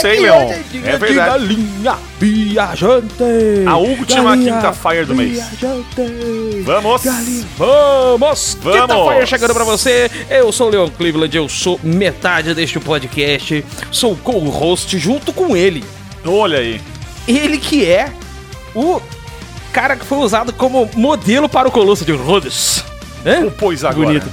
sei, Leon. É verdade. Galinha viajante. A última quinta-feira do mês. Viajante. Vamos! Galinha. Vamos! Vamos. Quinta-feira chegando pra você. Eu sou o Leon Cleveland, eu sou metade deste podcast. Sou o co-host junto com ele. Olha aí. Ele que é o cara que foi usado como modelo para o Colosso de Rhodes. Né? Pois agora. Bonito.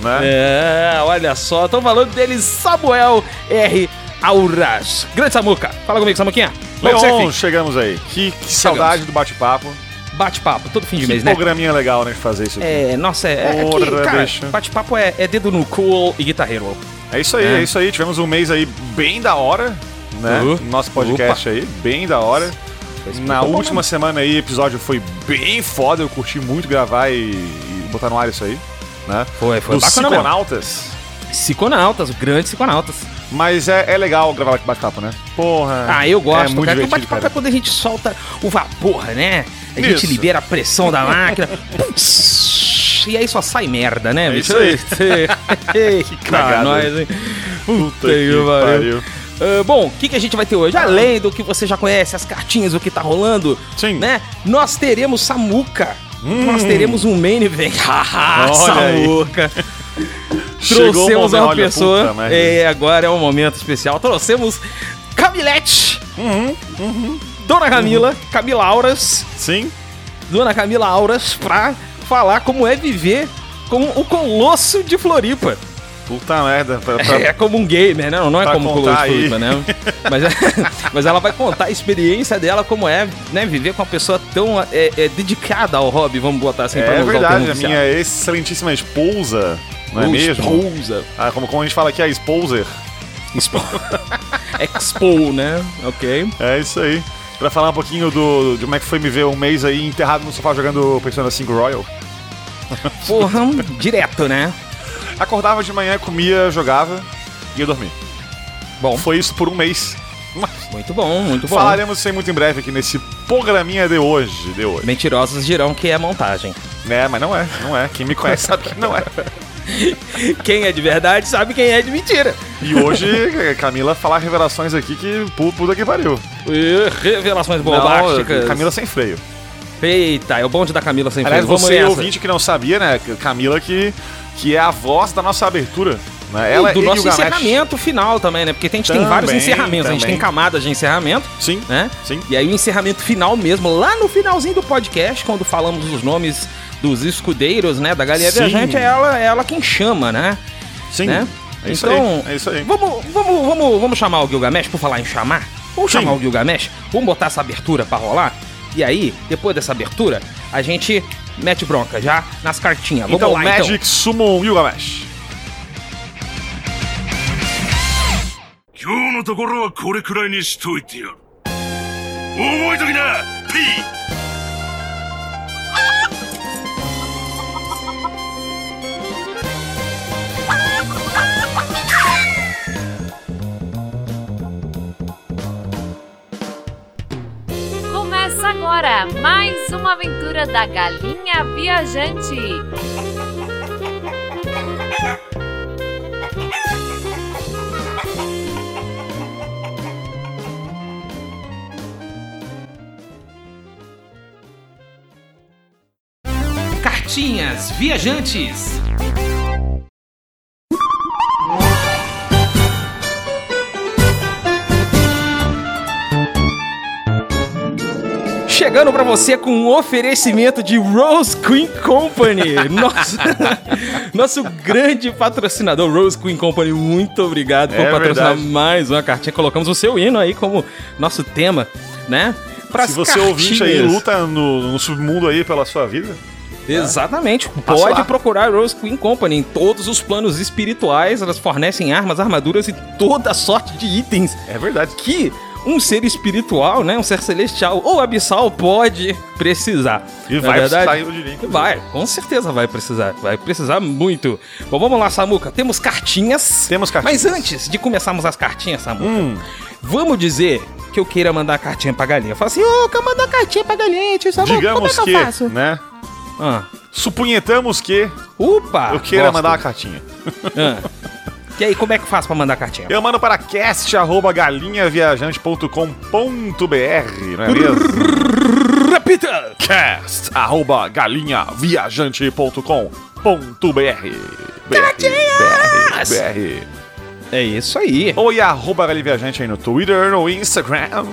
Né? É, olha só, estão falando dele, Samuel R. Auras. Grande Samuca. Fala comigo, Samuquinha. Leon, chegamos aí. Que, que saudade do bate-papo. Bate-papo, todo fim de Que mês, né? programinha legal, né, de fazer isso aqui. É, nossa, é, é que, Porra, cara, bicho. bate-papo é, é dedo no cool e guitarreiro. É isso aí, É. é. isso aí. Tivemos um mês aí bem da hora, né? Uhum. Nosso podcast aí, bem da hora. Na bom última semana aí, o episódio foi bem foda. Eu curti muito gravar e, e botar no ar isso aí, né? Foi, foi Dos bacana mesmo. Psiconautas. Grandes psiconautas. Mas é, é legal gravar bate-papo, né? Porra. Ah, eu gosto, É muito cara. que O bate-papo é quando a gente solta o vapor, né? A gente Isso. libera a pressão da máquina. E aí só sai merda, né? É isso aí. que cagada. nós, hein? Puta que que pariu. pariu. Ah, bom, o que, que a gente vai ter hoje? Além do que você já conhece, as cartinhas, o que tá rolando, Sim. né? Nós teremos Samuca. Hum. Nós teremos um main event. Haha. Samuca. Trouxemos uma pessoa. puta. É, agora é um momento especial. Trouxemos Camilete. Uhum, Dona Camila, Camila Auras. Sim. Dona Camila Auras, pra falar como é viver com o Colosso de Floripa. Puta merda. Pra, pra- É como um gamer, né? Não, não é como o Colosso contar de aí. Floripa, né? Mas, mas ela vai contar a experiência dela, como é, né? Viver com uma pessoa tão é, é, dedicada ao hobby, vamos botar assim, pra é não usar o verdade, a minha excelentíssima esposa, não é mesmo? Esposa. Ah, como, como a gente fala aqui, a esposer. Expo. Expo, né? Ok. É isso aí. Pra falar um pouquinho do, de como é que foi me ver um mês aí enterrado no sofá jogando Persona 5 Royal. Porra, direto, né? Acordava de manhã, comia, jogava e ia dormir. Bom, Foi isso por um mês. Muito bom, muito bom. falaremos isso aí muito em breve aqui nesse programinha de hoje. De hoje. Mentirosos dirão que é montagem. É, mas não é, não é. Quem me conhece sabe que não é. Quem é de verdade sabe quem é de mentira. E hoje, Camila falar revelações aqui que pu- puta que pariu. Ih, Revelações Não, bombásticas. Camila sem freio. Eita, é o bonde da Camila sem Aliás, freio. Vamos você nessa. ouvinte que não sabia, né? Camila que, que é a voz da nossa abertura. Né? E Ela do e nosso Gilgamesh. encerramento final também, né? Porque a gente tem Também, vários encerramentos, a gente também. tem camadas de encerramento, Sim, né? sim. E aí o encerramento final mesmo, lá no finalzinho do podcast, quando falamos os nomes dos escudeiros, né? Da Galinha Sim. Viajante, é ela, é ela quem chama, né? Sim. né? É isso então, aí. É isso aí. Vamos, vamos, vamos, vamos chamar o Gilgamesh, por falar em chamar? Vamos Sim. chamar o Gilgamesh? Vamos botar essa abertura pra rolar? E aí, depois dessa abertura, a gente mete bronca já nas cartinhas. Vamos Então, lá, Magic então. Summon Gilgamesh. 今日のところはこれくらいにしといてやる覚えときな P 「 agora mais uma aventura da Galinha Viajante. Cartinhas Viajantes. Chegando pra você com um oferecimento de Rose Queen Company, nosso, nosso grande patrocinador Rose Queen Company. Muito obrigado por É patrocinar verdade. mais uma cartinha. Colocamos o seu hino aí como nosso tema, né? Pras Se você ouvinte aí cartinhas. luta no, no submundo aí pela sua vida, Exatamente. Passa Pode procurar Rose Queen Company em todos os planos espirituais. Elas fornecem armas, armaduras e toda sorte de itens é verdade. que um ser espiritual, né, um ser celestial ou abissal pode precisar. E é vai verdade? precisar, eu diria. Vai, com certeza vai precisar. Vai precisar muito. Bom, vamos lá, Samuca. Temos cartinhas. Temos cartinhas. Mas antes de começarmos as cartinhas, Samuca, Hum, vamos dizer que eu queira mandar a cartinha pra galinha. Fala assim, ô, quero mandar cartinha pra galinha, tio Samuca, digamos como é que, que, eu faço? né? Ah. Supunhetamos que Opa! eu queira gosto. mandar uma cartinha. Ah. E aí, como é que faz pra mandar cartinha? Eu mando para cast.galinhaviajante.com.br, não é mesmo? Repita! cast arroba galinhaviajante.com.br BR, BR. É isso aí. Ou e arroba Galinha Viajante aí no Twitter, no Instagram.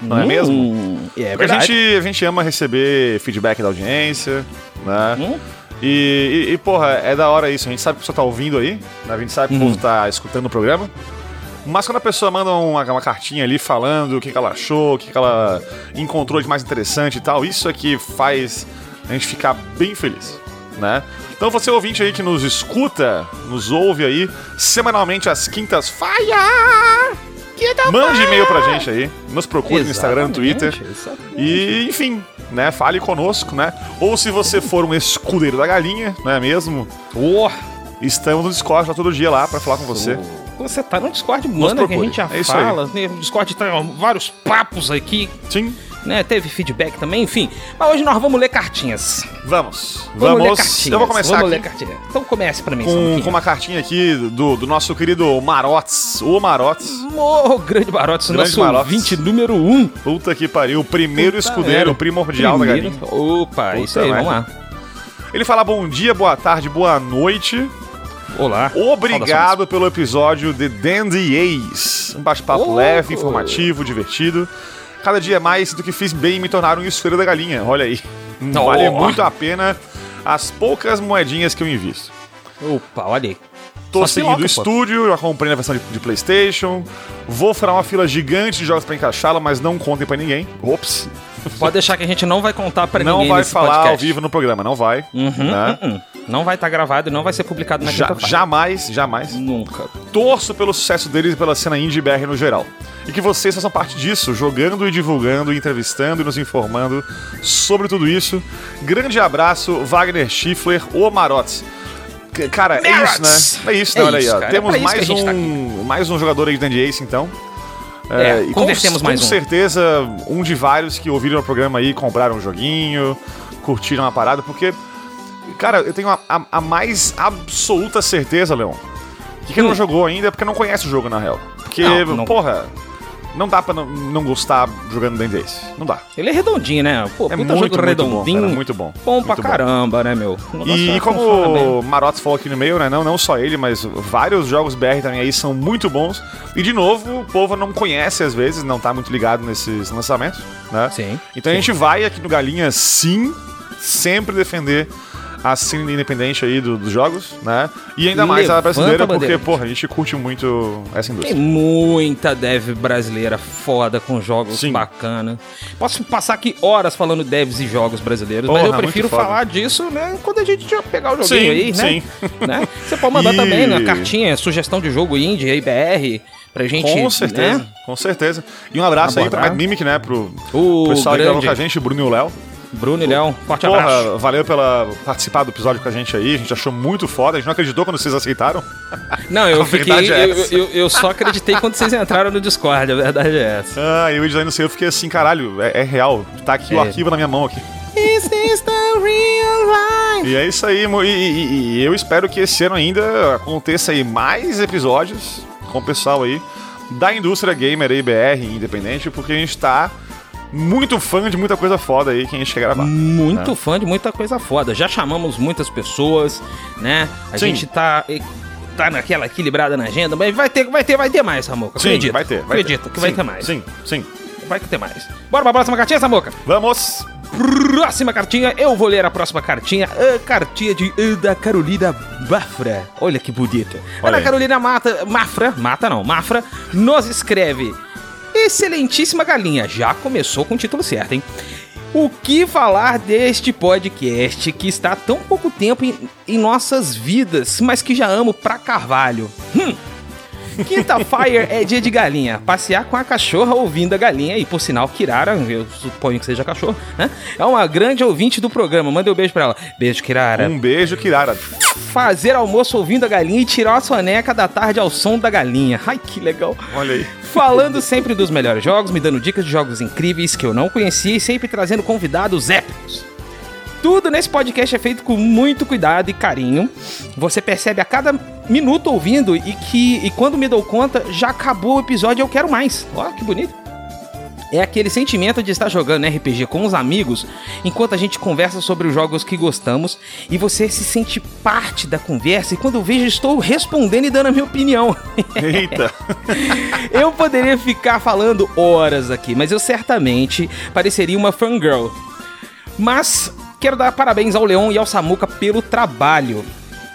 Não é mesmo? Hum, É Porque a verdade. gente, a gente ama receber feedback da audiência, né? Hum. E, e, e, porra, é da hora isso. A gente sabe que o pessoal tá ouvindo aí, né? A gente sabe que o Uhum. povo tá escutando o programa. Mas quando a pessoa manda uma, uma cartinha ali falando o que, que ela achou, o que, que ela encontrou de mais interessante e tal, isso é que faz a gente ficar bem feliz, né? Então você ouvinte aí que nos escuta, nos ouve aí, semanalmente às quintas, faia! Mande e-mail pra gente aí, nos procure no Instagram, no Twitter. Exatamente, exatamente. E, enfim, né, fale conosco, né? Ou se você for um escudeiro da galinha, não é mesmo? Oh, Estamos no Discord lá todo dia lá pra falar com você. você tá no Discord, manda que a gente já É fala. né? O Discord tem ó, vários papos aqui, Sim, né? Teve feedback também, enfim. Mas hoje nós vamos ler cartinhas. vamos. Vamos, ler Vamos. cartinhas. Eu vou começar Vamos ler aqui cartinhas. Então comece pra mim, com, com uma cartinha aqui do, do nosso querido Marotes. O Marotes. Ô, grande Barotes, Grande nosso Barotes. ouvinte número 1. Um. Puta que pariu. O primeiro Puta escudeiro merda. primordial da Primeiro- galinha. Opa, Puta isso aí, vamos lá. Ele fala bom dia, boa tarde, boa noite. Olá. Obrigado pelo episódio de Dandy Ace. Um bate-papo Oh. leve, informativo, divertido. Cada dia mais do que fiz bem me tornar um esfera da galinha. Olha aí. Oh. Vale muito a pena as poucas moedinhas que eu invisto. Opa, olha aí. Tô Só se seguindo o estúdio, já comprei na versão de, de PlayStation. Vou furar uma fila gigante de jogos pra encaixá-la, mas não contem pra ninguém. Ops. Pode deixar que a gente não vai contar pra não ninguém vai nesse falar podcast. ao vivo no programa, não vai. Uhum, né? uhum. Não vai estar gravado e não vai ser publicado na Ja- jamais, jamais. Nunca. torço pelo sucesso deles e pela cena indie BR no geral. E que vocês façam parte disso, jogando e divulgando, entrevistando e nos informando sobre tudo isso. Grande abraço, Wagner Schiffler, o Marotes. Cara, é isso, né? É isso, É né? Olha aí, ó. É Temos que mais, tá um, mais um jogador aí de Dandy Ace, então. É, convertemos com, mais com um. certeza, um de vários que ouviram o programa aí, compraram um joguinho, curtiram a parada, porque, cara, eu tenho a, a- a mais absoluta certeza, Leon, que quem Hum. não jogou ainda é porque não conhece o jogo, na real. Porque, Não, não- porra, não dá pra não, não gostar jogando Dandy Ace. Não dá. Ele é redondinho, né? Pô, É muito, muito bom, redondinho. cara, muito bom. Bom pra Muito bom. caramba, né, meu? Negócio E é- como o Marotes falou aqui no meio, né? Não, não só ele, mas vários jogos BR também aí são muito bons. E de novo, o povo não conhece às vezes, não tá muito ligado nesses lançamentos, né? Sim. Então a gente vai aqui no Galinha sim, sempre defender a cena independente aí do- dos jogos, né? E ainda mais a Levanta brasileira, a porque, porra, a gente curte muito essa Tem indústria. muita dev brasileira foda com jogos Sim. bacana. Posso passar aqui horas falando devs e jogos brasileiros, mas Porra, eu prefiro falar disso, né, quando a gente já pegar o joguinho Sim, aí, né? sim. né? Você pode mandar E- também na cartinha, sugestão de jogo indie aí, BR, pra gente. Com certeza, né? com certeza. E um abraço aí pra Abordar. Mimic, né? Pro O pessoal que gravou grande com a gente, Bruno e o Léo. Bruno e Léo, forte abraço. Porra, valeu pela participar do episódio com a gente aí. A gente achou muito foda. A gente não acreditou quando vocês aceitaram. Não, eu a fiquei. verdade é eu, essa. eu, eu só acreditei quando vocês entraram no Discord, a verdade é essa. Ah, e o design não sei, eu fiquei assim, caralho, é, é real. Tá aqui o É. arquivo na minha mão aqui. Is this the real life? E é isso aí, mo- e, e- e eu espero que esse ano ainda aconteça aí mais episódios com o pessoal aí da indústria gamer aí, BR, independente, porque a gente tá muito fã de muita coisa foda aí que a gente quer gravar. Muito né? fã de muita coisa foda. Já chamamos muitas pessoas, né? A Sim. gente tá. Tá naquela equilibrada na agenda, mas vai ter, vai ter, vai ter mais, Samuca. Sim, Acredito. vai ter. Vai Acredito ter. que vai Sim, ter mais. Sim, sim. Vai ter mais. Bora pra próxima cartinha, Samuca? Vamos! Próxima cartinha, eu vou ler a próxima cartinha. A cartinha de da Carolina Mafra. Olha que bonita. Olha Ana. Carolina Mata, Mafra, Mata não, Mafra, nos escreve. Excelentíssima galinha, já começou com o título certo, hein? O que falar deste podcast que está há tão pouco tempo em, em nossas vidas, mas que já amo pra carvalho? Hum. Quinta Fire é dia de galinha. Passear com a cachorra ouvindo a galinha. E por sinal, Kirara, eu suponho que seja cachorro, né? É uma grande ouvinte do programa. Manda um beijo pra ela. Beijo, Kirara. Um beijo, Kirara. Fazer almoço ouvindo a galinha e tirar a soneca da tarde ao som da galinha. Ai, que legal. Olha aí. Falando sempre dos melhores jogos, me dando dicas de jogos incríveis que eu não conhecia e sempre trazendo convidados épicos. Tudo nesse podcast é feito com muito cuidado e carinho. Você percebe a cada minuto ouvindo e que e quando me dou conta, já acabou o episódio e eu quero mais. Olha que bonito. É aquele sentimento de estar jogando RPG com os amigos enquanto a gente conversa sobre os jogos que gostamos e você se sente parte da conversa e quando eu vejo estou respondendo e dando a minha opinião. Eita. eu poderia ficar falando horas aqui, mas eu certamente pareceria uma fangirl. Mas quero dar parabéns ao Leon e ao Samuca pelo trabalho.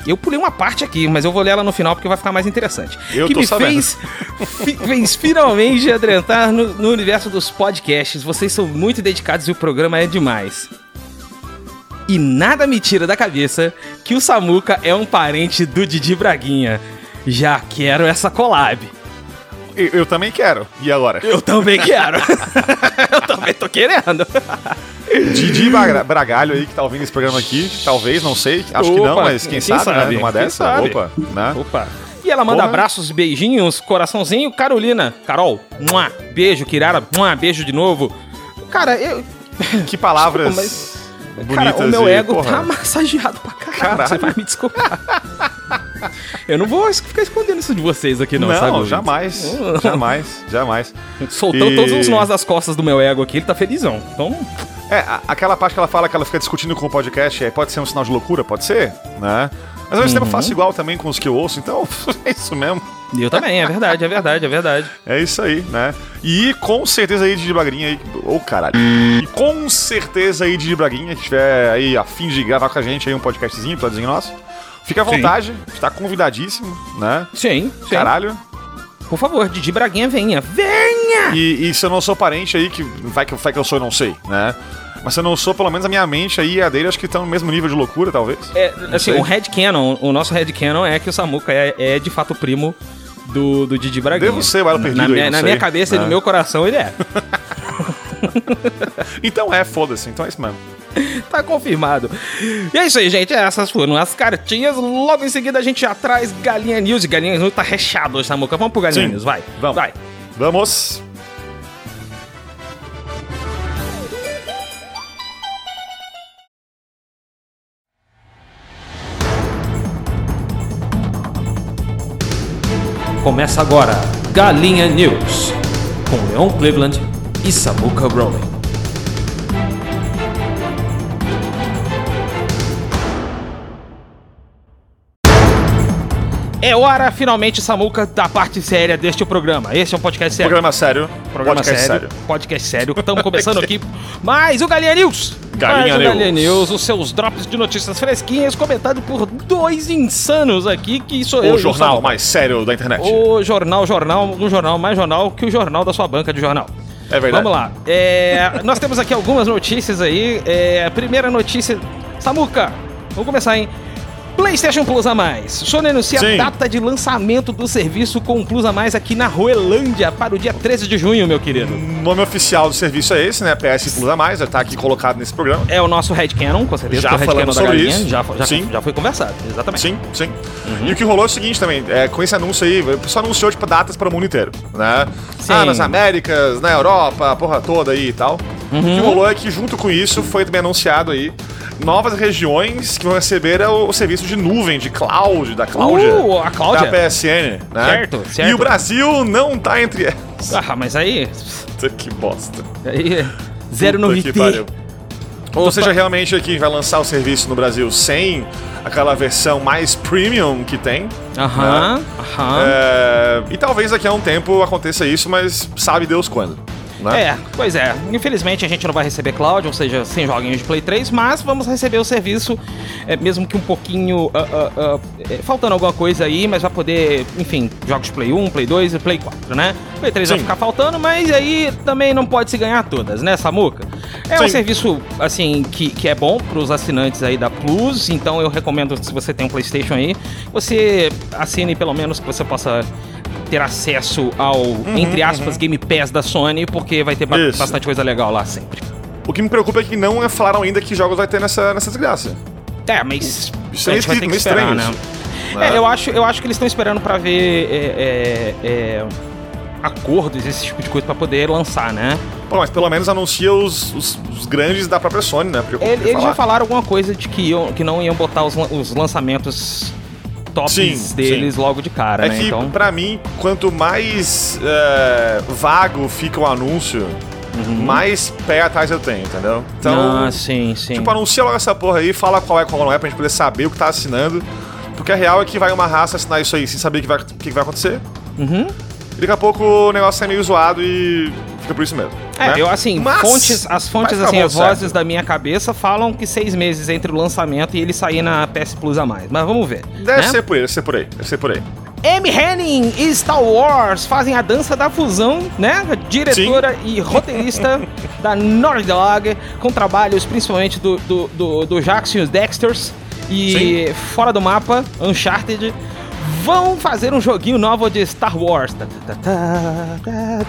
Eu pulei uma parte aqui, mas eu vou ler ela no final porque vai ficar mais interessante. Eu que tô me sabendo. fez, fez finalmente adentrar no, no universo dos podcasts. Vocês são muito dedicados e o programa é demais. E nada me tira da cabeça que o Samuca é um parente do Didi Braguinha. Já quero essa collab. Eu, eu também quero. E agora? Eu também quero. eu também tô querendo. Didi Braga- Bragalho aí que tá ouvindo esse programa aqui. Talvez, não sei. Acho que não, Opa, mas quem, quem sabe, sabe? né? Quem dessa. sabe? Opa, né? Opa. E ela manda Porra. abraços, beijinhos, coraçãozinho. Carolina, Carol, mua, beijo, Kirara, mua, beijo de novo. Cara, eu. Que palavras Desculpa, bonitas Cara, o meu e, ego porra, tá massageado pra caralho. Caralho. Você vai me desculpar. eu não vou ficar escondendo isso de vocês aqui, não, Não, sabe? ouvintes? jamais. Jamais, jamais. Soltou E- todos os nós das costas do meu ego aqui, ele tá felizão. Então, É, aquela parte que ela fala que ela fica discutindo com o podcast, é, pode ser um sinal de loucura, pode ser, né? Mas ao mesmo tempo eu Uhum. faço igual também com os que eu ouço, então é isso mesmo. Eu também, é verdade, é verdade, é verdade. É isso aí, né? E com certeza aí Didi Braguinha aí. Ô caralho. E com certeza aí Didi Braguinha, que tiver aí a fim de gravar com a gente aí um podcastzinho, episódiozinho nosso. Fica à Sim. vontade, está convidadíssimo, né? Sim, sim. Caralho. Por favor, Didi Braguinha, venha. Venha! E, e se eu não sou parente aí, que vai que, vai que eu sou, eu não sei, né? Mas se eu não sou, pelo menos a minha mente aí e a dele acho que estão no mesmo nível de loucura, talvez. É, assim, o headcanon, o nosso headcanon é que o Samuka é, é de fato primo do, do Didi Braguinha. Devo ser elo perdido Na, aí, minha, não na minha cabeça e no meu coração ele é. Então é, foda-se, então é isso mesmo. tá confirmado. E é isso aí, gente. Essas foram as cartinhas. Logo em seguida a gente já traz Galinha News. Galinha News tá recheado hoje, Samuca. Vamos pro Galinha Sim. News, vai. Vamos. Vai. Vamos. Começa agora Galinha News. Com Leon Cleveland e Samuka Rowling. É hora, finalmente, Samuca, da parte séria deste programa. Este é um podcast sério. Programa sério. Programa podcast sério, Podcast sério. Estamos começando aqui mais o Galinha News. Galinha mais o News. Galinha News, os seus drops de notícias fresquinhas, comentado por dois insanos aqui, que sou eu. e O jornal mais sério da internet. O jornal, jornal, um jornal mais jornal que o jornal da sua banca de jornal. É verdade. Vamos lá. É, nós temos aqui algumas notícias aí. É, a primeira notícia. Samuca, vamos começar, hein? PlayStation Plus a mais. Sony anuncia Sim. a data de lançamento do serviço com o Plus a mais aqui na Roelândia para o dia 13 de junho, meu querido. O nome oficial do serviço é esse, né? PS Plus a mais, já tá aqui colocado nesse programa. É o nosso headcanon, com certeza. Já é falamos sobre galinha. isso. Já, já, Sim. já foi conversado, exatamente. Sim, sim. E o que rolou é o seguinte também, é, com esse anúncio aí, o pessoal anunciou, tipo, datas para o mundo inteiro, né? Sim. Ah, nas Américas, na Europa, a porra toda aí e tal. O que rolou é que, junto com isso, foi também anunciado aí novas regiões que vão receber o, o serviço de nuvem, de cloud, da Cláudia. Uh, a Cláudia? Da PSN, né? Certo, certo. E o Brasil não tá entre elas. Ah, mas aí. Puta que bosta. aí zero novidade. Ou seja, realmente aqui vai lançar o serviço no Brasil sem aquela versão mais premium que tem. Aham, aham. É, e talvez daqui a um tempo aconteça isso, mas sabe Deus quando. Né? É, pois é. Infelizmente a gente não vai receber cloud, ou seja, sem joguinhos de Play 3, mas vamos receber o serviço, é, mesmo que um pouquinho ah, ah, é, faltando alguma coisa aí, mas vai poder, enfim, jogos de Play 1, Play 2 e Play 4, né? Play 3 vai Sim. ficar faltando, mas aí também não pode se ganhar todas, né, Samuca? É um Sim. serviço, assim, que, que é bom pros assinantes aí da Plus, então eu recomendo, se você tem um PlayStation aí, você assine pelo menos que você possa ter acesso ao, entre aspas, Game Pass da Sony, porque vai ter ba- Isso. bastante coisa legal lá sempre. O que me preocupa é que não falaram ainda que jogos vai ter nessa, nessa desgraça. É, mas Isso é que esperar, estranho né? É, né? eu acho, eu acho que eles estão esperando pra ver é, é, é, acordos, esse tipo de coisa, pra poder lançar, né? Pô, mas pelo menos anuncia os, os- os grandes da própria Sony, né? Eles já falar. falaram alguma coisa de que, iam, que não iam botar os, os lançamentos tops Sim, deles logo de cara, É né? que, Então, pra mim, quanto mais é, vago fica o anúncio, mais pé atrás eu tenho, entendeu? Então, Uhum. ah, sim, sim. tipo, anuncia logo essa porra aí, fala qual é qual não é, pra gente poder saber o que tá assinando. Porque a real é que vai uma raça assinar isso aí sem saber o que vai, que vai acontecer. Uhum. E daqui a pouco o negócio sai meio zoado e fica por isso mesmo. É, né? eu assim, Mas fontes, as fontes, assim, as vozes certo? da minha cabeça falam que seis meses entre o lançamento e ele sair na PS Plus a mais. Mas vamos ver. Deve né? ser por aí, deve ser por aí, deve ser por aí. Amy Henning e Star Wars fazem a dança da fusão, né? Diretora e roteirista da Naughty Dog, com trabalhos principalmente do, do, do, do Jackson e os Dexters. E fora do mapa, Uncharted, vão fazer um joguinho novo de Star Wars.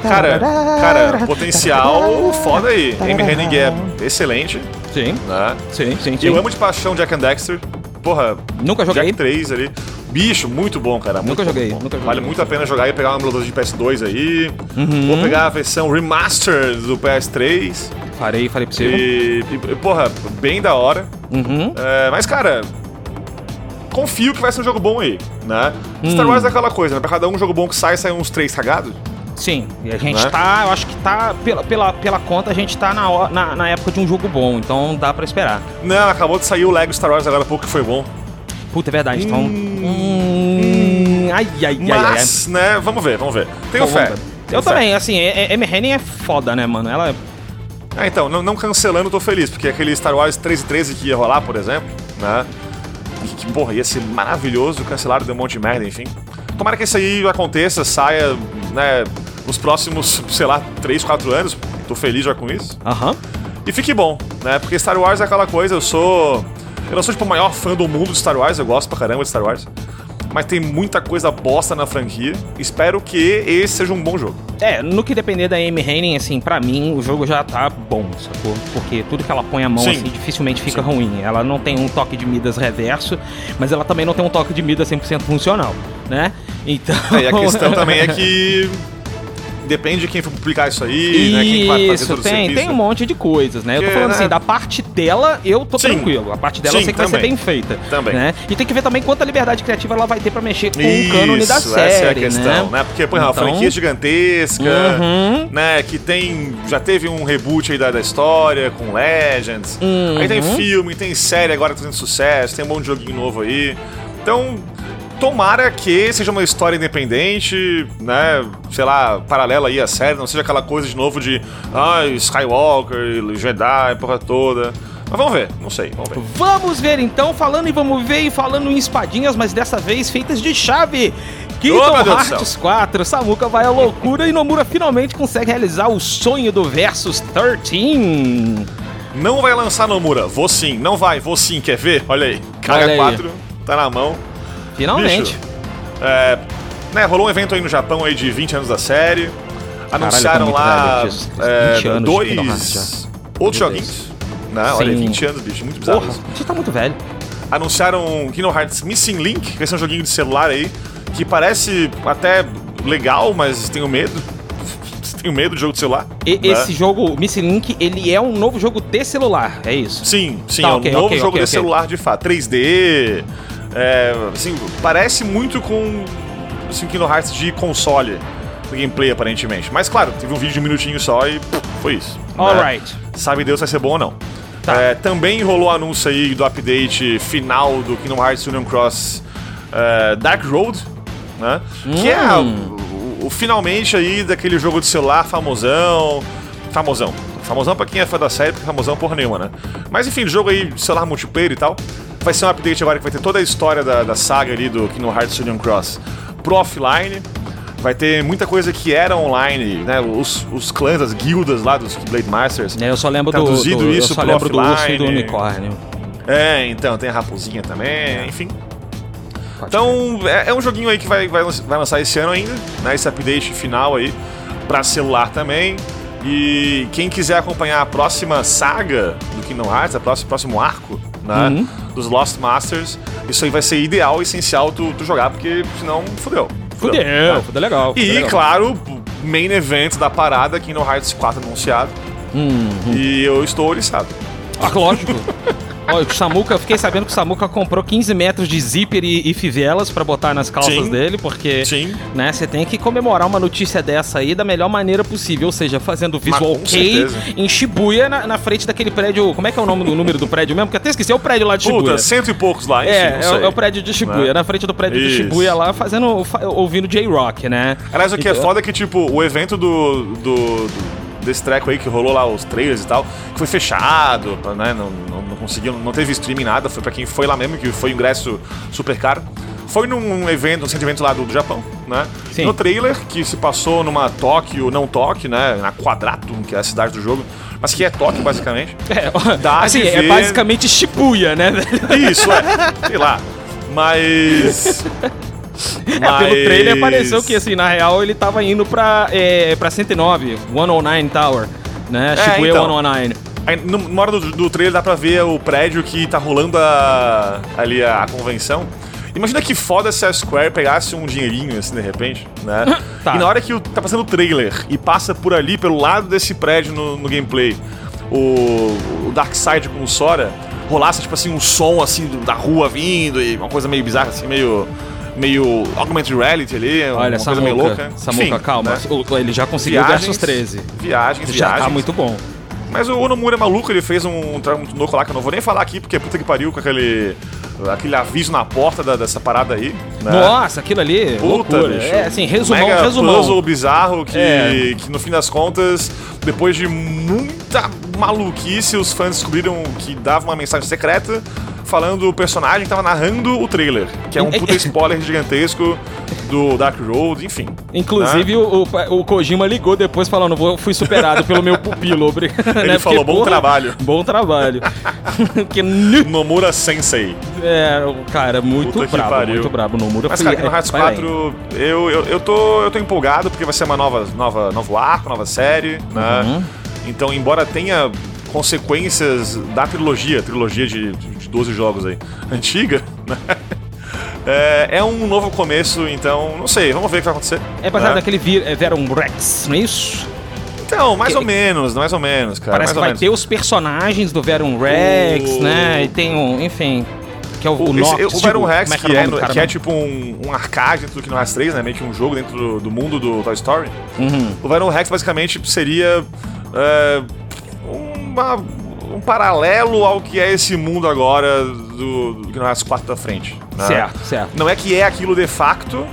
Cara, cara, potencial foda aí. Amy Hennig é excelente, Sim, né? sim, sim, sim. Eu amo de paixão Jack and Dexter. Porra, Nunca joguei. Jack 3 ali. Bicho, muito bom, cara. Muito Nunca joguei, bom. nunca joguei. Vale muito a pena jogar e pegar um emulador de PS2 aí. Uhum. Ou pegar a versão remaster do PS3. Farei, farei possível. E, e, porra, bem da hora. Uhum. É, mas, cara, confio que vai ser um jogo bom aí, né? Hum. Star Wars é aquela coisa, né? Pra cada um jogo bom que sai, sai uns três cagados. Sim, e a gente Né? tá, eu acho que tá, pela, pela, pela conta, a gente tá na, na, na época de um jogo bom, então dá pra esperar. Não, acabou de sair o Lego Star Wars agora há pouco que foi bom. Puta, é verdade, então. Hum, ai, ai, ai, ai, ai. Mas, né, vamos ver, vamos ver. Tenho Bom, fé. vamos ver. Eu Tenho fé. também, assim, é- é- Amy Hennig é foda, né, mano? Ela. Ah, então, não, não cancelando, eu tô feliz, porque aquele Star Wars 13 e 13 que ia rolar, por exemplo, né? Porra, ia ser maravilhoso, cancelaram, deu um monte de merda, enfim. Tomara que isso aí aconteça, saia, né, nos próximos, sei lá, 3, 4 anos. Tô feliz já com isso. Aham. E fique bom, né? Porque Star Wars é aquela coisa, eu sou. Eu não sou tipo o maior fã do mundo de Star Wars, eu gosto pra caramba de Star Wars. Mas tem muita coisa bosta na franquia. Espero que esse seja um bom jogo. É, no que depender da Amy Hennig, assim, pra mim, o jogo já tá bom, sacou? Porque tudo que ela põe a mão, Sim. assim, dificilmente fica ruim. Ela não tem um toque de Midas reverso, mas ela também não tem um toque de Midas 100% funcional, né? Então... É, e a questão também é que. Depende de quem for publicar isso aí, né? Quem vai fazer Isso, todo o tem, serviço. tem um monte de coisas, né? Eu tô falando né? assim, da parte dela, eu tô Sim. tranquilo. A parte dela eu Sim, sei que vai ser também. bem feita. Também. Né? E tem que ver também quanta liberdade criativa ela vai ter pra mexer com o Isso, cânone da série, essa é a questão, né? né? Porque, por exemplo, Então- a franquia gigantesca, Uhum. né? Que tem. Já teve um reboot aí da, da história com Legends. Aí tem Uhum. filme, tem série agora que tá fazendo sucesso, tem um de joguinho novo aí. Então. Tomara que seja uma história independente, né? Sei lá, paralela aí à série, não seja aquela coisa de novo de ah, Skywalker, Jedi, porra toda. Mas vamos ver, não sei, vamos ver. Vamos ver então, falando e vamos ver e falando em espadinhas, mas dessa vez feitas de chave. Kingdom Oh, Hearts 4, Samuka vai à loucura e Nomura finalmente consegue realizar o sonho do Versus 13. Não vai lançar Nomura, vou sim, não vai, vou sim, quer ver? Olha aí, Olha aí. Kaga 4, tá na mão. Finalmente. Bicho, é, né, rolou um evento aí no Japão aí de 20 anos da série. Anunciaram muito lá velho, é, 20 anos de Kingdom Hearts dois outros joguinhos. Né? Olha, Sim. 20 anos, bicho, muito bizarro. Porra, você tá muito velho. Anunciaram Kingdom Hearts Missing Link, que vai ser um joguinho de celular aí, que parece até legal, mas tenho medo. tenho medo de jogo de celular. E- né? Esse jogo, Missing Link, ele é um novo jogo de celular, é isso? Sim, sim, Tá, é um novo ok, jogo ok, de celular de fato. 3D. É, assim, parece muito com assim, Kingdom Hearts de console do gameplay, aparentemente. Mas claro, teve um vídeo de um minutinho só e foi isso. né? Alright. Sabe Deus se vai ser bom ou não. Tá. É, também rolou anúncio aí do update final do Kingdom Hearts Union Cross é, Dark Road, né? Que é Hum. o, o finalmente aí daquele jogo de celular famosão. Famosão. Famosão pra quem é fã da série, porque famosão porra nenhuma, né? Mas enfim, o jogo aí celular multiplayer e tal. Vai ser um update agora que vai ter toda a história da, da saga ali do Kingdom Hearts Union Cross pro offline. Vai ter muita coisa que era online, né? Os, os clãs, as guildas lá dos Blade Masters. É, Eu só lembro do, do- isso eu só pro lembro do urso e do offline. unicórnio. É, então, tem a raposinha também, enfim. Pode Então, é, é um joguinho aí que vai, vai, vai lançar esse ano ainda, né? Esse update final aí, pra celular também. E quem quiser acompanhar a próxima saga do Kingdom Hearts, a próximo, próximo arco, né? Uhum. Dos Lost Masters, isso aí vai ser ideal, essencial tu, tu jogar, porque senão fudeu. Fudeu, né? fudeu legal. fudeu E, legal. claro, main event da parada, Kingdom Hearts 4 anunciado. Hum, E eu estou oriçado. ah, lógico. Ó, o Samuca, eu fiquei sabendo que o Samuca comprou 15 metros de zíper e, e fivelas pra botar nas calças Sim. dele, porque, Sim. né, você tem que comemorar uma notícia dessa aí da melhor maneira possível, ou seja, fazendo visual com kei em Shibuya, na, na frente daquele prédio, como é que é o nome do número do prédio mesmo? Porque até esqueci, é o prédio lá de Shibuya. Puta, cento e poucos lá, enfim, É, não é, o- é o prédio de Shibuya, Né? na frente do prédio de Isso. Shibuya lá, fazendo, fa- ouvindo J-Rock, né? Aliás, o que é Então- foda é que, tipo, o evento do, do, do- desse treco aí que rolou lá, os trailers e tal, que foi fechado, né? Não, não, não conseguiu, não teve streaming nada, foi pra quem foi lá mesmo, que foi ingresso super caro. Foi num evento, um evento lá do, do Japão, né? Sim. No trailer, que se passou numa Tóquio, não Tóquio, né? Na Quadratum, que é a cidade do jogo, mas que é Tóquio, basicamente. É, Dá assim, é ver- basicamente Shibuya, né? Isso, é. Sei lá. Mas. É, pelo trailer pareceu que, assim, na real ele tava indo pra, é, pra 109, 109 Tower, né? É, Shibuya então. 109. Aí, numa hora do, do trailer dá pra ver o prédio que tá rolando a- ali a, convenção. Imagina que foda se a Square pegasse um dinheirinho assim de repente, né? Tá. E na hora que o- tá passando o trailer e passa por ali, pelo lado desse prédio no, no gameplay, o, o Darkseid com o Sora, rolasse tipo assim um som assim da rua vindo e uma coisa meio bizarra, assim, meio. Meio augmented reality ali, Olha, uma coisa meio louca. Samuca, Enfim, calma. né? O- Ele já conseguiu Viagens, versus 13. Viagens, Já viagens. tá muito bom. Mas o Onomura é maluco, ele fez um, um louco lá, que eu não vou nem falar aqui, porque puta que pariu com aquele, aquele aviso na porta da- dessa parada aí. Né? Nossa, aquilo ali, Puta, loucura. bicho. É, assim, resumão, Mega resumão. puzzle bizarro que, É. que, no fim das contas, depois de muita maluquice, os fãs descobriram que dava uma mensagem secreta falando o personagem que tava narrando o trailer, que é um puta spoiler gigantesco do Dark Road, enfim. Inclusive, o, o, o Kojima ligou depois falando, "Vou- fui superado pelo meu pupilo. Ele né? falou, "Bom trabalho." Bom trabalho. que, Nomura Sensei. é, cara, muito Puta brabo, muito brabo. Nomura Mas, cara, no Hearts vai além. 4, eu, eu, eu, tô, eu tô empolgado porque vai ser uma nova, nova, novo arco, nova série, né? Uhum. Então, embora tenha consequências da trilogia, trilogia de, de 12 jogos aí, antiga, né? É, é um novo começo, então, não sei, vamos ver o que vai acontecer. É baseado né? naquele vir, é, Verum Rex, não é isso? Então, mais que- ou menos, mais ou menos, cara. Parece que vai menos. ter os personagens do Verum Rex, O- né? E tem um, enfim, que é o, o, O, esse- Noctis, o Verum tipo, Rex, é que, é, no- que é mesmo? tipo um, um arcade dentro do Kingdom Hearts 3, né? Meio que um jogo dentro do, do mundo do Toy Story. Uhum. O Venom Rex basicamente seria é, uma- um paralelo ao que é esse mundo agora do, do Kingdom Hearts 4 da frente. né? Certo, certo. Não é que é aquilo de facto,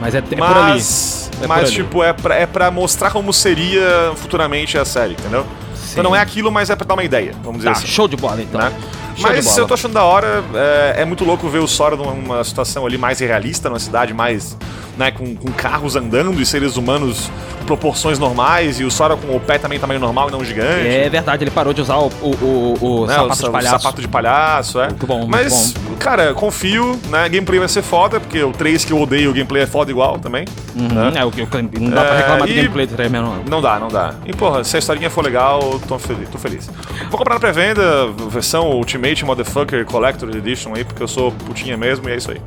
Mas é, é por ali. mas, É por mas ali. tipo, é pra, é pra mostrar como seria futuramente a série, entendeu? Então não é aquilo, mas é pra dar uma ideia, vamos dizer Tá, assim. show de bola então. né? Mas eu tô achando da hora, é, é muito louco ver o Sora numa situação ali mais realista, numa cidade mais, né, com, com carros andando e seres humanos proporções normais, e o Sora com o pé também tamanho normal e não gigante. É verdade, ele parou de usar o, o, o, o né, sapato sa- de palhaço. sapato de palhaço, é. Muito bom, muito Mas, cara, confio, né? Gameplay vai ser foda, porque o 3 que eu odeio, o gameplay é foda igual também. Uhum, né? é, o não dá pra É, reclamar do gameplay do 3 não. Não dá, não dá. E porra, se a historinha for legal, tô feliz. Tô feliz. Vou comprar na pré-venda, versão Ultimate Motherfucker Collector Edition aí, porque eu sou putinha mesmo e é isso aí.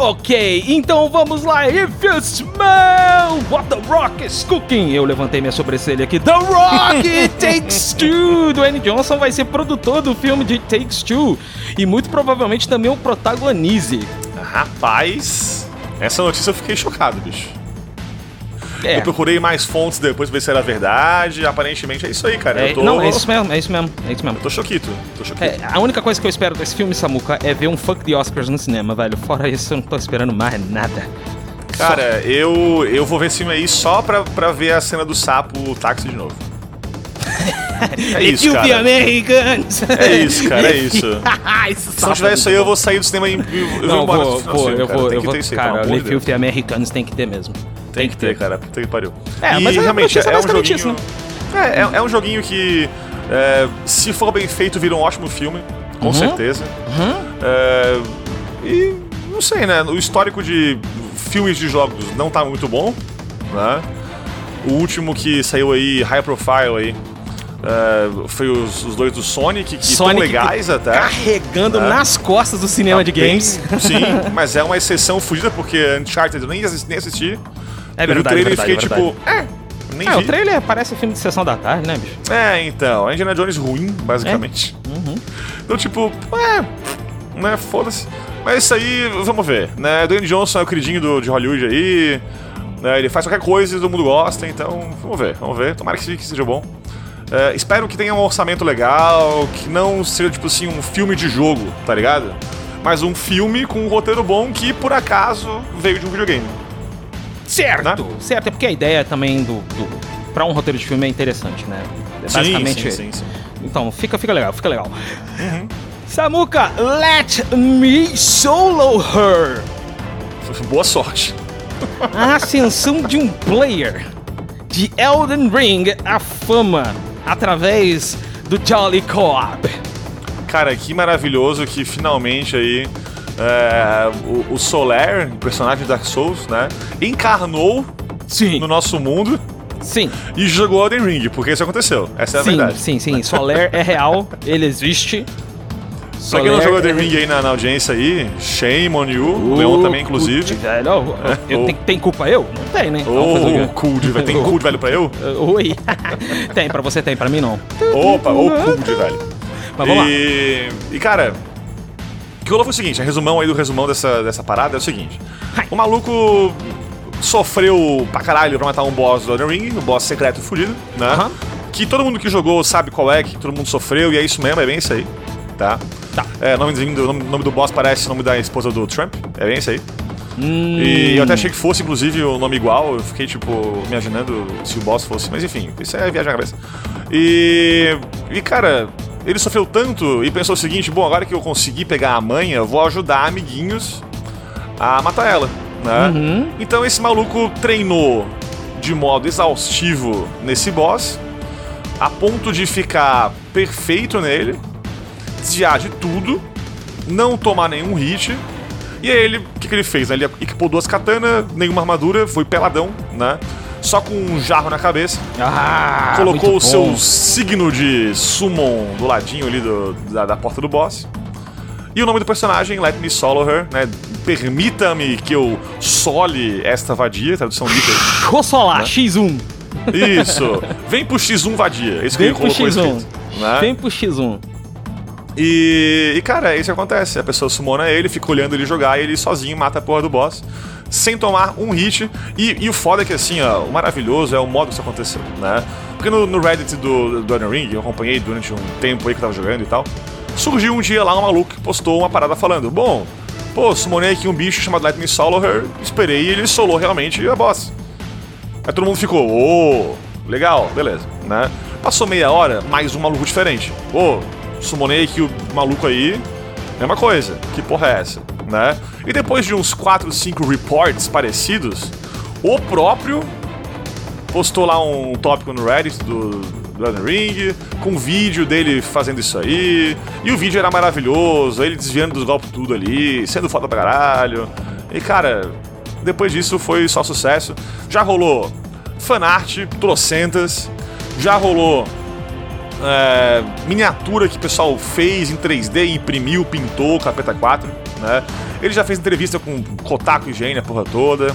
Ok, então vamos lá. If you smell what the rock is cooking. Eu levantei minha sobrancelha aqui. The Rock Takes Two. Dwayne Johnson vai ser produtor do filme de Takes Two. E muito provavelmente também o protagonize. Rapaz, essa notícia eu fiquei chocado, bicho. É, Eu procurei mais fontes depois pra ver se era verdade. Aparentemente é isso aí, cara. é- eu tô... não, é isso mesmo, é isso mesmo, é isso mesmo. Tô choquito, tô choquito. É, a única coisa que eu espero desse filme, Samuka, é ver um fuck de Oscars no cinema, velho. Fora isso, eu não tô esperando mais nada. Cara, eu, eu vou ver esse filme aí só pra, pra ver a cena do sapo táxi de novo. É If isso, cara. Americans! É isso, cara, é isso. Esse Se não tiver isso aí, eu vou sair do cinema e eu vou Não, embora vou, vou, filme, eu cara. vou, Tem eu que vou, ter isso aí, cara. Filthy Americans tem que ter mesmo. Tem que ter, cara. Puta que pariu. É, e mas é realmente, notícia é um joguinho... isso, É, é, é um joguinho que, é, se for bem feito, vira um ótimo filme. Com Uhum. certeza. É, e, não sei, né? O histórico de filmes de jogos não tá muito bom, né? O último que saiu aí, high profile aí, é, foi os, os dois do Sonic, que Sonic legais até. Carregando É. nas costas do cinema de Tá bem- games. Sim, mas é uma exceção fodida, porque Uncharted eu nem assisti. Nem assisti. É Eu vi o verdade, trailer verdade, e fiquei verdade. tipo, é, nem É, o vi. trailer parece filme de sessão da tarde, né, bicho? É, então, é Indiana Jones ruim, basicamente. Então, tipo, é, né, foda-se. Mas isso aí, vamos ver, né? Dwayne Johnson é o queridinho do, de Hollywood aí, né? Ele faz qualquer coisa e todo mundo gosta, então, vamos ver, vamos ver. Tomara que seja bom. É, espero que tenha um orçamento legal, que não seja, tipo assim, um filme de jogo, tá ligado? Mas um filme com um roteiro bom que, por acaso, veio de um videogame. Certo! Né? Certo, é porque a ideia também do. do pra um roteiro de filme é interessante, né? É basicamente. sim, sim, sim. Então, fica, fica legal, fica legal. Samuka, let me solo her! Boa sorte. A ascensão de um player de Elden Ring à fama através do Jolly Co-op. Cara, que maravilhoso que finalmente aí é, o, o Soler, o personagem de Dark Souls, né, encarnou Sim, no nosso mundo sim, e jogou Elden Ring, porque isso aconteceu. Essa é a sim, verdade. sim, sim. Soler é real, ele existe. Pra quem não jogou é- Ring aí na, na audiência aí, shame on you, o Leon também, inclusive. Velho, ó, eu, tem, tem culpa eu? Não tem, né? Ô, de velho. Tem de velho pra eu? Oi. tem, pra você tem, pra mim não. Opa, ô de velho. Mas vamos lá. e, e cara, o que rolou foi o seguinte, a resumão aí do resumão dessa, dessa parada é o seguinte. O maluco sofreu pra caralho pra matar um boss do Elden Ring, um boss secreto e fudido, né? Aham. Que todo mundo que jogou sabe qual é, que todo mundo sofreu, e é isso mesmo, é bem isso aí, tá? Tá. É, nome do, nome, nome do boss parece o nome da esposa do Trump, é bem isso aí. Hum, E eu até achei que fosse, inclusive, o nome igual. Eu fiquei, tipo, imaginando se o boss fosse. Mas enfim, isso é viagem na cabeça. E. E, cara, ele sofreu tanto e pensou o seguinte: bom, agora que eu consegui pegar a manha, eu vou ajudar amiguinhos a matar ela, né? Uhum. Então esse maluco treinou de modo exaustivo nesse boss, a ponto de ficar perfeito nele, desviar de tudo, não tomar nenhum hit. E aí ele, o que, que ele fez? né? Ele equipou duas katanas, nenhuma armadura, foi peladão, né? Só com um jarro na cabeça. Ah, colocou o seu signo de summon do ladinho ali do- da, da porta do boss. E o nome do personagem, Let Me Solo Her, né? Permita-me que eu sole esta vadia, tradução livre. Vou solar, X1. Isso! Vem pro X1 vadia. Isso que Vem ele pro colocou X1. escrito. Né? Vem pro X1. E, e, cara, é isso que acontece. A pessoa sumona ele, fica olhando ele jogar e ele sozinho mata a porra do boss. Sem tomar um hit. E, e o foda é que, assim, ó, o maravilhoso é o modo que isso aconteceu, né? Porque no, no Reddit do, do Elden Ring, eu acompanhei durante um tempo aí que eu tava jogando e tal. Surgiu um dia lá um maluco que postou uma parada falando: Bom, pô, sumonei aqui um bicho chamado Let Me Solo Her, esperei e ele solou realmente a boss. Aí todo mundo ficou, ô, legal, beleza, né? Passou meia hora, mais um maluco diferente. Ô, sumonei aqui o maluco aí, mesma coisa, que porra é essa, né? E depois de uns 4, 5 reports parecidos, o próprio postou lá um tópico no Reddit do, do Elden Ring, com um vídeo dele fazendo isso aí, e o vídeo era maravilhoso, ele desviando dos golpes tudo ali, sendo foda pra caralho. E cara, depois disso foi só sucesso. Já rolou fanart, trocentas, já rolou é, miniatura que o pessoal fez em 3D, imprimiu, pintou, Capeta 4, né? Ele já fez entrevista com Kotaku e Gene, a porra toda.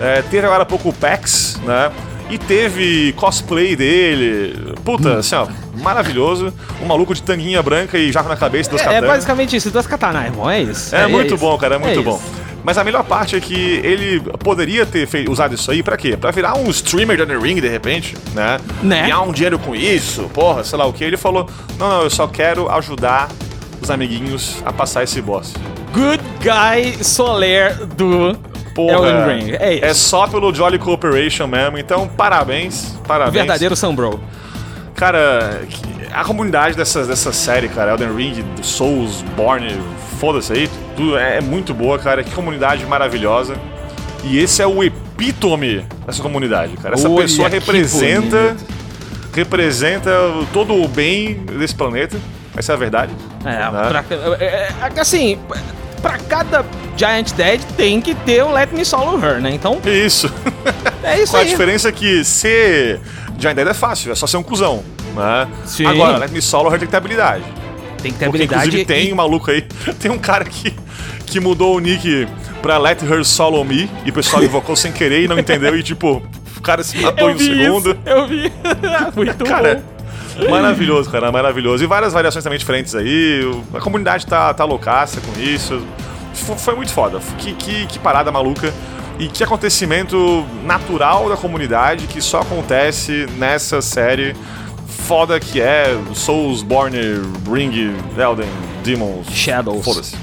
É, teve agora há pouco o PAX, né? E teve cosplay dele. Puta, assim, ó, maravilhoso. Um maluco de tanguinha branca e jarro na cabeça dos É, é basicamente isso, duas katanas, irmão, é isso. é, muito isso. bom, cara, é muito isso. Mas a melhor parte é que ele poderia ter fei- usado isso aí pra quê? Pra virar um streamer de Elden Ring, de repente, né? Né? Ganhar um dinheiro com isso, porra, sei lá o que. Ele falou: Não, não, eu só quero ajudar os amiguinhos a passar esse boss. Good Guy Soler do Porra, Ring. É isso. é só pelo Jolly Cooperation mesmo, então parabéns, parabéns. Verdadeiro Sunbro. Cara, que- a comunidade dessa, dessa série, cara, Elden Ring, Souls, Born, foda-se aí, tudo é, é muito boa, cara. Que comunidade maravilhosa. E esse é o epítome dessa comunidade, cara. Essa Olha pessoa representa bonito. representa todo o bem desse planeta. Essa é a verdade. É, Né? pra, é, é, assim, pra cada Giant Dead tem que ter o Let Me Solo Her, né? Então, Isso. é isso Com a aí. diferença é que ser Giant Dead é fácil, é só ser um cuzão. Né? Sim. Agora, Let Me Solo tem que ter habilidade. Tem que ter Porque, habilidade. inclusive, tem e- um maluco aí. Tem um cara que, que mudou o nick pra Let Her Solo Me e o pessoal invocou sem querer e não entendeu e, tipo, o cara se matou em um segundo. Isso, eu vi. Muito Cara, bom. maravilhoso, cara, maravilhoso. E várias variações também diferentes aí. A comunidade tá, tá loucaça com isso. Foi muito foda. Que, que, que parada maluca. E que acontecimento natural da comunidade que só acontece nessa série foda que é Soulsborne, Ring, Elden, Demons. Shadows. Foda-se.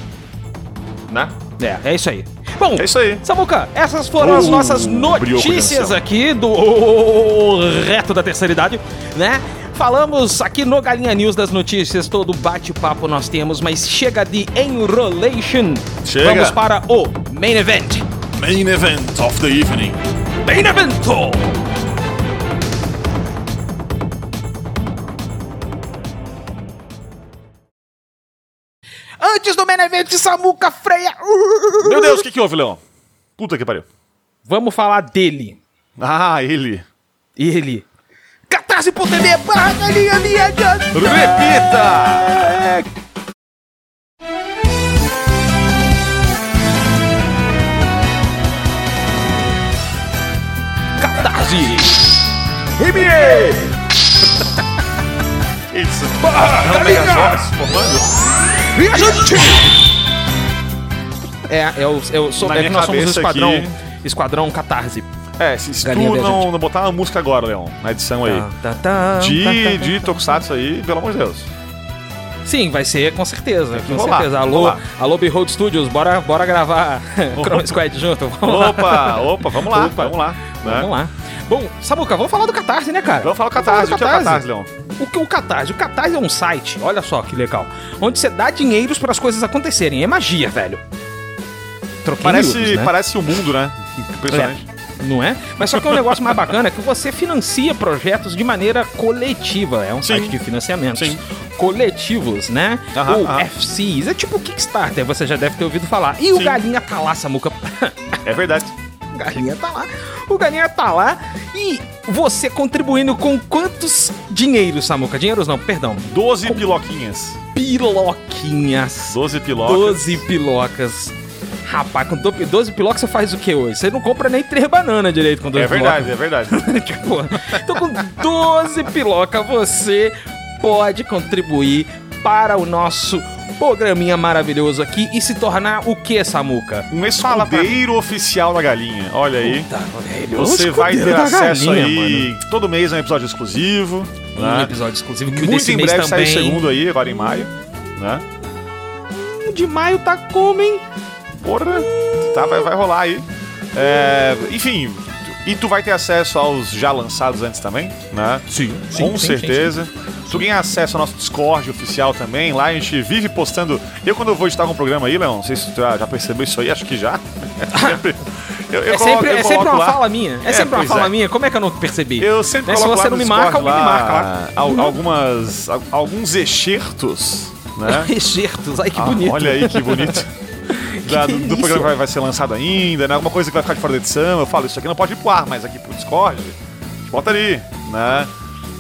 Né? É, é isso aí. Bom, É isso aí. Samuca, essas foram as Oh, nossas notícias aqui do Reto da Terceira Idade, né? Falamos aqui no Galinha News das notícias, todo bate-papo nós temos, mas chega de enrolation. Chega. Vamos para o main event. Main event of the evening. Main evento! Antes do main event, Samuca Freia. Meu Deus, o que, que houve, Leão? Puta que pariu. Vamos falar dele. Ah, ele. Ele. Catarse.tv barra galinha minha Repita! Catarse. NBA! Isso. É um Megazord formando? Viajante! É, é o, é o, so, é que nós somos o esquadrão, aqui- esquadrão Catarse. É, se, se tu não, não botar uma música agora, Leão, na edição aí, Tá, tá, tá, de, tá, tá, de Tokusatsu aí, pelo amor de Deus. Sim, vai ser com certeza, com rolar, certeza. Alô, alô Behold Studios, bora, bora gravar Chrome Squad junto. Vamos. Opa, opa, vamos lá, Opa. vamos lá. né? Vamos lá. Bom, Samuca, vamos falar do Catarse, né, cara? Vamos falar o Catarse. O que é o Catarse. Catarse, Leão? O que o Catarse? O Catarse é um site, olha só que legal, onde você dá dinheiros para as coisas acontecerem. É magia, velho. Troquei Parece, né? parece o mundo, né? Impressionante. Não é? Mas só que é um negócio mais bacana é que você financia projetos de maneira coletiva. É um Sim. site de financiamento. Sim. Coletivos, né? Aham, Ou aham. FCs. É tipo o Kickstarter, você já deve ter ouvido falar. E o Sim. Galinha tá lá, Samuca. É verdade. O Galinha tá lá. O Galinha tá lá. E você contribuindo com quantos dinheiros, Samuca? Dinheiros não, perdão. 12 piloquinhas. Piloquinhas. 12 pilocas. 12 pilocas. Rapaz, com do- 12 pilocas você faz o que hoje? Você não compra nem três bananas direito com 12 É verdade, é verdade. tipo, então com 12 piloca você pode contribuir para o nosso programinha maravilhoso aqui e se tornar o que, Samuca? Um escudeiro oficial da galinha. Olha aí. Puta, velho, Você vai ter acesso galinha, aí todo mês a um episódio exclusivo. mano. Um Né? episódio exclusivo que Muito em breve sai o também. segundo aí, agora em maio. Né? O de maio tá como, hein? Porra, tá, vai, vai rolar aí. É, enfim, e tu vai ter acesso aos já lançados antes também, né? Sim, Com certeza. Tu ganha acesso ao nosso Discord oficial também. Lá a gente vive postando. Eu, quando eu vou editar algum programa aí, Leão, não sei se tu já, já percebeu isso aí, acho que já. sempre, eu, eu É coloco- sempre, é sempre uma lá- fala minha. É, É, sempre uma fala é. minha. Como é que eu não percebi? Eu sempre Né, se você não me marca, alguém me marca lá. al- algumas, al- alguns excertos, né? Excertos, ai que Ah, bonito. olha aí que bonito. Da- do, do programa que vai, vai ser lançado ainda, né? Alguma coisa que vai ficar de fora da edição. Eu falo, isso aqui não pode ir pro ar, mas aqui pro Discord, bota ali, né?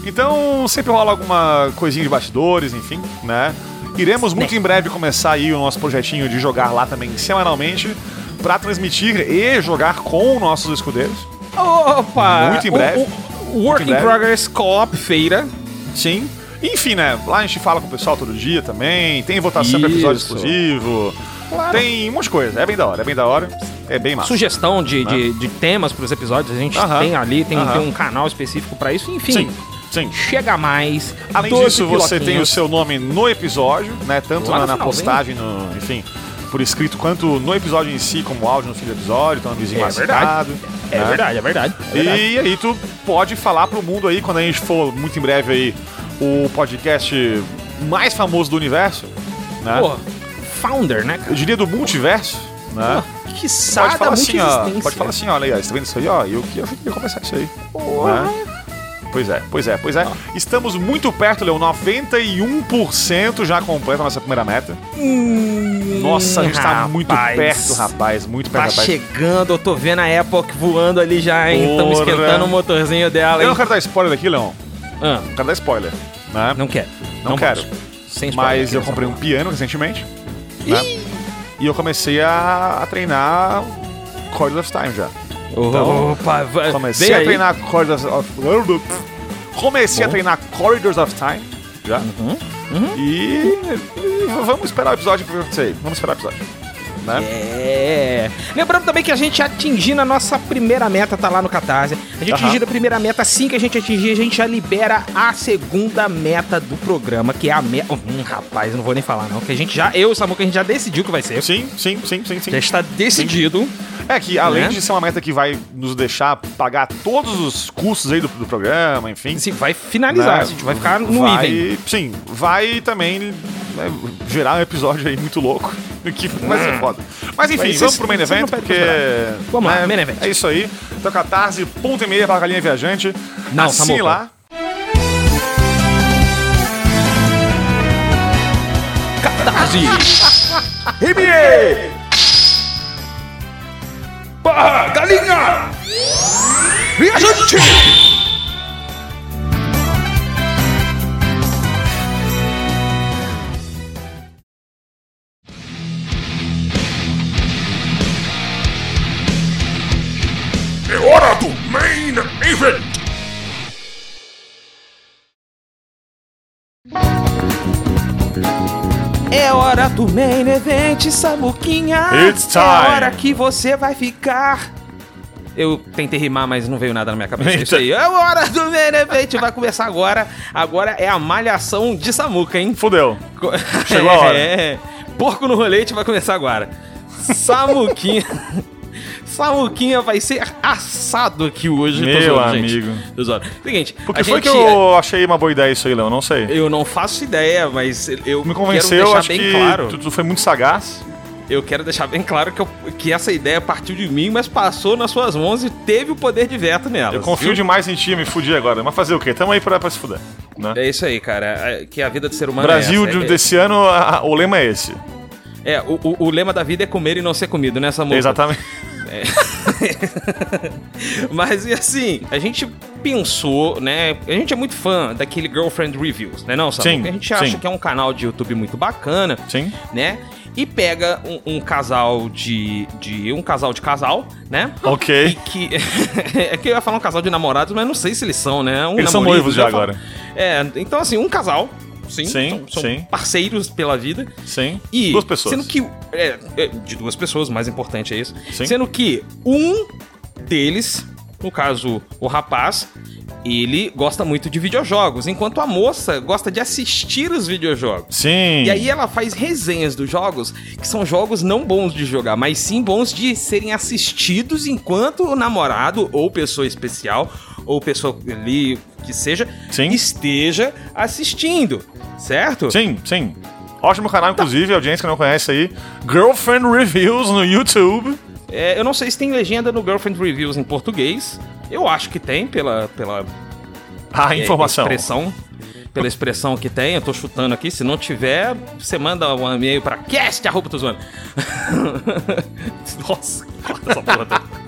Então, sempre rola alguma coisinha de bastidores, enfim, né? Iremos muito em breve começar aí o nosso projetinho de jogar lá também semanalmente pra transmitir e jogar com nossos escudeiros. Opa! Muito em breve. O, o Work in breve. Progress Co-op Feira. Sim. Enfim, né? Lá a gente fala com o pessoal todo dia também. Tem votação para episódio exclusivo. Claro. Tem um monte de coisa. É bem da hora, é bem da hora. É bem massa. Sugestão de, de, de temas pros episódios, a gente Aham. tem ali, tem, Aham. tem um canal específico pra isso, enfim. Sim, sim. Chega mais. Além 12 disso, você tem o seu nome no episódio, né? Tanto na, na postagem, no, enfim, por escrito, quanto no episódio em si, como áudio no fim do episódio, então nomezinho É mais verdade. É né? verdade, é verdade. é verdade. E aí tu pode falar pro mundo aí, quando a gente for muito em breve aí, o podcast mais famoso do universo, né? Pô, founder, né, Eu cara? diria do multiverso, né? Pô, que Pode sada falar assim, ó. Pode falar assim, olha aí, ó, você tá vendo isso aí, ó? E eu que eu queria começar isso aí. Porra. né? Pois é, pois é, pois é. Estamos muito perto, Leon. 91% já completa a nossa primeira meta. Hum, Nossa, a gente tá muito rapaz. perto, rapaz. Muito perto, Tá rapaz. chegando, eu tô vendo a Epoch voando ali já, hein? Estamos esquentando o motorzinho dela, Eu não quero dar spoiler aqui, Leon. Ah, Não quero dar spoiler, né? não quero. Não quero. Sem spoiler Mas eu comprei um piano recentemente. Né? E eu comecei a, a treinar Chords of Time já. Opa, vai- Comecei a aí. treinar Corridors of... Comecei a treinar Corridors of Time, já. Uhum, E, e vamos esperar o episódio pra ver o que. Vamos esperar o episódio. Né? É. Lembrando também que a gente atingindo a nossa primeira meta, tá lá no Catarse. A gente Aham. atingindo a primeira meta, assim que a gente atingir, a gente já libera a segunda meta do programa, que é a meta. Hum, rapaz, não vou nem falar, não. Que a gente já, eu e o Samuca, a gente já decidiu que vai ser. Sim, sim, sim, sim, sim. Já está decidido. É que além Né? de ser uma meta que vai nos deixar pagar todos os custos aí do, do programa, enfim. Sim, vai finalizar, né, a gente vai ficar no vai, item. Sim, vai também né, gerar um episódio aí muito louco. Que vai ser foda. Mas enfim, Mas vamos pro main event, porque. Vamos lá, né, main event. É isso aí. Então, catarse, ponto e meia pra galinha viajante. Não, Assine Samuca. lá. Catarse! NBA! Barra, galinha! Viajante! Do main event, Samuquinha. It's time. É hora que você vai ficar. Eu tentei rimar, mas não veio nada na minha cabeça. É isso aí. É hora do main event. Vai começar agora. Agora é a malhação de Samuca, hein? Fudeu. Chegou a hora. É. Porco no rolete vai começar agora. Samuquinha. Samuquinha vai ser assado aqui hoje. Tô Meu zoando, gente. amigo. Tô zoando. Seguinte. Por que a foi gente- que eu achei uma boa ideia isso aí, Léo? Não sei. Eu não faço ideia, mas eu Me convenceu, acho bem que claro. tu, tu foi muito sagaz. Eu quero deixar bem claro que, eu- que essa ideia partiu de mim, mas passou nas suas mãos e teve o poder de veto nela. Eu confio demais em ti, me fudi agora. Mas fazer o quê? Tamo aí pra, pra se fuder. Né? É isso aí, cara. é- Que a vida do ser humano Brasil é essa. de- É- desse ano, a- a- o lema é esse. É, o, o- o lema da vida é comer e não ser comido, né, Samuca? Exatamente. Mas e assim, a gente pensou, né? A gente é muito fã daquele Girlfriend Reviews, né, não, Samuca? Sim, A gente acha sim. que é um canal de YouTube muito bacana, Sim. né? E pega um, um casal de, de. um casal de casal, né? E Ok. que. é que eu ia falar um casal de namorados, mas não sei se eles são, né? Um Eles são noivos já agora. É, então assim, um casal. Sim, Sim, são, são sim. parceiros pela vida. Sim. E Duas pessoas. Sendo que. É, é, de duas pessoas, o mais importante é isso. Sim. Sendo que um deles, no caso, o rapaz, ele gosta muito de videojogos, enquanto a moça gosta de assistir os videojogos. Sim. E aí ela faz resenhas dos jogos, que são jogos não bons de jogar, mas sim bons de serem assistidos enquanto o namorado ou pessoa especial ou pessoa ali que seja Sim. esteja assistindo, certo? Sim, sim. Ótimo canal, inclusive, audiência que não conhece aí. Girlfriend Reviews no YouTube. É, eu não sei se tem legenda no Girlfriend Reviews em português. Eu acho que tem, pela, pela A é, informação. expressão. Pela expressão que tem, eu tô chutando aqui. Se não tiver, você manda um e-mail pra cast, arroba, tô zoando. Nossa, corta essa porra toda.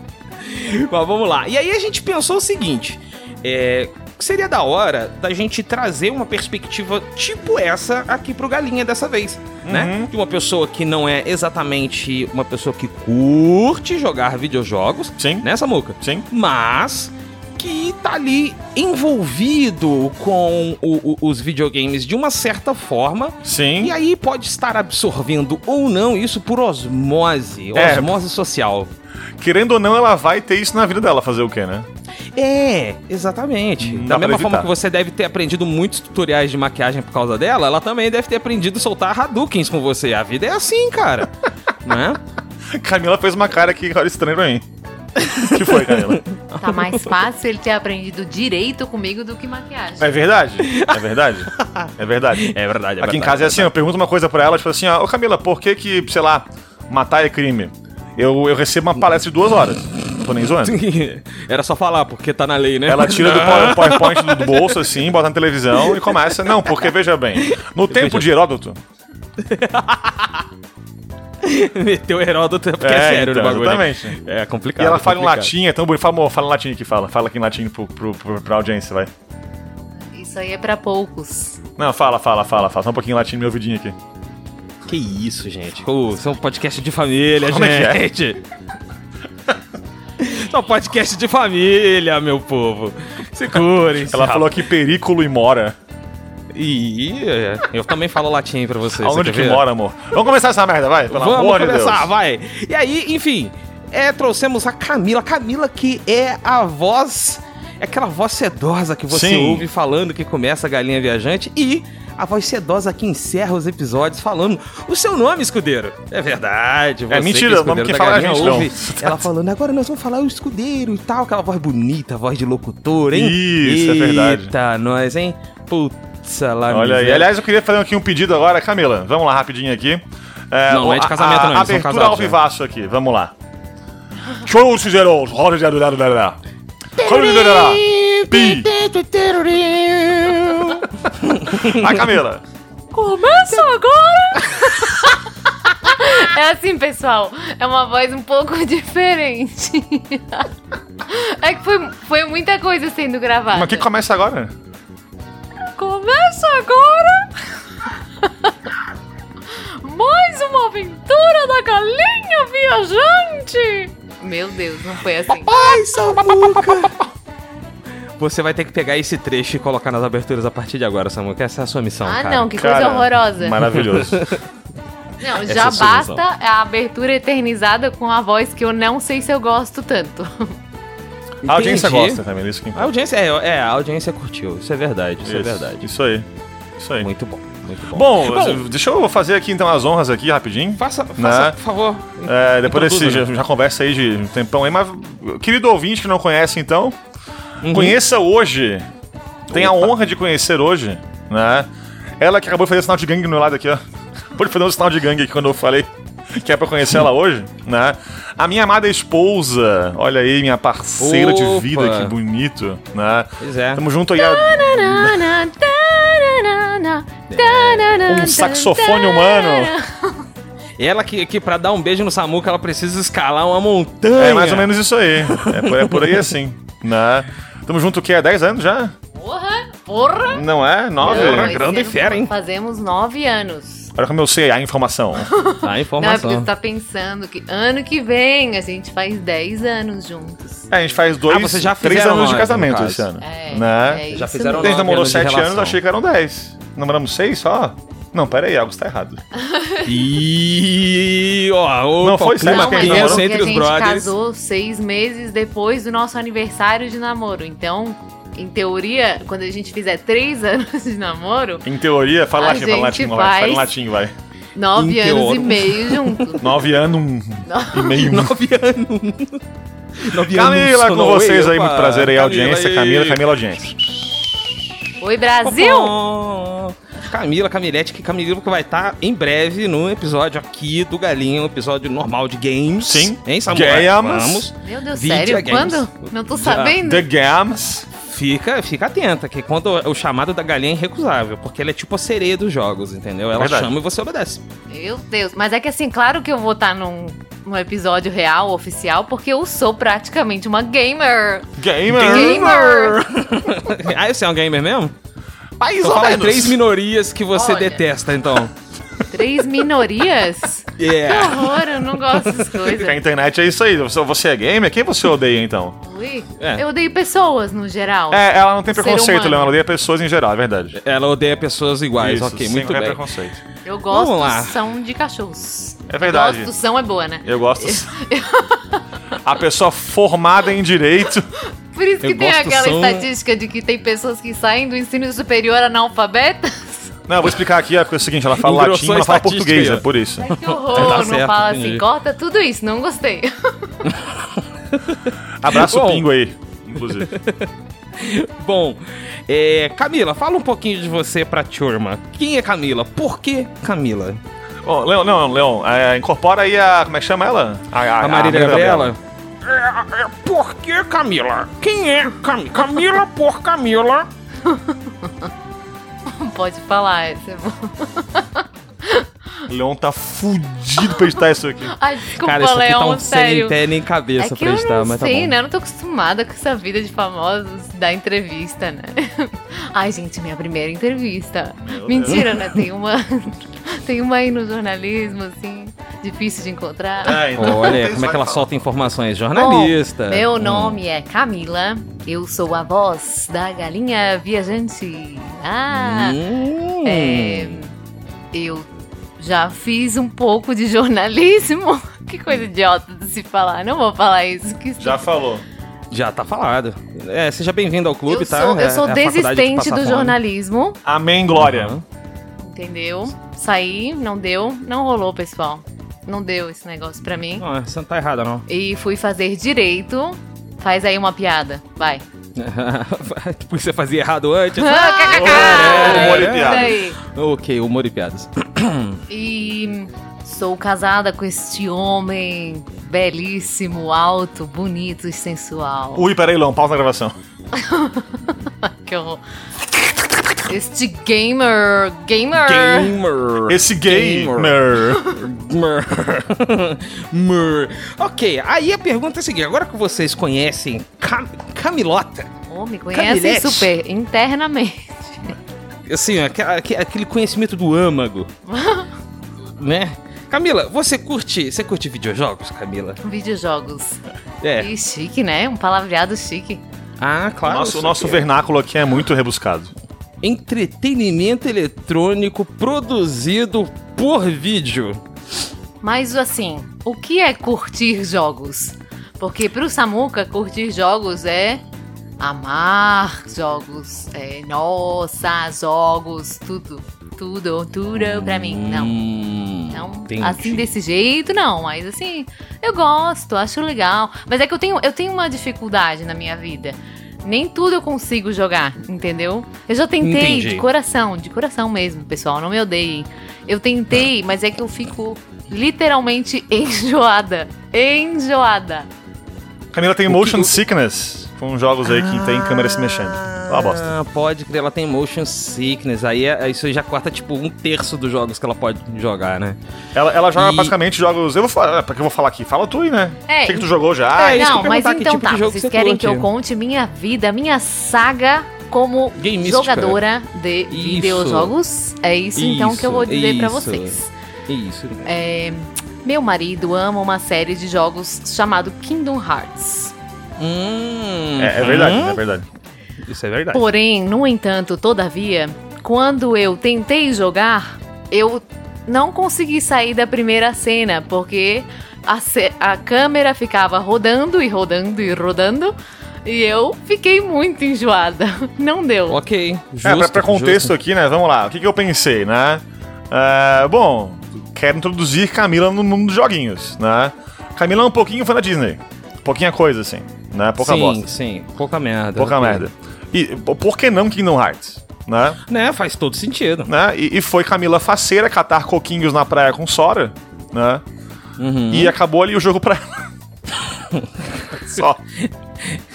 Mas vamos lá. E aí a gente pensou o seguinte: é, seria da hora da gente trazer uma perspectiva tipo essa aqui pro Galinha dessa vez, Uhum. né? De uma pessoa que não é exatamente uma pessoa que curte jogar videojogos, Sim. né, Samuca? Sim. Mas que tá ali envolvido com o- o- os videogames de uma certa forma. Sim. E aí pode estar absorvendo ou não isso por osmose, É. osmose social. Querendo ou não, ela vai ter isso na vida dela, fazer o quê, né? É, exatamente. Da dá pra mesma forma evitar. que você deve ter aprendido muitos tutoriais de maquiagem por causa dela, ela também deve ter aprendido a soltar Hadoukens com você. A vida é assim, cara. né? Camila fez uma cara aqui, cara, estranha pra mim. O que foi, Camila? Tá mais fácil ele ter aprendido direito comigo do que maquiagem. É verdade? É verdade? É verdade. É verdade, é Aqui em verdade, casa é assim, verdade. eu pergunto uma coisa pra ela, tipo assim, ó, ô Camila, por que que, sei lá, matar é crime? Eu, eu recebo uma palestra de duas horas. Tô nem zoando. Era só falar, porque tá na lei, né? Ela tira do power- PowerPoint do, bolso, assim, bota na televisão e começa. Não, porque veja bem, no tempo de Heródoto. Meteu Heródoto porque é, É, sério então, o bagulho. né? exatamente. É complicado. E ela fala em complicado. latim, é tão bonito. Fala, amor, fala em latim aqui, fala. Fala aqui em latim pro, pro, pro, pra audiência, vai. Isso aí é pra poucos. Não, fala, fala, fala, fala. Só um pouquinho em latim no meu ouvidinho aqui. Que isso, gente. Ô, isso é um podcast de família, Como é que é? gente. É um podcast de família, meu povo. Segurem. Ela falou aqui perículo e mora. E eu também falo latim pra vocês. Aonde você que mora, amor? Vamos começar essa merda, vai? Pelo Vamos amor de começar, Deus. vai. E aí, enfim, é, trouxemos a Camila. Camila que é a voz, é aquela voz sedosa que você Sim. ouve falando que começa a Galinha Viajante e a voz sedosa que encerra os episódios falando o seu nome, escudeiro. É verdade. Você mentira, que é o nome da fala é a gente, não. ouve ela falando, agora nós vamos falar o escudeiro e tal, aquela voz bonita, voz de locutor, hein? Isso, é verdade. Eita, nós, hein? Putz, lá Olha aí. Aliás, eu queria fazer aqui um pedido agora, Camila. Vamos lá, rapidinho aqui. É, Não, não é de a- casamento, a, não, são Abertura casados ao já. vivaço aqui, vamos lá. Show Sugeros, roda de adulada. Pi. Vai, Camila. Começa agora! É assim, pessoal. É uma voz um pouco diferente. É que foi, foi muita coisa sendo gravada. Mas que começa agora? Começa agora! Mais uma aventura da galinha viajante! Meu Deus, não foi assim. Ai, Samuca! Você vai ter que pegar esse trecho e colocar nas aberturas a partir de agora, Samuca. Essa é a sua missão, Ah, cara. não, que Cara, coisa horrorosa. Maravilhoso. Não, é já a sua basta a abertura eternizada com a voz que eu não sei se eu gosto tanto. A audiência Entendi. gosta também, isso que A importa. audiência, é, é, a audiência curtiu. Isso é verdade, isso, é verdade. Isso aí. Isso aí. Muito bom, muito bom. Bom, deixa eu fazer aqui então as honras aqui rapidinho. faça, faça Né? por favor. É, depois desse já, já conversa aí de um tempão aí, mas querido ouvinte que não conhece então, Uhum. conheça hoje. Tem a honra de conhecer hoje, né? Ela que acabou de fazer sinal de gangue no meu lado aqui, ó. Pode fazer um sinal de gangue aqui quando eu falei que é pra conhecer ela hoje, né? A minha amada esposa, olha aí, minha parceira de Opa. vida, que bonito, né? Pois é. Tamo junto aí. A... Um saxofone humano. Ela que, que pra dar um beijo no Samuca, ela precisa escalar uma montanha. É mais ou menos isso aí. É por, é por aí assim, né? Tamo junto o quê? Há 10 anos já? Porra! Porra! Não é? 9? Porra, grande fera, hein? Fazemos nove anos. Olha como eu sei a informação. A Não, é porque informação. você tá pensando que ano que vem a gente faz 10 anos juntos. É, a gente faz dois, Ah, vocês já três fizeram anos de nove, casamento no esse ano. É, né? é Já isso fizeram A gente nove namorou anos de 7 anos, relação. achei que eram 10. Namoramos 6 só? Não, pera aí, algo está errado. E ó, Não opa, foi o clima Não, é namorou? porque entre a os gente brothers. casou seis meses depois do nosso aniversário de namoro. Então, em teoria, quando a gente fizer três anos de namoro, Em teoria, fala latim, fala gente latim, vai. Fala latim, vai. nove Em anos teoria. e meio juntos. 9 anos e meio. Nove anos. Nove Camila anos, com vocês aí, opa, muito prazer aí, audiência. aí. Camila, Camila, audiência. Oi, Brasil! Oh, Camila, Camilete, que Camila que vai estar em breve no episódio aqui do Galinha, um episódio normal de games. Sim. Hein, Samurai? Games. Vamos. Meu Deus, Video sério? games. Quando? Não tô sabendo. The Games. Fica, fica atenta, que quando o chamado da galinha é irrecusável, porque ela é tipo a sereia dos jogos, entendeu? Ela Verdade. chama e você obedece. Meu Deus. Mas é que assim, claro que eu vou estar num, num episódio real, oficial, porque eu sou praticamente uma gamer. Gamer. Gamer! ah, você é um gamer mesmo? Mais Então ou menos. três minorias que você Olha. detesta, então. Três minorias? Que Yeah. horror, eu não gosto dessas coisas. A internet é isso aí. Você- é gamer? Quem você odeia, então? Ui, É. Eu odeio pessoas no geral. É, ela não tem preconceito. Leão. Ela odeia pessoas em geral, é verdade. Ela odeia pessoas iguais, Isso, ok, muito bem. preconceito. Eu gosto Vamos lá. são de cachorros. É verdade. Eu gosto são é boa, né? Eu gosto. A pessoa formada em direito. Por isso que Eu tem aquela são- estatística de que tem pessoas que saem do ensino superior analfabetas. Não, eu vou explicar aqui, é porque é o seguinte, ela fala Engrossou latim, a ela fala português, é por isso. Ai, que horror, Tá não certo, fala entendi. assim, corta tudo isso, não gostei. Abraço o Bom. Pingo aí, inclusive. Bom, é, Camila, fala um pouquinho de você pra turma. Quem é Camila? Por que Camila? Bom, Leão, não, Leão, é, incorpora aí a. Como é que chama ela? A, Marília Gabriela? É, é, por que Camila? Quem é Camila? Camila por Camila. Pode falar, essa é boa. Leão tá fudido pra editar isso aqui. Ai, desculpa, Cara, isso aqui tá Leão, um sem sério. pé nem cabeça É pra eu editar, não mas tá sei, bom. né? Eu não tô acostumada com essa vida de famosos da entrevista, né? Ai, gente, minha primeira entrevista. Mentira, né? Tem uma. Tem uma aí no jornalismo, assim. difícil de encontrar. É, então Olha, como é que ela solta informações? Jornalista. Bom, meu Hum. nome é Camila, eu sou a voz da galinha viajante. Ah, Hum. é, eu já fiz um pouco de jornalismo. Que coisa idiota de se falar, não vou falar isso. Que Já falou. Já tá falado. É, seja bem-vindo ao clube, eu tá? sou, É- eu sou é a faculdade de desistente do fome. jornalismo, Amém, Glória. Uhum. entendeu? Saí, não deu, não rolou, pessoal. Não deu esse negócio pra mim. Não, você não tá errada, não. E fui fazer direito. Faz aí uma piada, vai. Porque você fazia errado antes. KKK! humor e Isso piada. aí. ok, humor e piadas. E sou casada com este homem belíssimo, alto, bonito e sensual. Ui, peraí, Lão, pausa na gravação. Que horror. Este gamer, gamer. Gamer. Esse gamer. Gamer. Mer. Ok, aí a pergunta é a seguinte: agora que vocês conhecem Cam Camilota, Oh, me conhece Camilete. super internamente. assim, aque- aque- aquele conhecimento do âmago, né? Camila, você curte, você curte videojogos, Camila? Videojogos. É. E chique, né? Um palavreado chique. Ah, O claro. nosso, isso o nosso é vernáculo aqui é muito rebuscado. Entretenimento eletrônico produzido por vídeo. Mas assim, o que é curtir jogos? Porque pro Samuca, curtir jogos é amar jogos, é nossa, jogos, tudo, tudo, tudo pra mim. Não, Hum, não, entendi. assim desse jeito não, mas assim, eu gosto, acho legal. Mas é que eu tenho, eu tenho uma dificuldade na minha vida. Nem tudo eu consigo jogar, entendeu? Eu já tentei Entendi. de coração, de coração mesmo, pessoal, não me odeiem. Eu tentei, mas é que eu fico literalmente enjoada. Enjoada. Camila tem motion que- sickness com jogos aí que tem câmera se mexendo. É uma bosta. Ah, pode crer, ela tem motion sickness. Aí é- isso aí já corta tipo um terço dos jogos que ela pode jogar, né? Ela, ela joga E- basicamente jogos. Eu vou falar. Porque eu vou falar aqui. Fala tu aí, né? É, O que, que tu jogou já? É, isso que eu não, mas perguntar, que então tipo tá. jogo Vocês você querem que eu conte minha vida, minha saga como Gameística. jogadora de Isso. videojogos? É isso, então que eu vou Isso, dizer pra isso. vocês. Isso. É, meu marido ama uma série de jogos chamado Kingdom Hearts. Hum, É, é verdade, hum, é verdade. Isso é verdade. Porém, no entanto, todavia, quando eu tentei jogar, eu não consegui sair da primeira cena, porque a, ce- a câmera ficava rodando e rodando e rodando. E eu fiquei muito enjoada. Não deu. Ok, justo. é, pra, pra contexto justo. aqui, né? Vamos lá. O que, que eu pensei, né? É, bom, quero introduzir Camila no mundo dos joguinhos, né? Camila é um pouquinho fã da Disney. Pouquinha coisa, assim, né? Pouca sim, bosta. sim, pouca merda. Pouca merda. E por que não Kingdom Hearts? Né? Né, faz todo sentido. né? E, e foi Camila faceira catar coquinhos na praia com Sora, né? Uhum. E acabou ali o jogo pra ela. Só.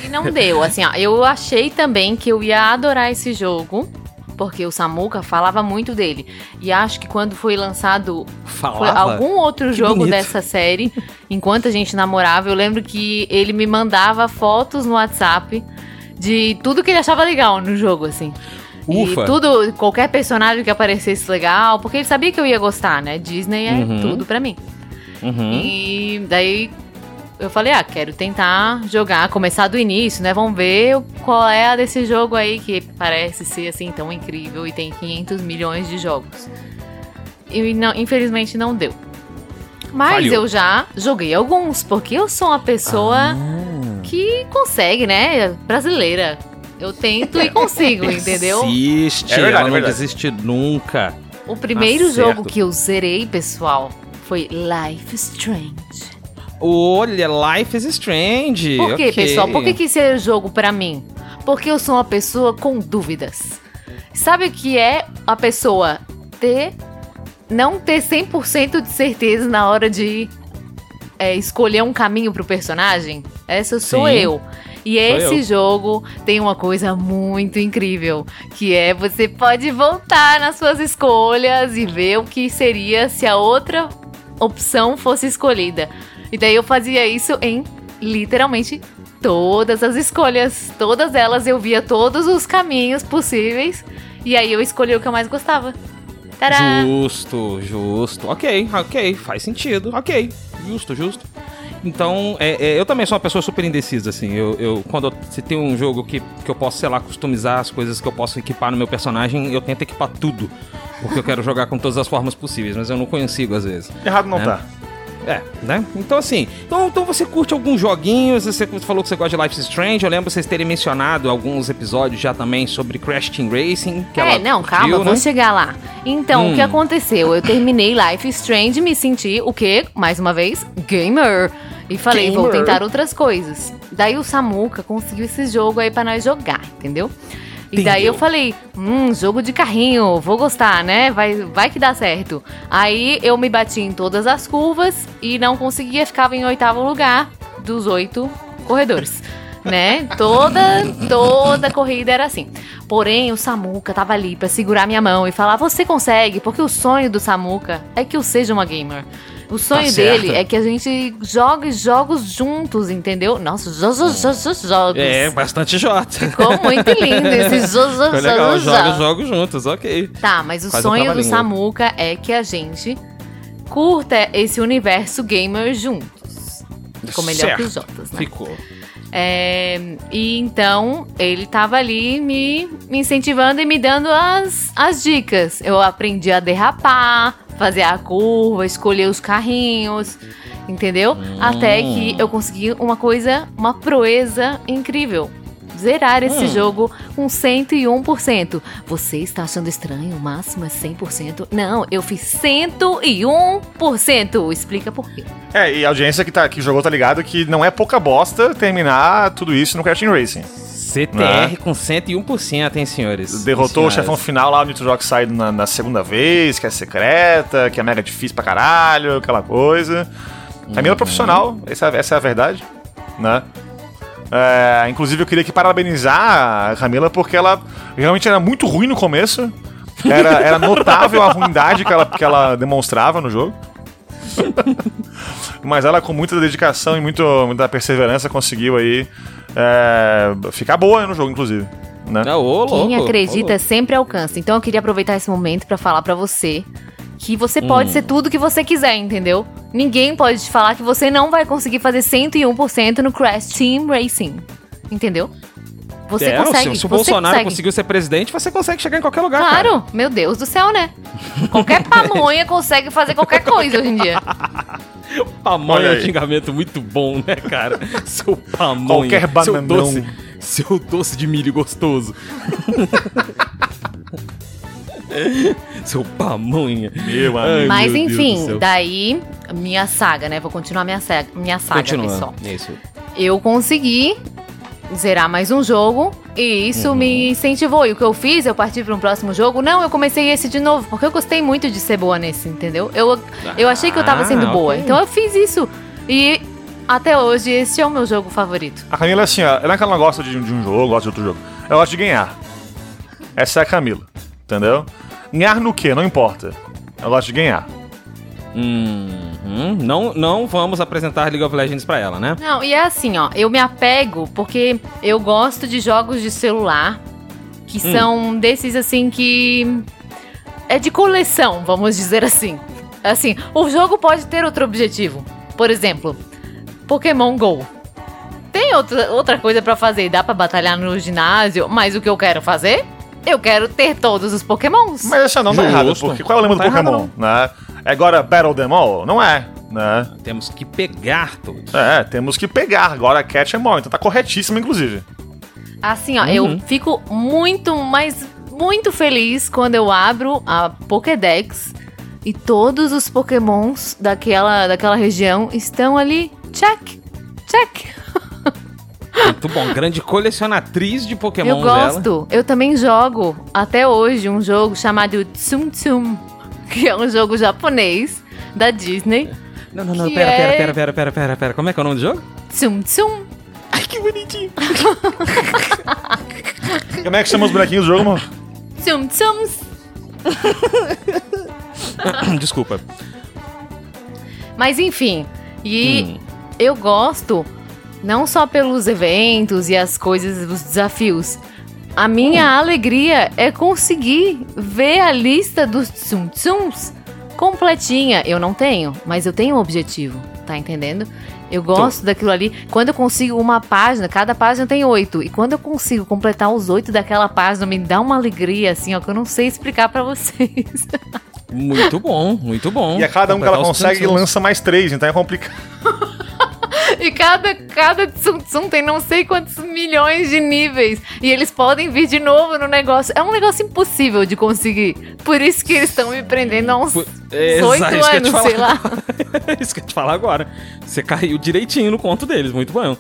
E não deu. Assim, ó, eu achei também que eu ia adorar esse jogo. Porque o Samuka falava muito dele. E acho que quando foi lançado Foi algum outro Que jogo bonito. dessa série, enquanto a gente namorava, eu lembro que ele me mandava fotos no WhatsApp de tudo que ele achava legal no jogo, assim. Ufa. E tudo, qualquer personagem que aparecesse legal, porque ele sabia que eu ia gostar, né? Disney é Uhum. tudo pra mim. Uhum. E daí eu falei, ah, quero tentar jogar, começar do início, né? Vamos ver qual é a desse jogo aí que parece ser assim tão incrível e tem 500 milhões de jogos. E não- infelizmente não deu. Mas Falhou. eu já joguei alguns, porque eu sou uma pessoa Ah. que consegue, né? Brasileira. Eu tento e consigo, entendeu? Persiste, É verdade, ela é não verdade. desiste nunca. O primeiro Tá certo. jogo que eu zerei, pessoal, foi Life Strange. Olha, Life is Strange. Por quê, ok. pessoal? Por que, que esse é o jogo pra mim? Porque eu sou uma pessoa com dúvidas. Sabe o que é a pessoa ter. não ter 100% de certeza na hora de é, escolher um caminho pro personagem? Essa sou Sim. eu. E esse jogo tem uma coisa muito incrível, que é você pode voltar nas suas escolhas e ver o que seria se a outra opção fosse escolhida. E daí eu fazia isso em literalmente todas as escolhas, todas elas eu via todos os caminhos possíveis e aí eu escolhi o que eu mais gostava. Tadá! Justo, justo. Ok, ok, faz sentido. Ok, justo, justo. Então, é, é, eu também sou uma pessoa super indecisa, assim. Eu, eu quando eu- se tem um jogo que, que eu posso, sei lá, customizar as coisas que eu posso equipar no meu personagem, eu tento equipar tudo. Porque eu quero jogar com todas as formas possíveis, mas eu não consigo às vezes. Errado não É. tá. É, né? Então assim, então, então você curte alguns joguinhos, você falou que você gosta de Life is Strange, eu lembro vocês terem mencionado alguns episódios já também sobre Crash Team Racing. Que É, não, calma, né? vamos chegar lá. Então, o que Hum. aconteceu? Eu terminei Life is Strange e me senti, o quê? Mais uma vez, gamer. E falei, vou Gamer. tentar outras coisas. Daí o Samuca conseguiu esse jogo aí pra nós jogar, entendeu? E daí eu falei, hum, jogo de carrinho, vou gostar, né? Vai, vai que dá certo. Aí eu me bati em todas as curvas e não conseguia, ficava em oitavo lugar dos oito corredores. Né? Toda, toda corrida era assim. Porém, o Samuca tava ali pra segurar minha mão e falar: Você consegue, porque o sonho do Samuca é que eu seja uma gamer. O sonho Tá certo. dele é que a gente jogue jogos juntos, entendeu? Nossa, jogos, jogos, jogos. É, bastante J. Ficou muito lindo esse legal, jogos, joga jogos. juntos, ok. Tá, mas o um sonho do. Samuca é que a gente curta esse universo gamer juntos. Ficou melhor que os Certo. Jotas, né? Ficou. É, e então ele tava ali me, me incentivando e me dando as, as dicas. Eu aprendi a derrapar, fazer a curva, escolher os carrinhos, entendeu? Até que eu consegui uma coisa, uma proeza incrível. Zerar esse Hum. jogo com 101%. Você está achando estranho? O máximo é 100%? Não, eu fiz 101%. Explica por quê. É, e a audiência que, tá, que jogou tá ligado que não é pouca bosta terminar tudo isso no Crash Racing. CTR Né? com 101%, hein, senhores? Derrotou o chefão final lá, o Nitro Oxide na, na segunda vez, que é secreta, que é mega difícil pra caralho, aquela coisa. Camila é profissional, essa, essa é a verdade, né? É, inclusive eu queria aqui parabenizar a Camila porque ela realmente era muito ruim no começo. Era, era notável a ruindade que ela, que ela demonstrava no jogo. Mas ela, com muita dedicação e muito, muita perseverança, conseguiu aí é, ficar boa no jogo, inclusive. Né? Não, ô, louco, Quem ô, acredita louco. sempre alcança. Então eu queria aproveitar esse momento pra falar pra você que você pode Hum. ser tudo que você quiser, entendeu? Ninguém pode te falar que você não vai conseguir fazer 101% no Crash Team Racing. Entendeu? Você É, consegue. Se, se o você Bolsonaro consegue. conseguiu ser presidente, você consegue chegar em qualquer lugar, cara. Claro, meu Deus do céu, né? Qualquer pamonha consegue fazer qualquer coisa hoje em dia. Pamonha Olha é um xingamento muito bom, né, cara? Seu pamonha. Qualquer Seu bananão. doce, seu doce de milho gostoso. seu pamonha. Meu amigo. Mas meu Deus do enfim, céu. daí, minha saga, né? Vou continuar minha saga, minha saga Continua. pessoal. Isso. eu consegui zerar mais um jogo e isso Uhum. me incentivou. E o que eu fiz, eu parti para um próximo jogo. Não, eu comecei esse de novo, porque eu gostei muito de ser boa nesse, entendeu? Eu, eu achei que eu tava Ah, sendo boa, ok. então eu fiz isso. E até hoje esse é o meu jogo favorito. A Camila é assim, ó, ela não é que ela não gosta de, de um jogo, gosta de outro jogo. Ela gosta de ganhar. Essa é a Camila, entendeu? Ganhar no quê? Não importa. Ela gosta de ganhar. Uhum. Não, não vamos apresentar League of Legends pra ela, né? Não, e é assim, ó, eu me apego porque eu gosto de jogos de celular que Hum. são desses assim que é de coleção, vamos dizer assim. Assim, o jogo pode ter outro objetivo. Por exemplo, Pokémon Go. Tem outra, outra coisa pra fazer, dá pra batalhar no ginásio, mas o que eu quero fazer? Eu quero ter todos os Pokémons. Mas essa não tá Justo. errada, porque qual é o lema do Não tá errado, Pokémon? Né? É agora Battle Them All? Não é, né? Temos que pegar todos. É, temos que pegar. Agora Catch Em All, então tá corretíssimo, inclusive. Assim, ó, Uhum. eu fico muito, mas muito feliz quando eu abro a Pokédex e todos os Pokémons daquela, daquela região estão ali. Check! Check! Muito bom. Grande colecionatriz de Pokémon eu gosto. Eu também jogo até hoje um jogo chamado Tsum Tsum, que é um jogo japonês da Disney. Não, não, não. Pera, é- pera, pera, pera, pera, pera, pera. Como é que é o nome do jogo? Tsum Tsum. Ai, que bonitinho. Como é que chama os bonequinhos do jogo, mano? Tsum Tsums. Desculpa. Mas enfim, e Hum. eu gosto não só pelos eventos e as coisas, os desafios, a minha alegria é conseguir ver a lista dos Tsum Tsums completinha. Eu não tenho, mas eu tenho um objetivo, tá entendendo? Eu gosto daquilo ali. Quando eu consigo uma página, cada página tem oito. E quando eu consigo completar os oito daquela página, me dá uma alegria, assim, ó, que eu não sei explicar pra vocês. Muito bom, muito bom. E a cada um que ela consegue, lança mais três, então é complicado. E cada, cada Tsum Tsum tem não sei quantos milhões de níveis. E eles podem vir de novo no negócio. É um negócio impossível de conseguir. Por isso que eles estão me prendendo há uns é, oito te anos, sei lá. isso que eu ia te falar agora. Você caiu direitinho no conto deles, muito bom.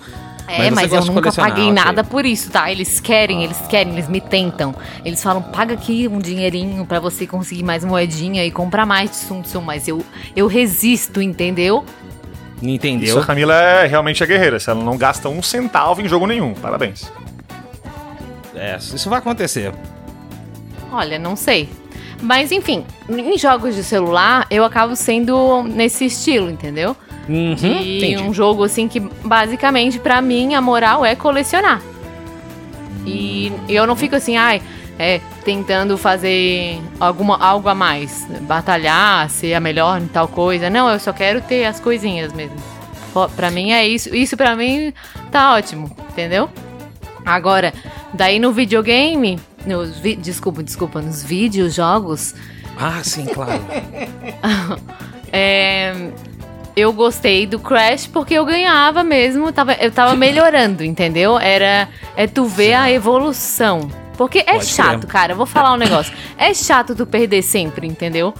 É, Mas mas, eu nunca paguei nada por isso, tá? Eles querem, eles querem, eles me tentam. Eles falam, paga aqui um dinheirinho pra você conseguir mais moedinha e comprar mais de Tsum Tsum. Mas eu, eu resisto, entendeu? Não Isso, entendeu? a Camila é realmente a guerreira. Se ela não gasta um centavo em jogo nenhum. Parabéns. É, isso vai acontecer. Olha, não sei. Mas enfim, em jogos de celular, eu acabo sendo nesse estilo, entendeu? Uhum, De entendi. um jogo assim que basicamente pra mim a moral é colecionar. E eu não fico assim, ai, é, tentando fazer alguma, algo a mais, batalhar, ser a melhor em tal coisa. Não, eu só quero ter as coisinhas mesmo. Pra mim é isso. Isso pra mim tá ótimo, entendeu? Agora, daí no videogame, nos vi- desculpa, desculpa, nos videojogos, Ah, sim, claro. é, eu gostei do Crash porque eu ganhava mesmo, tava, eu tava melhorando, entendeu? Era é tu ver a evolução. Porque é Pode chato, cara. Eu vou falar um negócio. É chato tu perder sempre, entendeu?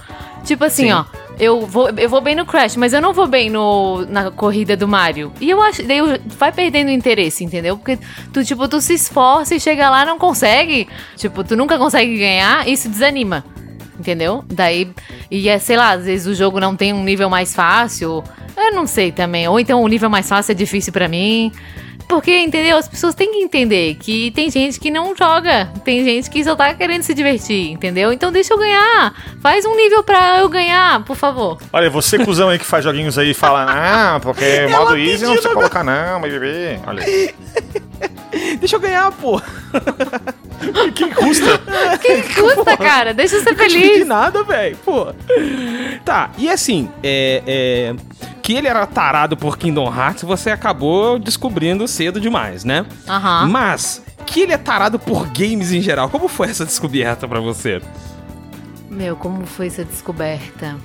Tipo assim, Sim. ó. Eu vou, eu vou bem no Crash, mas eu não vou bem no, na corrida do Mario. E eu acho. Daí eu- vai perdendo interesse, entendeu? Porque tu, tipo, tu se esforça e chega lá e não consegue. Tipo, tu nunca consegue ganhar, isso desanima. Entendeu? Daí. E é, sei lá, às vezes o jogo não tem um nível mais fácil. Eu não sei também. Ou então o nível mais fácil é difícil pra mim. Porque, entendeu? As pessoas têm que entender que tem gente que não joga. Tem gente que só tá querendo se divertir, entendeu? Então deixa eu ganhar. Faz um nível pra eu ganhar, por favor. Olha, você, cuzão aí que faz joguinhos aí e fala, não, porque modo easy não precisa colocar, não, mas bebê. Olha aí. Deixa eu ganhar, pô. Que custa? Que custa, cara? Deixa eu ser Não pedi feliz. nada, velho, pô. Tá, e assim, é, é, que ele era tarado por Kingdom Hearts, você acabou descobrindo cedo demais, né? Aham. Mas que ele é tarado por games em geral. Como foi essa descoberta pra você? Meu, como foi essa descoberta?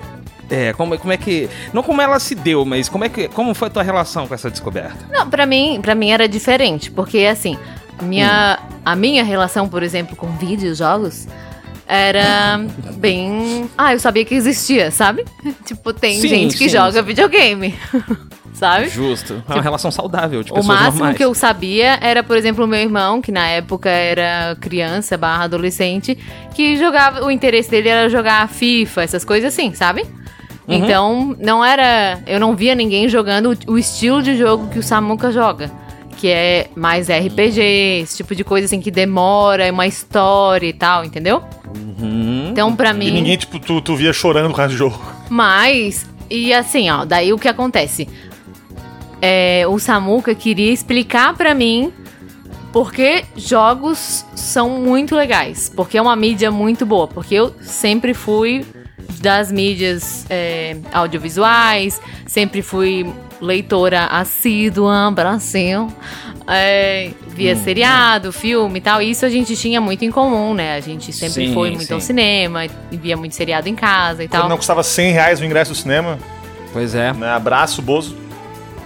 É, como, como é que. Não como ela se deu, mas como é que. Como foi a tua relação com essa descoberta? Não, pra mim, pra mim era diferente, porque assim, a minha, a minha relação, por exemplo, com videojogos era bem. Ah, eu sabia que existia, sabe? tipo, tem Sim, gente que sim, joga sim. videogame. sabe? Justo. É uma relação saudável de O máximo normais. que eu sabia era, por exemplo, o meu irmão, que na época era criança barra adolescente, que jogava. O interesse dele era jogar FIFA, essas coisas assim, sabe? Uhum. Então, não era. Eu não via ninguém jogando o, o estilo de jogo que o Samuka joga. Que é mais RPG, esse tipo de coisa assim que demora, é uma história e tal, entendeu? Uhum. Então, pra E mim. ninguém, tipo, tu, tu via chorando por causa do jogo. Mas, e assim, ó, daí o que acontece? É, o Samuka queria explicar pra mim porque jogos são muito legais. Porque é uma mídia muito boa. Porque eu sempre fui das mídias é, audiovisuais, sempre fui leitora assídua, Brasil. É, via seriado, filme e tal. E isso a gente tinha muito em comum, né? A gente sempre Sim, foi muito sim. ao cinema, e via muito seriado em casa e tal. Quando não custava 100 reais o ingresso do cinema, Pois é. né? Abraço, Bozo.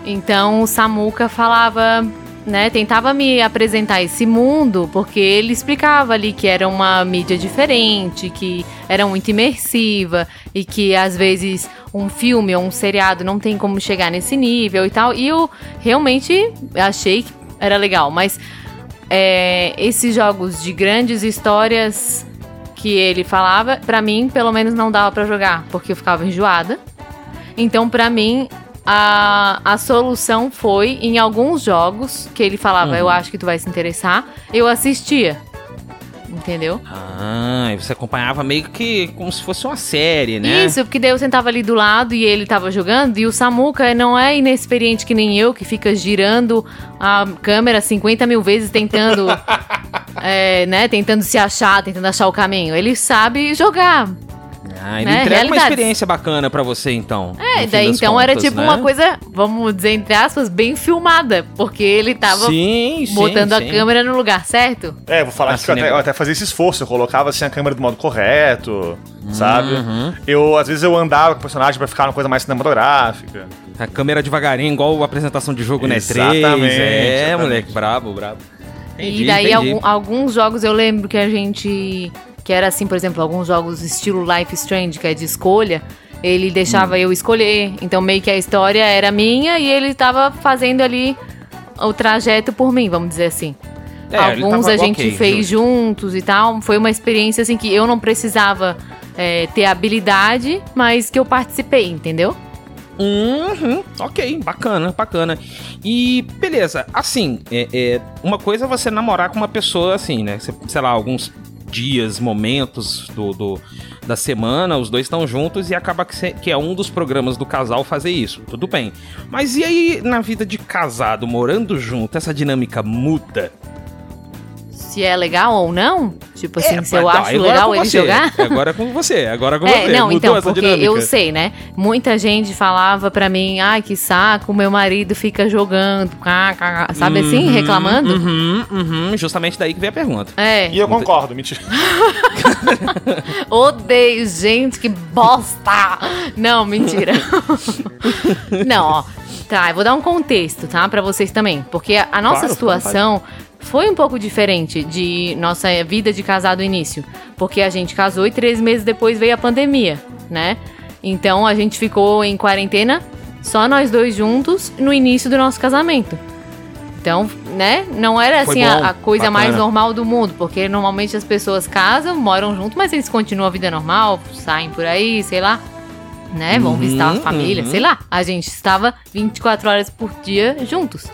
Então o Samuka falava, né, tentava me apresentar esse mundo, porque ele explicava ali que era uma mídia diferente, que era muito imersiva e que às vezes um filme ou um seriado não tem como chegar nesse nível e tal. E eu realmente achei que era legal, mas é, esses jogos de grandes histórias que ele falava, pra mim, pelo menos não dava pra jogar, porque eu ficava enjoada. Então, pra mim, a, a solução foi em alguns jogos que ele falava, eu acho que tu vai se interessar, eu assistia. Entendeu? Ah, e você acompanhava meio que como se fosse uma série, né? Isso, porque daí eu sentava ali do lado e ele tava jogando, e o Samuka não é inexperiente que nem eu, que fica girando a câmera 50 mil vezes tentando. é, né, tentando se achar, tentando achar o caminho. Ele sabe jogar. Ah, ele né, entrega uma realidades. experiência bacana pra você, então. É, daí então era contas, tipo né? uma coisa, vamos dizer, entre aspas, bem filmada. Porque ele tava Sim, sim, botando sim. a câmera no lugar certo. É, vou falar Assim, que eu até, eu até fazia esse esforço, eu colocava assim a câmera do modo correto, sabe? Uhum. Eu, às vezes, eu andava com o personagem pra ficar uma coisa mais cinematográfica. A câmera devagarinho, igual a apresentação de jogo, né? 3. Exatamente, É, exatamente. moleque, brabo, brabo. Entendi, e daí alguns jogos eu lembro que a gente. Que era assim, por exemplo, alguns jogos estilo Life Strange, que é de escolha. Ele Hum. deixava eu escolher. Então meio que a história era minha e ele tava fazendo ali o trajeto por mim, vamos dizer assim. É, Alguns a gente ok, fez justo. juntos e tal. Foi uma experiência assim que eu não precisava é, ter habilidade, mas que eu participei, entendeu? Uhum, ok, bacana, bacana. E beleza, assim, é, é, uma coisa é você namorar com uma pessoa assim, né? Sei lá, alguns dias, momentos do, do- da semana, os dois estão juntos e acaba que, que é um dos programas do casal fazer isso. Tudo bem. Mas e aí, na vida de casado, morando junto, essa dinâmica muda? Se é legal ou não? Tipo assim, É, se eu acho é legal ele você. jogar? Agora é com você, agora é com É, você. não, Mudou então, essa porque dinâmica. eu sei, né? Muita gente falava pra mim, ai, que saco, meu marido fica jogando, cá, cá, cá", sabe assim, Uhum, reclamando? Uhum, uhum, justamente daí que vem a pergunta. É, E eu concordo, mentira. odeio gente, que bosta! Não, mentira. Não, ó, tá, eu vou dar um contexto, tá, pra vocês também, porque a, a nossa Claro, situação foi um pouco diferente de nossa vida de casado início, porque a gente casou e três meses depois veio a pandemia, né? Então a gente ficou em quarentena, só nós dois juntos, no início do nosso casamento. Então, né, não era assim a, bom, a coisa bacana. mais normal do mundo, porque normalmente as pessoas casam, moram junto, mas eles continuam a vida normal, saem por aí, sei lá, né, vão Uhum, visitar a família, uhum. sei lá. A gente estava 24 horas por dia juntos.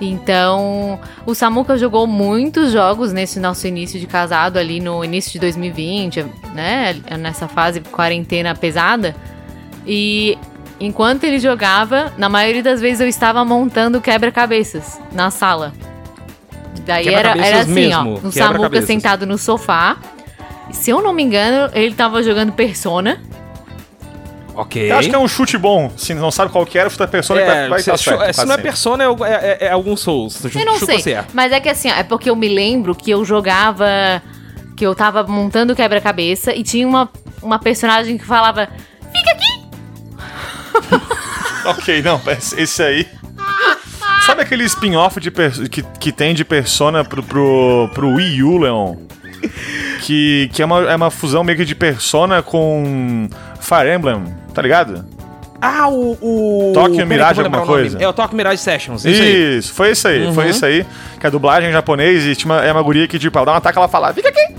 Então, o Samuka jogou muitos jogos nesse nosso início de casado ali no início de 2020, né? Nessa fase quarentena pesada. E enquanto ele jogava, na maioria das vezes eu estava montando quebra-cabeças na sala. Daí era, era assim, mesmo, ó, o Samuka quebra-cabeças. sentado no sofá. Se eu não me engano, ele tava jogando Persona. Ok. Eu acho que é um chute bom. Se não sabe qual que era, chuta a pessoa que vai, vai se, estar certo. se quase não é persona, é, é, é- é algum Souls. Eu não sei. certo. Mas é que assim, ó, é porque eu me lembro que eu jogava. Que eu tava montando o quebra-cabeça e tinha uma, uma personagem que falava. Ok, não, esse aí. Sabe aquele spin-off que, que tem de Persona pro, pro, pro Wii U, Leon? Que, que é, uma, é uma fusão meio que de Persona com Fire Emblem, tá ligado? Ah, o. o... Eu Mirage alguma coisa? É o Tokyo Mirage Sessions. Isso aí. Isso, foi isso aí, Uhum. foi isso aí. Que a dublagem em japonês e tinha uma, é uma guria que, tipo, ela dá um ataque ela fala, fica aqui!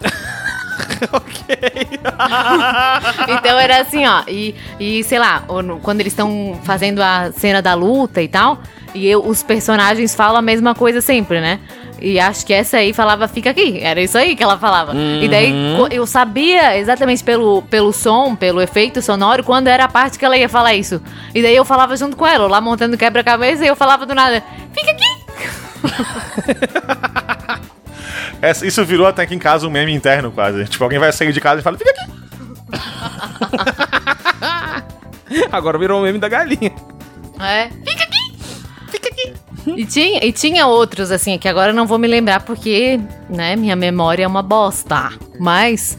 Então era assim, ó. E, e sei lá, quando eles estão fazendo a cena da luta e tal, e eu- os personagens falam a mesma coisa sempre, né? E acho que essa aí falava, fica aqui. Era isso aí que ela falava. E daí co- eu sabia exatamente pelo, pelo som, pelo efeito sonoro, quando era a parte que ela ia falar isso. E daí eu falava junto com ela, lá montando quebra-cabeça, e eu falava do nada, fica aqui! Essa- isso virou até aqui em casa um meme interno quase. Tipo, alguém vai sair de casa e fala, fica aqui! Agora virou o meme da galinha. É. Fica aqui! Fica aqui! E tinha, e tinha outros, assim, que agora eu não vou me lembrar porque, né, minha memória é uma bosta. Mas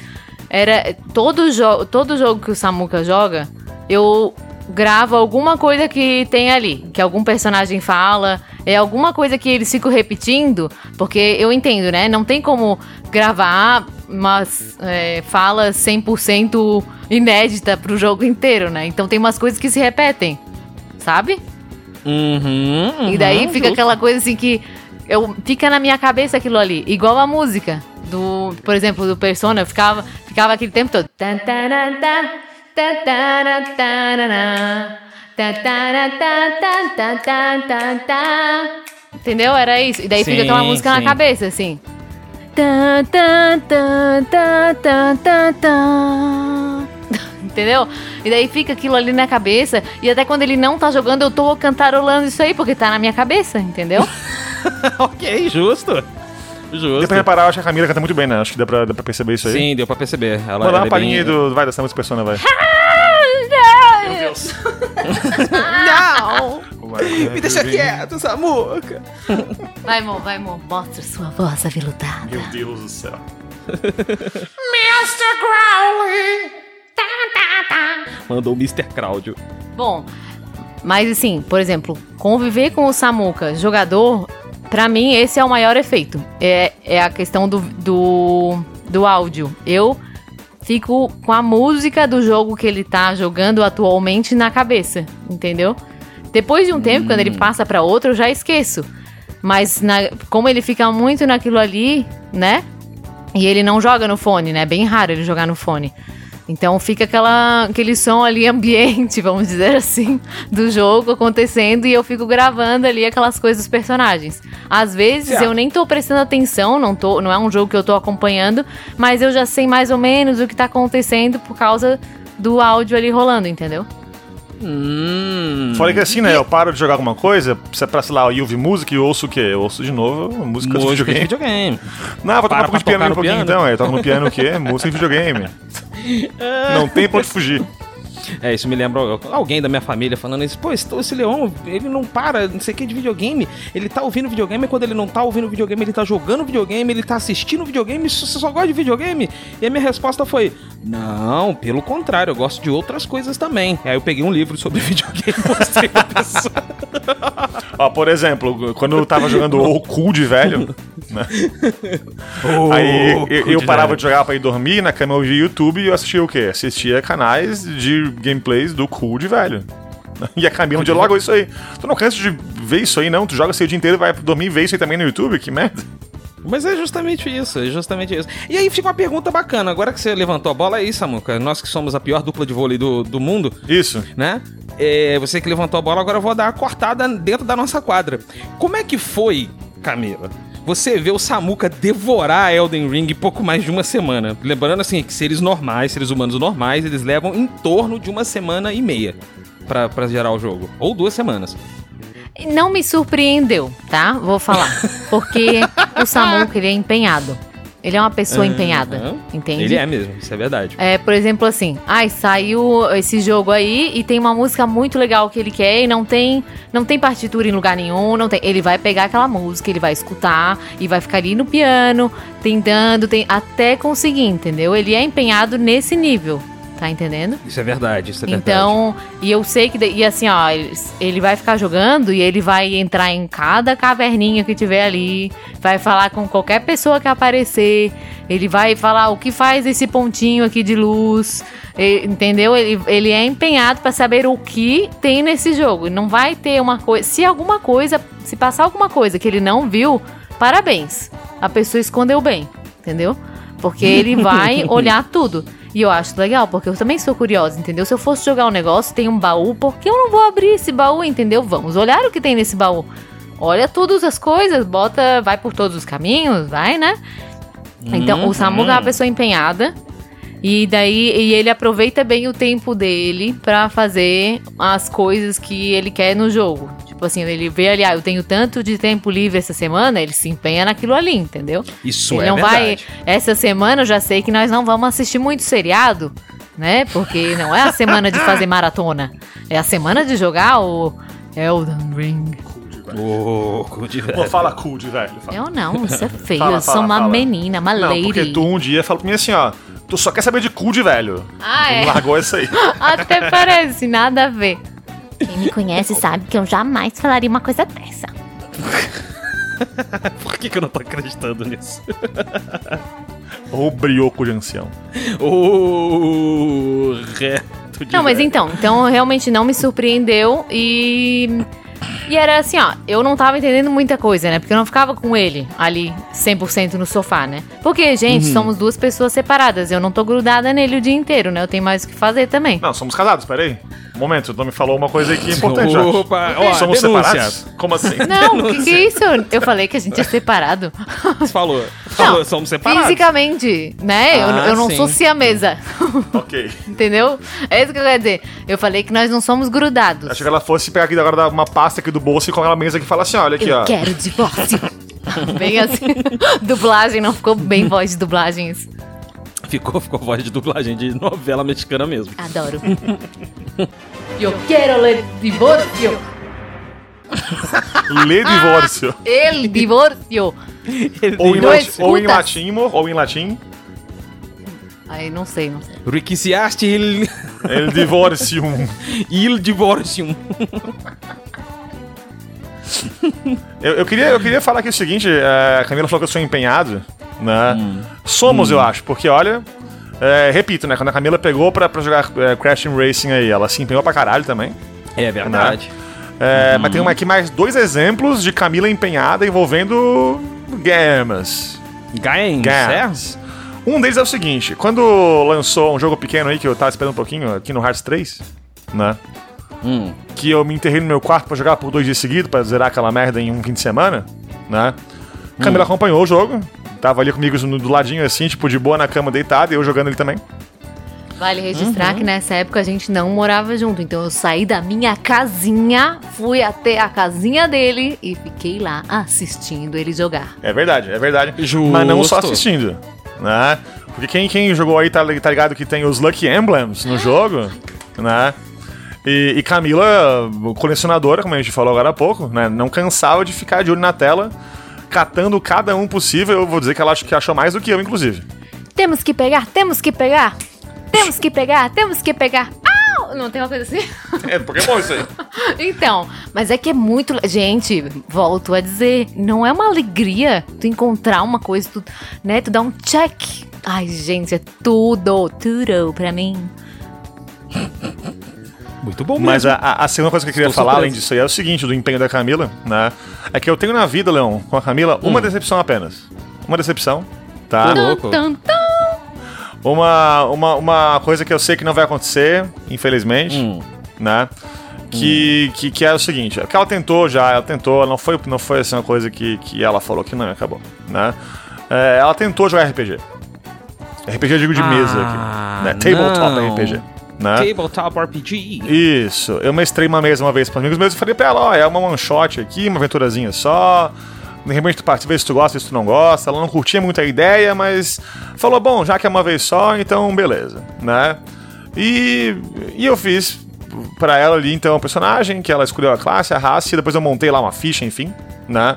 era todo, jo todo jogo que o Samuka joga, eu gravo alguma coisa que tem ali, que algum personagem fala, é alguma coisa que eles ficam repetindo, porque eu entendo, né? Não tem como gravar umas é, falas 100% inédita pro jogo inteiro, né? Então tem umas coisas que se repetem, sabe? Uhum, E daí uhum, fica justo. aquela coisa assim que eu, fica na minha cabeça aquilo ali, igual a música do, por exemplo, do Persona, eu ficava, ficava aquele tempo todo. Entendeu? Era isso. E daí fica aquela Sim, música na sim. cabeça, assim. Entendeu? E daí fica aquilo ali na cabeça. E até quando ele não tá jogando, eu tô cantarolando isso aí, porque tá na minha cabeça, entendeu? ok, justo. Justo. Deu pra reparar, eu acho que a Camila canta muito bem, né? Acho que dá pra, dá pra perceber isso aí. Sim, deu pra perceber. Ela, Vou dar uma é palhinha bem- do. Vai, dessa música persona, vai. Meu Deus. Não! Me deixa quieto, Samuca! Vai, amor, vai, amor. Mostra sua voz aveludada. Meu Deus do céu. Mandou o Mr. Claudio. Bom, mas assim, por exemplo, conviver com o Samuca, jogador, pra mim esse é o maior efeito. É, é a questão do, do, do áudio. Eu fico com a música do jogo que ele tá jogando atualmente na cabeça, entendeu? Depois de um tempo, quando ele passa pra outro, eu já esqueço. Mas na- como ele fica muito naquilo ali, né? E ele não joga no fone, né? É bem raro ele jogar no fone. Então fica aquela, aquele som ali ambiente, vamos dizer assim, do jogo acontecendo e eu fico gravando ali aquelas coisas dos personagens. Às vezes Certo. eu nem tô prestando atenção, não, tô, não é um jogo que eu tô acompanhando, mas eu já sei mais ou menos o que tá acontecendo por causa do áudio ali rolando, entendeu? Hum. Fora que assim, né? Eu paro de jogar alguma coisa, se é pra, sei lá, eu ouvir música e ouço o quê? Eu ouço de novo música, de Música de videogame. videogame. Não, vou tocar Para um pouco de piano um pouquinho piano. então, é. Toca no piano o quê? Música de videogame. Não tem pra onde fugir. É, isso me lembra alguém da minha família falando isso. Pô, esse, esse Leon, ele não para, não sei o que, de videogame. Ele tá ouvindo videogame, e quando ele não tá ouvindo videogame, ele tá jogando videogame, ele tá assistindo videogame, você só gosta de videogame? E a minha resposta foi: Não, pelo contrário, eu gosto de outras coisas também. Aí eu peguei um livro sobre videogame e mostrei pra pessoa. Ó, por exemplo, quando eu tava jogando o Cool de velho, né? Aí eu, eu parava de jogar pra ir dormir, na cama eu via YouTube e eu assistia o quê? Assistia canais de gameplays do Cool de velho. E a Camila um dia logo isso aí. Tu não cansa de ver isso aí, não? Tu joga assim o dia inteiro e vai dormir e vê isso aí também no YouTube? Que merda. Mas é justamente isso, é justamente isso. E aí fica uma pergunta bacana. Agora que você levantou a bola, aí, Samuca, nós que somos a pior dupla de vôlei do, do mundo, Isso. né? É, você que levantou a bola, agora eu vou dar a cortada dentro da nossa quadra. Como é que foi, Camila? Você vê o Samuca devorar Elden Ring em pouco mais de uma semana. Lembrando assim, que seres normais, seres humanos normais, eles levam em torno de uma semana e meia pra gerar o jogo. Ou duas semanas. Não me surpreendeu, tá? Vou falar. Porque o Samuca, ele é empenhado. Ele é uma pessoa empenhada, Aham. entende? Ele é mesmo, isso é verdade. É, por exemplo, assim, ai, saiu esse jogo aí e tem uma música muito legal que ele quer e não tem, não tem partitura em lugar nenhum, não tem. Ele vai pegar aquela música, ele vai escutar e vai ficar ali no piano, tentando, tem, até conseguir, entendeu? Ele é empenhado nesse nível, tá entendendo? Isso é verdade, isso é verdade. Então, e eu sei que. E assim, ó, ele, vai ficar jogando e ele vai entrar em cada caverninha que tiver ali, vai falar com qualquer pessoa que aparecer, ele vai falar o que faz esse pontinho aqui de luz, entendeu? Ele, ele é empenhado pra saber o que tem nesse jogo. Não vai ter uma coisa. Se alguma coisa. Se passar alguma coisa que ele não viu, parabéns. A pessoa escondeu bem, entendeu? Porque ele vai olhar tudo. E eu acho legal, porque eu também sou curiosa, entendeu? Se eu fosse jogar um negócio, tem um baú, por que eu não vou abrir esse baú, entendeu? Vamos olhar o que tem nesse baú. Olha todas as coisas, bota, vai por todos os caminhos, vai, né? Então, o Samuga é uma pessoa empenhada. E daí e ele aproveita bem o tempo dele pra fazer as coisas que ele quer no jogo. Tipo assim, ele vê ali, ah, eu tenho tanto de tempo livre essa semana, ele se empenha naquilo ali, entendeu? Isso ele é não vai. verdade. Essa semana eu já sei que nós não vamos assistir muito seriado, né? Porque não é a semana de fazer maratona. É a semana de jogar o Elden Ring. Ô, cu de velho. Pô, fala cool de velho. Fala. Eu não, isso é feio. Fala, eu sou fala, uma fala. menina, uma Não, lady. porque tu um dia falou pra mim assim, ó. Tu só quer saber de cool de velho. Ah, é? Largou isso aí. Até parece, nada a ver. Quem me conhece sabe que eu jamais falaria uma coisa dessa. Por que, que eu não tô acreditando nisso? Ou brioco de ancião. Ô, reto de Não, mas velho. então, então realmente não me surpreendeu e. E era assim, ó, eu não tava entendendo muita coisa, né? Porque eu não ficava com ele ali 100% no sofá, né? Porque Porque, gente, Uhum. somos duas pessoas separadas. Eu não tô grudada nele o dia inteiro, né? Eu tenho mais o que fazer também. Não, somos casados, peraí. Momento, tu me falou uma coisa aqui importante. Opa, ó, Somos denúncia. separados? Como assim? Não, o que, que é isso? Eu falei que a gente é separado. Você falou. Falou, somos separados. Fisicamente, né? eu, Ah, eu não sim. sou siamesa. ok. Entendeu? É isso que eu quero dizer. Eu falei que nós não somos grudados. Achei que ela fosse pegar aqui agora uma pasta aqui do bolso e colocar na mesa aqui e falar assim: olha aqui, Eu ó. quero divórcio. bem assim. dublagem, não ficou bem voz de dublagens. Ficou, ficou voz de dublagem de novela mexicana mesmo. Adoro. Eu quero ler divórcio. Lê divórcio. El divórcio. ou, em latim, ou em latim, ou em latim. Aí não sei, não sei. Requisiaste il, El divorcium. il divorcium. Eu, eu queria, eu queria falar aqui o seguinte: é, a Camila falou que eu sou empenhado, né? Hum. Somos, eu acho, porque olha. é, repito, né? Quando a Camila pegou pra, pra jogar é, Crash Racing aí, ela se empenhou pra caralho também. É verdade. É, Hum. Mas tem aqui mais dois exemplos de Camila empenhada envolvendo games. Games, Games. Um deles é o seguinte: quando lançou um jogo pequeno aí que eu tava esperando um pouquinho, aqui no Hearts 3, né? Hum. Que eu me enterrei no meu quarto pra jogar por dois dias seguidos, pra zerar aquela merda em um fim de semana, né? Camila acompanhou o jogo, tava ali comigo no- do ladinho assim, tipo, de boa na cama deitada, e eu jogando ele também. Vale registrar que nessa época a gente não morava junto. Então eu saí da minha casinha, fui até a casinha dele e fiquei lá assistindo ele jogar. É verdade, é verdade. Justo. Mas não só assistindo, né? Porque quem, quem jogou aí tá, tá ligado que tem os Lucky Emblems no jogo, né? E, e Camila, colecionadora, como a gente falou agora há pouco, né? Não cansava de ficar de olho na tela, catando cada um possível. Eu vou dizer que ela acho que achou mais do que eu, inclusive. Temos que pegar, temos que pegar, temos que pegar, temos que pegar. Não tem uma coisa assim? É Pokémon isso aí. Então, mas é que é muito. Gente, volto a dizer, não é uma alegria tu encontrar uma coisa, tu, né? Tu dá um check. Ai, gente, é tudo, tudo pra mim. Muito bom Mas mesmo. a, a- a segunda coisa que eu queria Estou falar, surpreso. além disso aí, é o seguinte, do empenho da Camila, né? É que eu tenho na vida, Leon, com a Camila, Hum. uma decepção apenas. Uma decepção, tá? Tô louco. Tum, tum. Uma, uma, uma coisa que eu sei que não vai acontecer, infelizmente, Hum. né? Que, que, que é o seguinte, é que ela tentou já, ela tentou, não foi, não foi assim uma coisa que, que ela falou que não acabou, né? É, ela tentou jogar RPG. RPG eu digo de mesa Ah, aqui, né? Tabletop não. RPG, né? Tabletop RPG. Isso, eu mestrei uma mesa uma vez para amigos meus e falei pra ela, ó, é uma one shot aqui, uma aventurazinha só. De repente tu participa, se tu gosta, se tu não gosta. Ela não curtia muito a ideia, mas falou, bom, já que é uma vez só, então beleza, né? E, e eu fiz pra ela ali, então, o personagem, que ela escolheu a classe, a raça, e depois eu montei lá uma ficha, enfim, né?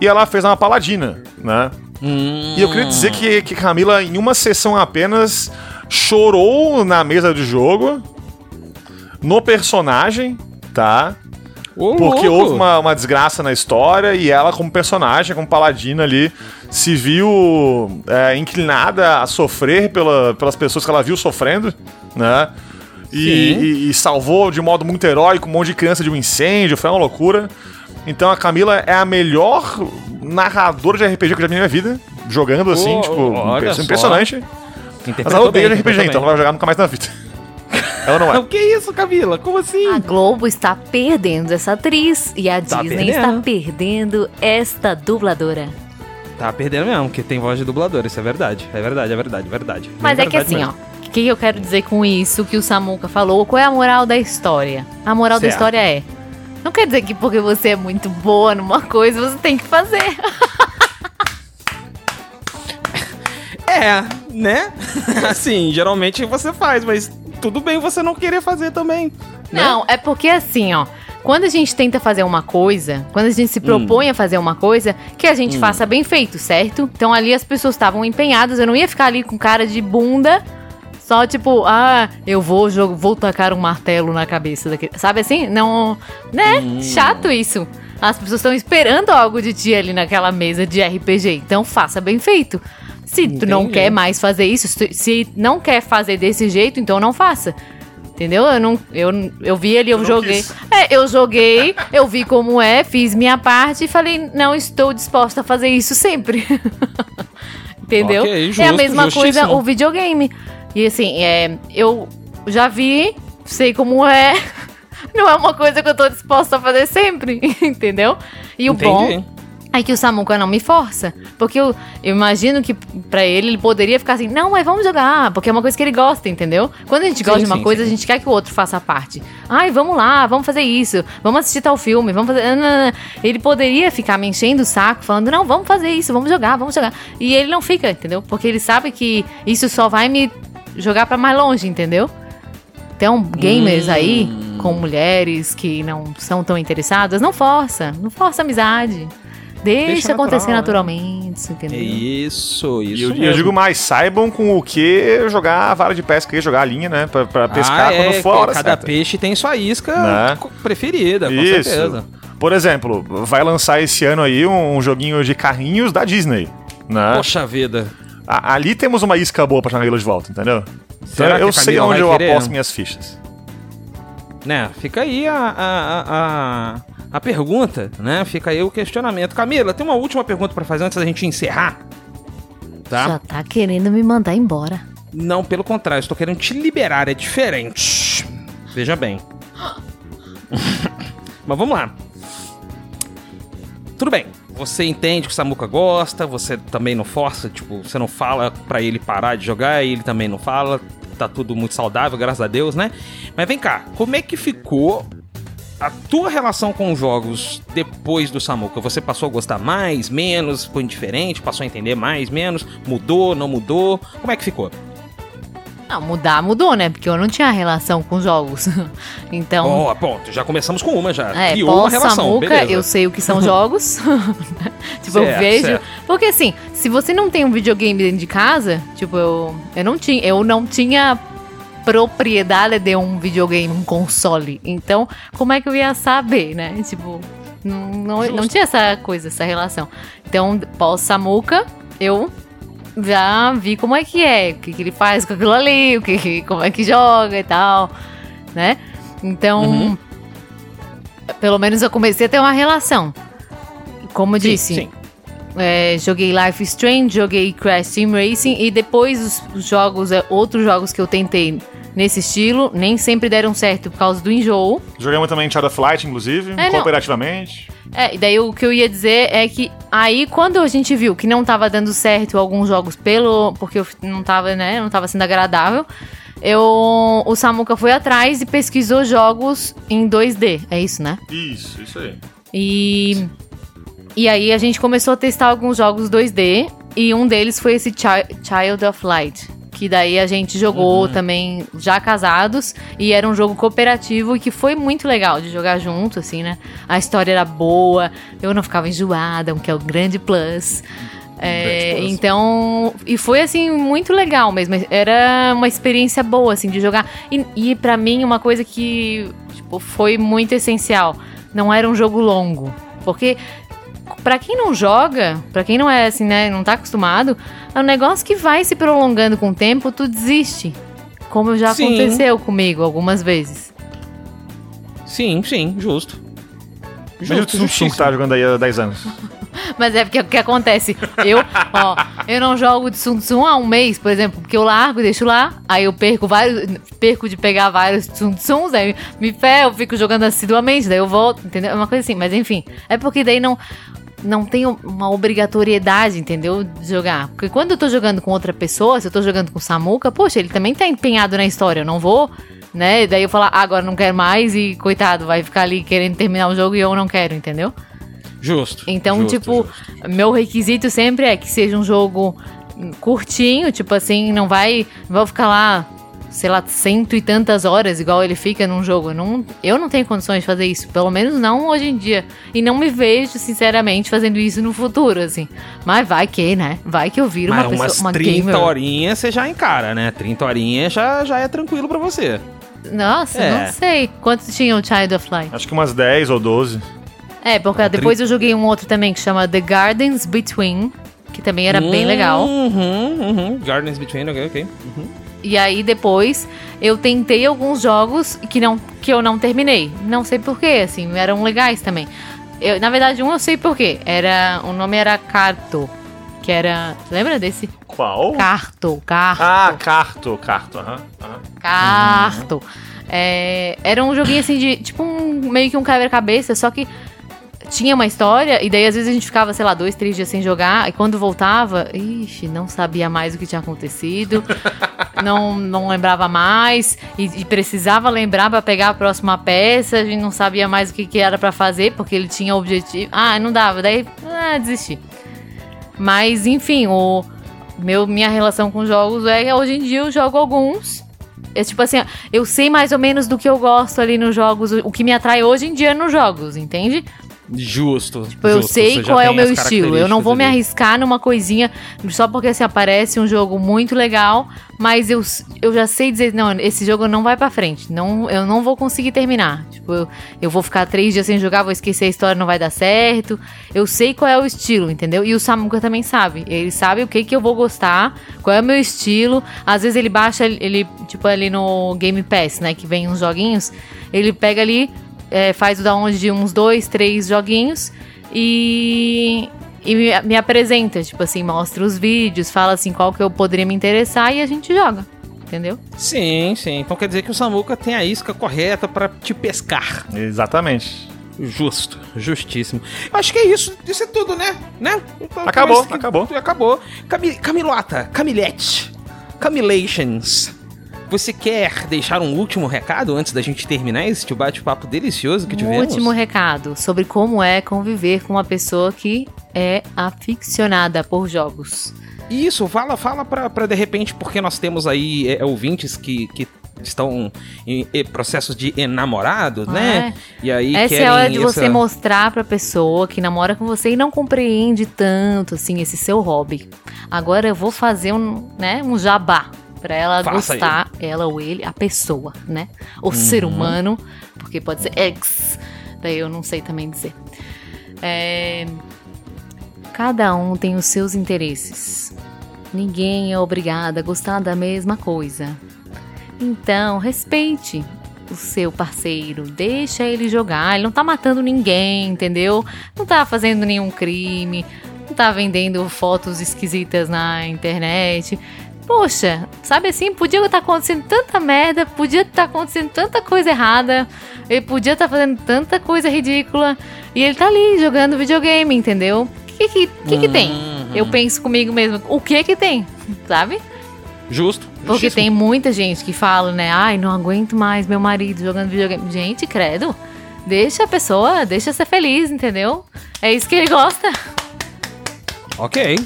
E ela fez uma paladina, né? Hum. E eu queria dizer que, que Camila, em uma sessão apenas, chorou na mesa de jogo, no personagem, tá? Ô, Porque louco. houve uma, uma desgraça na história e ela, como personagem, como paladina ali, se viu é, inclinada a sofrer pela- pelas pessoas que ela viu sofrendo, né? E, e- e salvou de modo muito heróico um monte de criança de um incêndio, foi uma loucura. Então a Camila é a melhor narradora de RPG que eu já vi na minha vida, jogando assim, tipo, olha impress- só. Mas ela odeia bem, RPG, então ela vai jogar nunca mais na vida. ela não é. O que é isso, Camila? Como assim? A Globo está perdendo essa atriz e a Tá Disney perdendo. está perdendo esta dubladora. Tá perdendo mesmo, porque tem voz de dublador, isso é verdade. É verdade, é verdade, é verdade. Mas é que verdade assim, mesmo. ó. O que eu quero dizer com isso que o Samuca falou? Qual é a moral da história? A moral da Certo. história é. Não quer dizer que porque você é muito boa numa coisa, você tem que fazer. É, né? assim, geralmente você faz, mas tudo bem você não querer fazer também. né? Não, é porque assim, ó. Quando a gente tenta fazer uma coisa, quando a gente se propõe a fazer uma coisa, que a gente faça bem feito, certo? Então ali as pessoas estavam empenhadas, eu não ia ficar ali com cara de bunda, só tipo, ah, eu vou jogo, vou tacar um martelo na cabeça daquele. Sabe assim? Não. Né? Chato isso. As pessoas estão esperando algo de ti ali naquela mesa de RPG. Então faça bem feito. Se tu não Entendi. quer mais fazer isso, se- se não quer fazer desse jeito, então não faça. Entendeu? Eu não. Eu, eu vi ali, eu não joguei. quis. É, eu joguei, eu vi como é, fiz minha parte e falei, não estou disposta a fazer isso sempre. entendeu? Ok, é a justo, mesma coisa o videogame. E assim, é, eu já vi, sei como é. Não é uma coisa que eu tô disposta a fazer sempre, entendeu? E o bom É que o Samuka não me força. Porque eu, eu imagino que pra ele, ele poderia ficar assim, não, mas vamos jogar, porque é uma coisa que ele gosta, entendeu? Quando a gente gosta Sim, de uma sim, coisa, sim. a gente quer que o outro faça parte. Ai, vamos lá, vamos fazer isso, vamos assistir tal filme, vamos fazer. Ele poderia ficar me enchendo o saco, falando, não, vamos fazer isso, vamos jogar, vamos jogar. E ele não fica, entendeu? Porque ele sabe que isso só vai me jogar pra mais longe, entendeu? Então, gamers Hum. aí, com mulheres que não são tão interessadas, não força, não força a amizade. Deixa, Deixa acontecer natural, naturalmente, É entendeu? isso, E isso. eu, e eu mesmo. digo mais, saibam com o que jogar a vara de pesca e jogar a linha, né? Pra, pra pescar ah, quando é, for a hora Cada certa. peixe tem sua isca Né? preferida, com Isso. certeza. Por exemplo, vai lançar esse ano aí um, um joguinho de carrinhos da Disney. Né? Poxa vida. A- ali temos uma isca boa pra chamar de volta, entendeu? Então Será que eu sei onde eu querer? aposto minhas fichas. Né, fica aí a, a, a, a, a pergunta, né? Fica aí o questionamento. Camila, tem uma última pergunta pra fazer antes da gente encerrar. Tá? Já tá querendo me mandar embora. Não, pelo contrário, estou querendo te liberar, é diferente. Veja bem. Mas vamos lá. Tudo bem. Você entende que o Samuka gosta, você também não força, tipo, você não fala pra ele parar de jogar, e ele também não fala. Tá tudo muito saudável, graças a Deus, né? Mas vem cá, como é que ficou a tua relação com os jogos depois do Samuka? Você passou a gostar mais, menos, foi indiferente, passou a entender mais, menos, mudou, não mudou? Como é que ficou? Não, mudar mudou, né? Porque eu não tinha relação com jogos. então, Ó, ponto. Já começamos com uma já. é, Criou uma relação, Samuca, beleza. eu sei o que são jogos. tipo, eu Certo, vejo. certo. Porque assim, se você não tem um videogame dentro de casa, tipo, eu, eu não tinha, eu não tinha propriedade de um videogame, um console. Então, como é que eu ia saber, né? Tipo, não, não, não tinha essa coisa, essa relação. Então, pós Samuca, eu já vi como é que é, o que, que ele faz com aquilo ali, o que- como é que joga e tal, né? Então, Uhum. pelo menos eu comecei a ter uma relação. Como eu Sim, disse, Sim. É, joguei Life Strange, joguei Crash Team Racing e depois os, os jogos, é, outros jogos que eu tentei nesse estilo, nem sempre deram certo por causa do enjoo. Jogamos também Child of Light, inclusive, É, não. cooperativamente. É, e daí o que eu ia dizer é que aí quando a gente viu que não tava dando certo alguns jogos pelo. porque eu não tava, né? Não tava sendo agradável. Eu, o Samuka foi atrás e pesquisou jogos em 2D. É isso, né? Isso, isso aí. E. E aí a gente começou a testar alguns jogos 2D. E um deles foi esse Chi- Child of Light. Que daí a gente jogou também já casados. E era um jogo cooperativo e que foi muito legal de jogar junto, assim, né? A história era boa, eu não ficava enjoada, o que é o grande plus. É, então, e foi assim, muito legal mesmo. Era uma experiência boa, assim, de jogar. E, e para mim, uma coisa que tipo, foi muito essencial. Não era um jogo longo. Porque Pra quem não joga, pra quem não é assim, né, não tá acostumado, é um negócio que vai se prolongando com o tempo, tu desiste. Como já Sim. aconteceu comigo algumas vezes. Sim, sim, justo. Imagina o Tsum Tsum que tá jogando aí há 10 anos. Mas é porque o que acontece? Eu, ó, eu não jogo de Sun Tsun há um mês, por exemplo, porque eu largo, deixo lá, aí eu perco vários, perco de pegar vários Sun Tsuns, aí me ferro, fico jogando assiduamente, daí eu volto, entendeu? É uma coisa assim, mas enfim, é porque daí não não tem uma obrigatoriedade, entendeu? De jogar. Porque quando eu tô jogando com outra pessoa, se eu tô jogando com o Samuka, poxa, ele também tá empenhado na história, eu não vou, né? Daí eu falar, ah, agora não quero mais e coitado, vai ficar ali querendo terminar o jogo e eu não quero, entendeu? Justo. Então, justo, tipo, justo. meu requisito sempre é que seja um jogo curtinho, tipo assim, não vai, não vai ficar lá, sei lá, cento e tantas horas igual ele fica num jogo. Eu não, eu não tenho condições de fazer isso, pelo menos não hoje em dia. E não me vejo, sinceramente, fazendo isso no futuro, assim. Mas vai que, né? Vai que eu viro Mas uma umas pessoa, uma 30 gamer. horinhas você já encara, né? 30 horinhas já, já é tranquilo pra você. Nossa, É. não sei. Quantos tinha o Child of Light? Acho que umas 10 ou 12. É, porque depois eu joguei um outro também que chama The Gardens Between, que também era bem legal. Uhum, uhum. Gardens Between, ok, ok. E aí depois eu tentei alguns jogos que, não, que eu não terminei. Não sei porquê, assim, eram legais também. Eu, na verdade, um eu sei porquê. Era, o nome era Carto, que era. Lembra desse? Qual? Carto, Carto. Ah, Carto, Carto, aham. aham. Carto. É, era um joguinho assim de. Tipo um. Meio que um quebra-cabeça, só que tinha uma história, e daí às vezes a gente ficava, sei lá, dois, três dias sem jogar, e quando voltava, ixi, não sabia mais o que tinha acontecido, não, não lembrava mais, e, e precisava lembrar pra pegar a próxima peça, a gente não sabia mais o que, que era pra fazer, porque ele tinha objetivo. Ah, não dava, daí ah, desisti. Mas, enfim, o meu, minha relação com jogos é que hoje em dia eu jogo alguns. É tipo assim, eu sei mais ou menos do que eu gosto ali nos jogos, o que me atrai hoje em dia nos jogos, entende? Justo. Tipo, eu justo, sei qual é o meu estilo. Eu não vou me ali. arriscar numa coisinha só porque assim, aparece um jogo muito legal, mas eu, eu já sei dizer, não, esse jogo não vai pra frente. Não, eu não vou conseguir terminar. Tipo, eu, eu vou ficar três dias sem jogar, vou esquecer a história, não vai dar certo. Eu sei qual é o estilo, entendeu? E o Samuka também sabe. Ele sabe o que que eu vou gostar, qual é o meu estilo. Às vezes ele baixa, ele, tipo, ali no Game Pass, né, que vem uns joguinhos, ele pega ali, é, faz o download de uns dois, três joguinhos e, e me, me apresenta, tipo assim, mostra os vídeos, fala assim qual que eu poderia me interessar e a gente joga, entendeu? Sim, sim. Então quer dizer que o Samuka tem a isca correta pra te pescar. Exatamente. Justo, justíssimo. Eu acho que é isso. Isso é tudo, né? né? Então, Acabou, acabou. Acabou. Cami Camilota, Camilete, Camilations. Você quer deixar um último recado antes da gente terminar esse bate-papo delicioso que Um tivemos? último recado sobre como é conviver com uma pessoa que é aficionada por jogos. Isso, fala, fala pra, pra de repente, porque nós temos aí é, ouvintes que, que estão em, processos de enamorado, né? E aí Essa é a hora de você essa- mostrar pra pessoa que namora com você e não compreende tanto, assim, esse seu hobby. Agora eu vou fazer um, né, um jabá pra ela Faça gostar, ela ou ele, a pessoa, né? O ser humano, porque pode ser ex, daí eu não sei também dizer. É, Cada um tem os seus interesses. Ninguém é obrigado a gostar da mesma coisa. Então, respeite o seu parceiro, deixa ele jogar. Ele não tá matando ninguém, entendeu? Não tá fazendo nenhum crime, não tá vendendo fotos esquisitas na internet. Poxa, sabe assim, podia estar acontecendo tanta merda, podia estar acontecendo tanta coisa errada, ele podia estar fazendo tanta coisa ridícula, e ele tá ali jogando videogame, entendeu? O que que, que, que tem? Uhum. Eu penso comigo mesmo, o que que tem? Sabe? Justo. Porque justíssimo. tem muita gente que fala, né? Ai, não aguento mais meu marido jogando videogame. Gente, credo. Deixa a pessoa, deixa ser feliz, entendeu? É isso que ele gosta. Ok,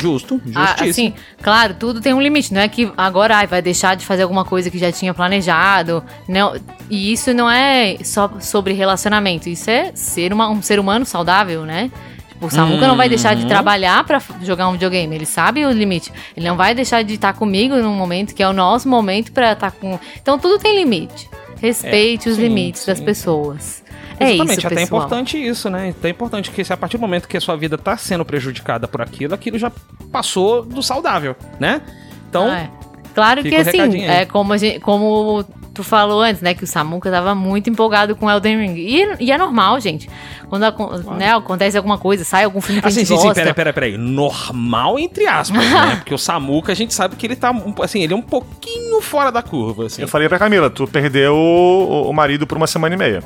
justo, Ah, justíssimo. assim, claro, tudo tem um limite. Não é que agora ai, vai deixar de fazer alguma coisa que já tinha planejado. Não, e isso não é só sobre relacionamento. Isso é ser uma- um ser humano saudável, né? Tipo, o Samuca não vai deixar de Uhum. trabalhar pra f- jogar um videogame. Ele sabe o limite. Ele não vai deixar de estar comigo num momento que é o nosso momento pra estar com. Então tudo tem limite. Respeite É, os sim, limites das sim. pessoas. É Exatamente, isso, até é importante isso, né? Então é importante que se a partir do momento que a sua vida tá sendo prejudicada por aquilo, aquilo já passou do saudável, né? Então, Ah, é. Claro que assim, é como, a gente, como tu falou antes, né? Que o Samuka tava muito empolgado com Elden Ring. E, e é normal, gente. Quando acon- né, acontece alguma coisa, sai algum filme que a assim, gente sim, sim, gosta. pera, pera, pera aí. Normal, entre aspas, né? Porque o Samuka, a gente sabe que ele tá, um- assim, ele é um pouquinho fora da curva, assim. Eu falei pra Camila, tu perdeu o, o marido por uma semana e meia.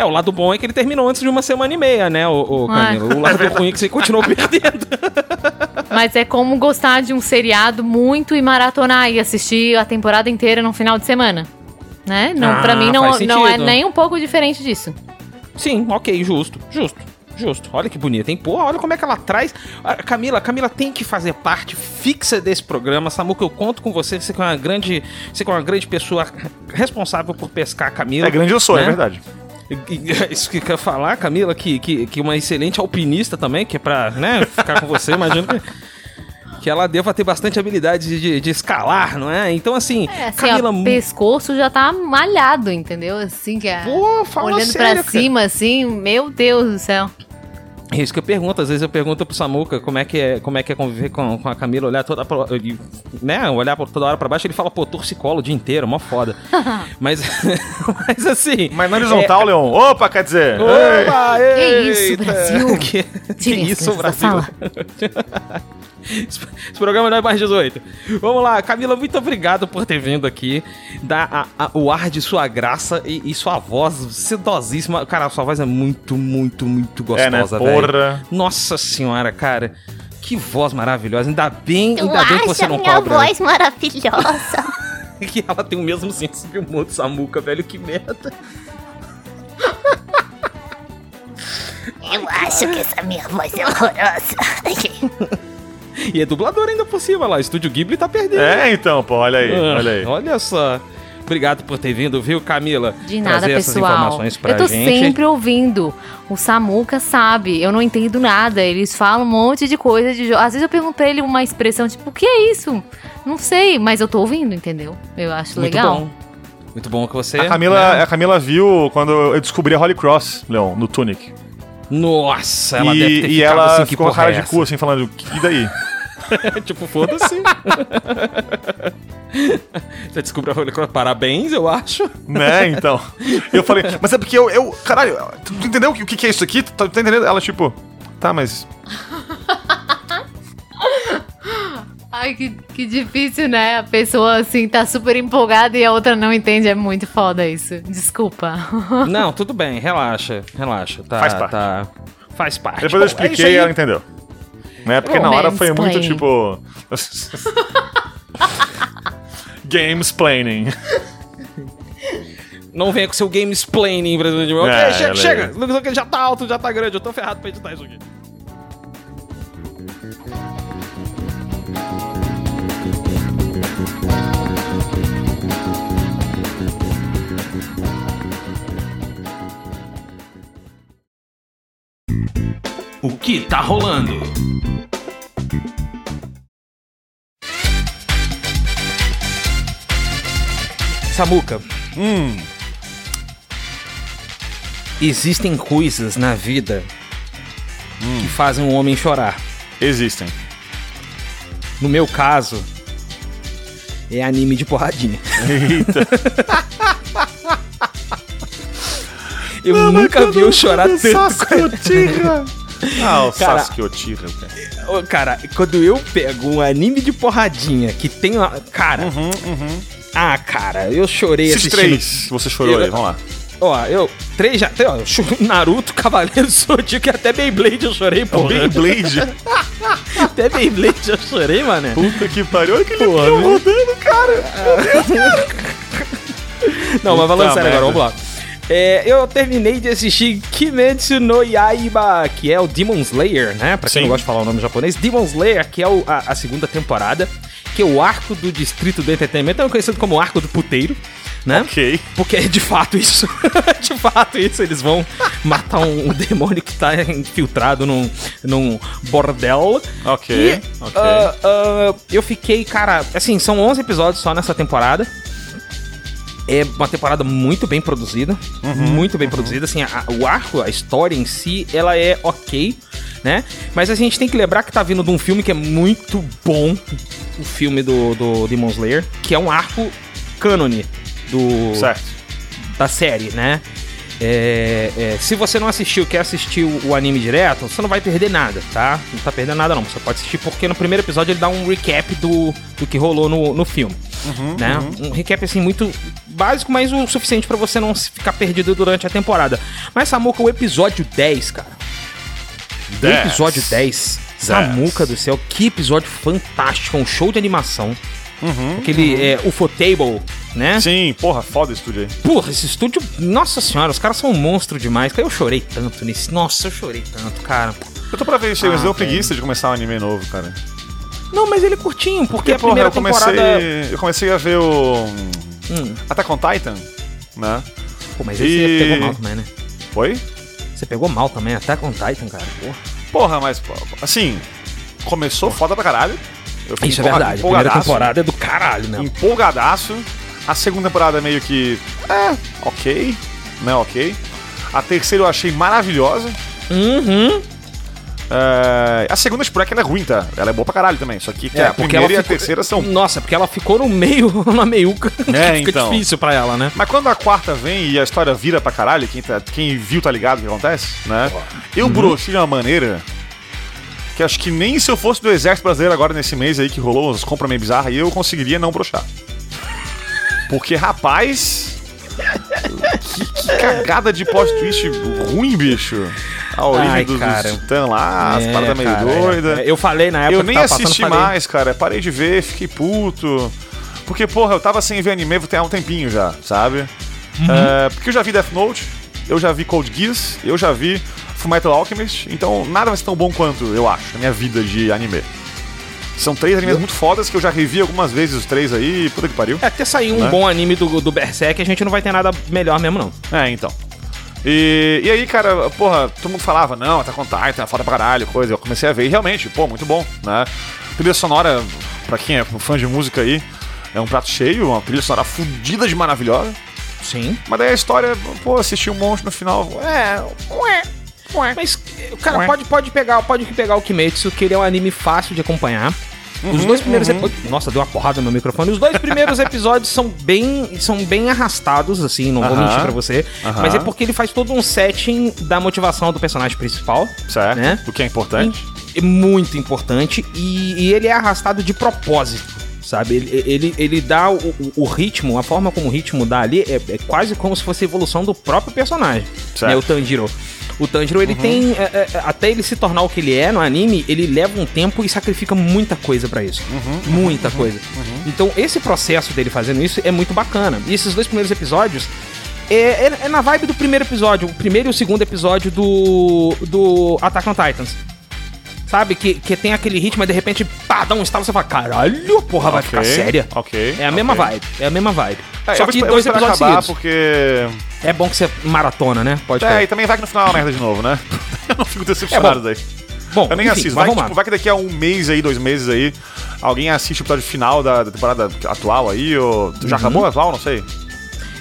É, o lado bom é que ele terminou antes de uma semana e meia, né, o, o Ah. Camilo? O lado ruim é que você continuou perdendo. Mas é como gostar de um seriado muito e maratonar e assistir a temporada inteira num final de semana. Né? Não, Ah, pra mim não, faz não é nem um pouco diferente disso. Sim, ok, justo, justo, justo. Olha que bonito, hein? Pô, olha como é que ela traz. A Camila, a Camila tem que fazer parte fixa desse programa. Samuca, eu conto com você. Você que é uma grande, você que é uma grande pessoa responsável por pescar a Camila. É grande eu sou, né? é verdade. E- Isso que quer falar, Camila, que, que, que uma excelente alpinista também, que é pra né, ficar com você, imagino que, que ela deva ter bastante habilidade de, de escalar, não é? Então, assim, É, assim, Camila. ó, pescoço já tá malhado, entendeu? Assim, que é. Pô, fala Olhando sério, pra cara. cima, assim, meu Deus do céu. É isso que eu pergunto, às vezes eu pergunto pro Samuca como é que é, como é, que é conviver com, com a Camila, olhar toda ele, né, olhar por toda hora pra baixo, ele fala, pô, torcicolo o dia inteiro, mó foda. mas, mas assim... Mas na horizontal, Leon. Opa, quer dizer. ei. Opa, Que isso. Brasil? Que, que isso, Brasil? Esse programa não é mais 18. Vamos lá, Camila, muito obrigado por ter vindo aqui, dar a- a- o ar de sua graça e, e sua voz sedosíssima. Cara, sua voz é muito, muito, muito É, né? gostosa, velho. Porra. Nossa senhora, cara. Que voz maravilhosa. Ainda bem, Tu ainda bem que você não minha cobra. voz maravilhosa? que ela tem o mesmo senso de humor do Samuca, velho. Que merda. Eu acho que essa minha voz é horrorosa. E é dublador ainda por cima lá. Estúdio Ghibli tá perdendo. É, então, pô, olha aí, Ah, olha aí. Olha só. Obrigado por ter vindo, viu, Camila? De nada, Trazer essas pessoal. informações pra Eu tô gente. sempre ouvindo. O Samuca sabe, eu não entendo nada. Eles falam um monte de coisa de jogo. Às vezes eu pergunto pra ele uma expressão tipo, o que é isso? Não sei, mas eu tô ouvindo, entendeu? Eu acho Muito legal. bom. Muito bom que você. A Camila, né? a Camila viu quando eu descobri a Holy Cross, Leon, no Tunic. Nossa, ela e deve ter e ela assim, ficou com porra cara é de cu, assim, falando, e daí? tipo, foda-se. você descobriu a Cross. Parabéns, eu acho. né, então. Eu falei, mas é porque eu, eu caralho, tu entendeu o que, que é isso aqui? Tu tá, tá entendendo? Ela, tipo, tá, mas... Ai, que, que difícil, né? A pessoa, assim, tá super empolgada e a outra não entende. É muito foda isso. Desculpa. Não, tudo bem, relaxa, relaxa. Tá, Faz parte. Tá, faz parte. Depois eu Bom, é expliquei isso e ela entendeu. Né? Porque Oh, na hora foi muito, tipo... Gamesplaining. Não venha com seu game explaining, Brasil. Ok, É, chega, chega. Lucas, já tá alto, já tá grande. Eu tô ferrado pra editar isso aqui. Que tá rolando? Samuca. Hum, Existem coisas na vida que fazem um homem chorar. existem. No meu caso, é anime de porradinha. Eita. Eu nunca vi eu chorar tanto. Ah, o Cara- Sasuke Uchiha, cara. Ô, Cara, quando eu pego um anime de porradinha que tem uma. Cara. Ah, cara, eu chorei Esses assistindo. três que você chorou Eu- aí, vamos lá. Ó, eu. Três já. Ó, Naruto, Cavaleiro do Zodíaco e até Beyblade eu chorei, pô. Beyblade. Até Beyblade eu chorei, mano. Puta que pariu. Olha aquele Porra, peão viu? rodando, cara. Não, mas falando Puta sério agora, vamos lá. É, eu terminei de assistir Kimetsu no Yaiba, que é o Demon Slayer, né? Pra quem Sim. não gosta de falar o nome japonês. Demon Slayer, que é o- a, a segunda temporada, que é o arco do Distrito do Entretenimento, também conhecido como arco do puteiro, né? Ok. Porque é de fato isso. de fato isso. Eles vão matar um, um demônio que tá infiltrado num, num bordel. Ok, E, ok. ah, ah, eu fiquei, cara, assim, são 11 episódios só nessa temporada. É uma temporada muito bem produzida. Uhum, muito bem produzida. Assim, a- o arco, a história em si, ela é ok, né? Mas a gente tem que lembrar que tá vindo de um filme que é muito bom. O filme do, do Demon Slayer, que é um arco cânone do, Certo. da série, né? É, é, se você não assistiu, quer assistir o, o anime direto, você não vai perder nada, tá? Não tá perdendo nada não. Você pode assistir porque no primeiro episódio ele dá um recap do, do que rolou no, no filme, né? Um recap assim muito básico, mas o suficiente pra você não se ficar perdido durante a temporada. Mas Samuca, o episódio 10, cara. O Dez. episódio 10, Samuca do céu, que episódio fantástico, um show de animação. Aquele é, UFO Table, né? Sim, porra, foda esse estúdio aí. Porra, esse estúdio. Nossa senhora, os caras são um monstro demais. Cara, eu chorei tanto nesse. Nossa, eu chorei tanto, cara. Eu tô pra ver isso aí, mas Ah, deu velho. preguiça de começar um anime novo, cara. Não, mas ele é curtinho, porque, Porque, a porra, primeira eu comecei, temporada. eu comecei a ver o Hum, Attack on Titan, né? pô, mas esse E- você pegou mal também, né? Foi? Você pegou mal também, até com Titan, cara. Porra. Porra, mas, assim, começou foda pra caralho. Eu Isso é verdade. A primeira temporada é do caralho, né? Empolgadaço. A segunda temporada meio que. É, ok. Né, ok. A terceira eu achei maravilhosa. Uhum. É, a segunda Shipwreck ela é ruim, tá? Ela é boa pra caralho também. Só que, que a primeira e a ficou- terceira são. Nossa, porque ela ficou no meio, na meiuca. que É, fica então. difícil pra ela, né? Mas quando a quarta vem e a história vira pra caralho, quem, tá- quem viu tá ligado o que acontece, né? Eu Uhum. brochei de uma maneira que acho que nem se eu fosse do exército brasileiro agora nesse mês aí que rolou umas compras meio bizarras, eu conseguiria não brochar. Porque, rapaz. Que, que cagada de plot twist ruim, bicho. A origem Ai, dos, cara. dos titãs lá, as É, paradas meio cara, doidas. é. Eu falei na época Eu nem tava passando, assisti falei, mais, cara. Parei de ver, fiquei puto. Porque, porra, eu tava sem ver anime há um tempinho já, sabe? Uhum. É, porque eu já vi Death Note, eu já vi Code Geass, eu já vi Fullmetal Alchemist, então nada vai ser tão bom quanto, eu acho, na minha vida de anime. São três animes muito fodas que eu já revi algumas vezes os três aí, puta que pariu. É, até sair um Né? bom anime do, do Berserk, a gente não vai ter nada melhor mesmo, não. É, então. E, e aí, cara, porra, todo mundo falava, não, tá com Titan, é foda pra caralho, coisa. Eu comecei a ver e realmente, pô, muito bom, né? Trilha sonora, pra quem é fã de música aí, é um prato cheio, uma trilha sonora fudida de maravilhosa. Sim. Mas daí a história, pô, assisti um monte no final. É, ué. Mas, cara, Ué. pode, pode, pegar, pode pegar o Kimetsu, que ele é um anime fácil de acompanhar. Uhum, Os dois primeiros epi- Nossa, deu uma porrada no meu microfone. Os dois primeiros episódios são bem, são bem arrastados, assim, não vou Aham. mentir pra você. Mas é porque ele faz todo um setting da motivação do personagem principal. Certo, Né? o que é importante. É muito importante. E, e ele é arrastado de propósito. Sabe, ele, ele, ele dá o, o- ritmo, a forma como o ritmo dá ali é, é quase como se fosse a evolução do próprio personagem. Certo. Né, o Tanjiro. O Tanjiro, ele tem. é, é, até ele se tornar o que ele é no anime, ele leva um tempo e sacrifica muita coisa pra isso. muita coisa. Então, esse processo dele fazendo isso é muito bacana. E esses dois primeiros episódios. É, é- é na vibe do primeiro episódio, o primeiro e o segundo episódio do, do Attack on Titans. Sabe? Que, que tem aquele ritmo e de repente, pá, dá um estalo você fala, caralho, porra, vai Ok, ficar séria. Ok. É a mesma ok. vibe, é a mesma vibe. É, Só vou que dois vou esperar episódios seguidos. porque. É bom que você maratona, né? Pode É, crer. e também vai que no final é uma merda de novo, né? eu não fico decepcionado É daí. Bom, Eu nem enfim, assisto. mas Vai, que, tipo, vai que daqui a um mês aí, dois meses aí, alguém assiste o episódio final da, da temporada atual aí, ou. Já Uhum. acabou a atual? Não sei.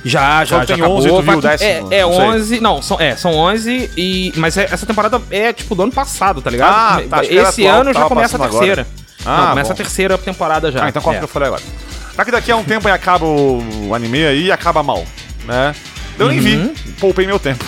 Já, já, Quando já tem acabou. 11, tu viu o décimo? É, é Não sei. 11, não, são, é, são 11 e... Mas é- essa temporada é, tipo, do ano passado, tá ligado? Ah, tá, Esse atual, ano já começa a terceira. Ah, não, começa bom. a terceira temporada já. Ah, então qual é. que eu falei agora? Vai que daqui a um tempo aí acaba o anime aí e acaba mal, né? Eu nem Uhum. vi, poupei meu tempo.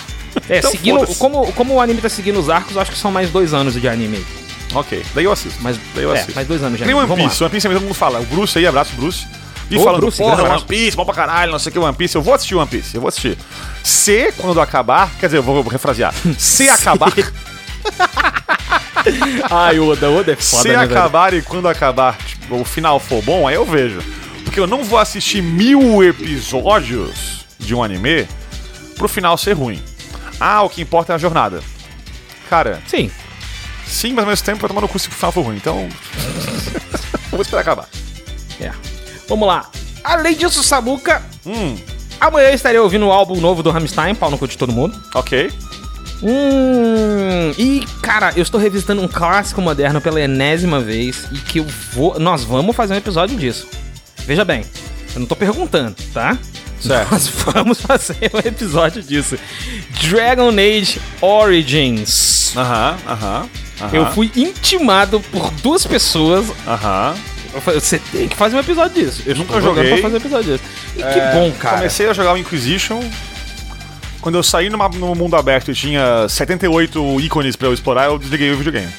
É, Então, seguindo, como, como o anime tá seguindo os arcos, acho que são mais dois anos de anime. Ok, daí eu assisto. Mas, daí eu é, assisto. mais dois anos Que nem. One Piece, One Piece mesmo todo mundo fala. O Bruce aí, abraço Bruce. E Ô, falando, Bruce, porra, One. Piece, bom pra caralho, não sei o que, One Piece. Eu vou assistir One Piece, eu vou assistir. Se, quando acabar, quer dizer, eu vou, refrasear. Se acabar, Ai, o Oda, Oda é foda, se né, velho? acabar e quando acabar, tipo, o final for bom, aí eu vejo. Porque eu não vou assistir mil episódios de um anime pro final ser ruim. Ah, o que importa é a jornada. Cara, Sim. sim, mas ao mesmo tempo vai tomar no cu se o final for ruim. Então. vou esperar acabar. É. Vamos lá. Além disso, Samuca, Hum, amanhã eu estarei ouvindo o álbum novo do Rammstein, pau no cu de todo mundo. ok. Hum, e cara, eu estou revisitando um clássico moderno pela enésima vez e que eu vou, nós vamos fazer um episódio disso. Veja bem, eu não tô perguntando, tá? Certo. Nós vamos fazer um episódio disso. Dragon Age Origins. Aham, aham. aham, Eu fui intimado por duas pessoas. Aham. Você tem que fazer um episódio disso. Eu Nunca joguei. pra fazer um episódio disso. E que É, bom, cara. Comecei a jogar o Inquisition. Quando eu saí numa- no mundo aberto e tinha 78 ícones pra eu explorar, eu desliguei o videogame.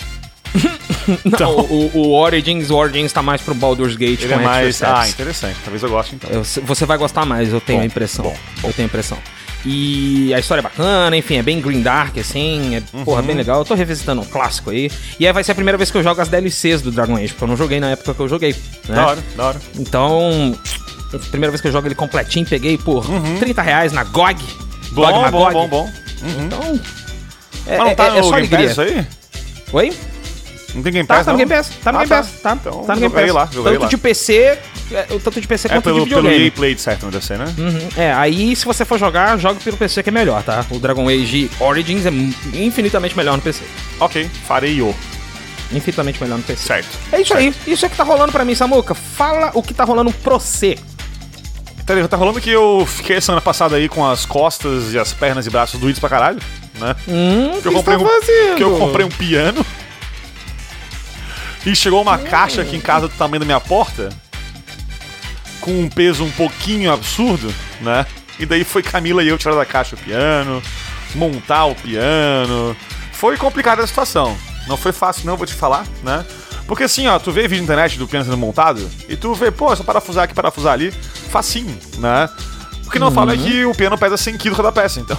Não, o, o Origins, o Origins tá mais pro Baldur's Gate Ele é mais. Ah, interessante. Talvez eu goste então. Eu- você vai gostar mais, eu tenho Bom, a impressão. bom, Eu tenho a impressão. E a história é bacana, enfim, é bem green dark, assim, é Uhum. porra, bem legal. Eu tô revisitando um clássico aí. E aí vai ser a primeira vez que eu jogo as DLCs do Dragon Age, porque eu não joguei na época que eu joguei. Né? Da hora, da hora. Então, primeira vez que eu jogo ele completinho, peguei por 30 reais na GOG. GOG Uhum. Bom, na bom, GOG. bom, bom. Então. É, Mas não tá é- é só Game alegria. isso aí? Oi? Não tem Game Tá, Pass, tá no não? Game Pass. Tá no Ah, Game Pass. Tá, Então, tá no Game Pass. lá, tanto lá. de PC, é, tanto de PC É quanto pelo, de pelo videogame. EA Play, certo, deve ser, né? Uhum. É, aí se você for jogar, jogue pelo PC que é melhor, tá? O Dragon Age Origins é infinitamente melhor no PC. Ok, farei o. Infinitamente melhor no PC. Certo. É isso aí. Isso é que tá rolando pra mim, Samuca. Fala o que tá rolando pro C. Tá, tá rolando que eu fiquei semana passada aí com as costas e as pernas e braços doídos pra caralho, né? Hum, Que eu comprei um, que eu comprei um piano. E chegou uma caixa aqui em casa do tamanho da minha porta, com um peso um pouquinho absurdo, né? E daí foi Camila e eu tirar da caixa o piano, montar o piano. Foi complicada a situação. Não foi fácil, não, vou te falar, né? Porque assim, ó, tu vê vídeo na internet do piano sendo montado e tu vê, pô, é só parafusar aqui, parafusar ali, facinho, né? O que não fala é que o piano pesa 100 kg cada peça, então.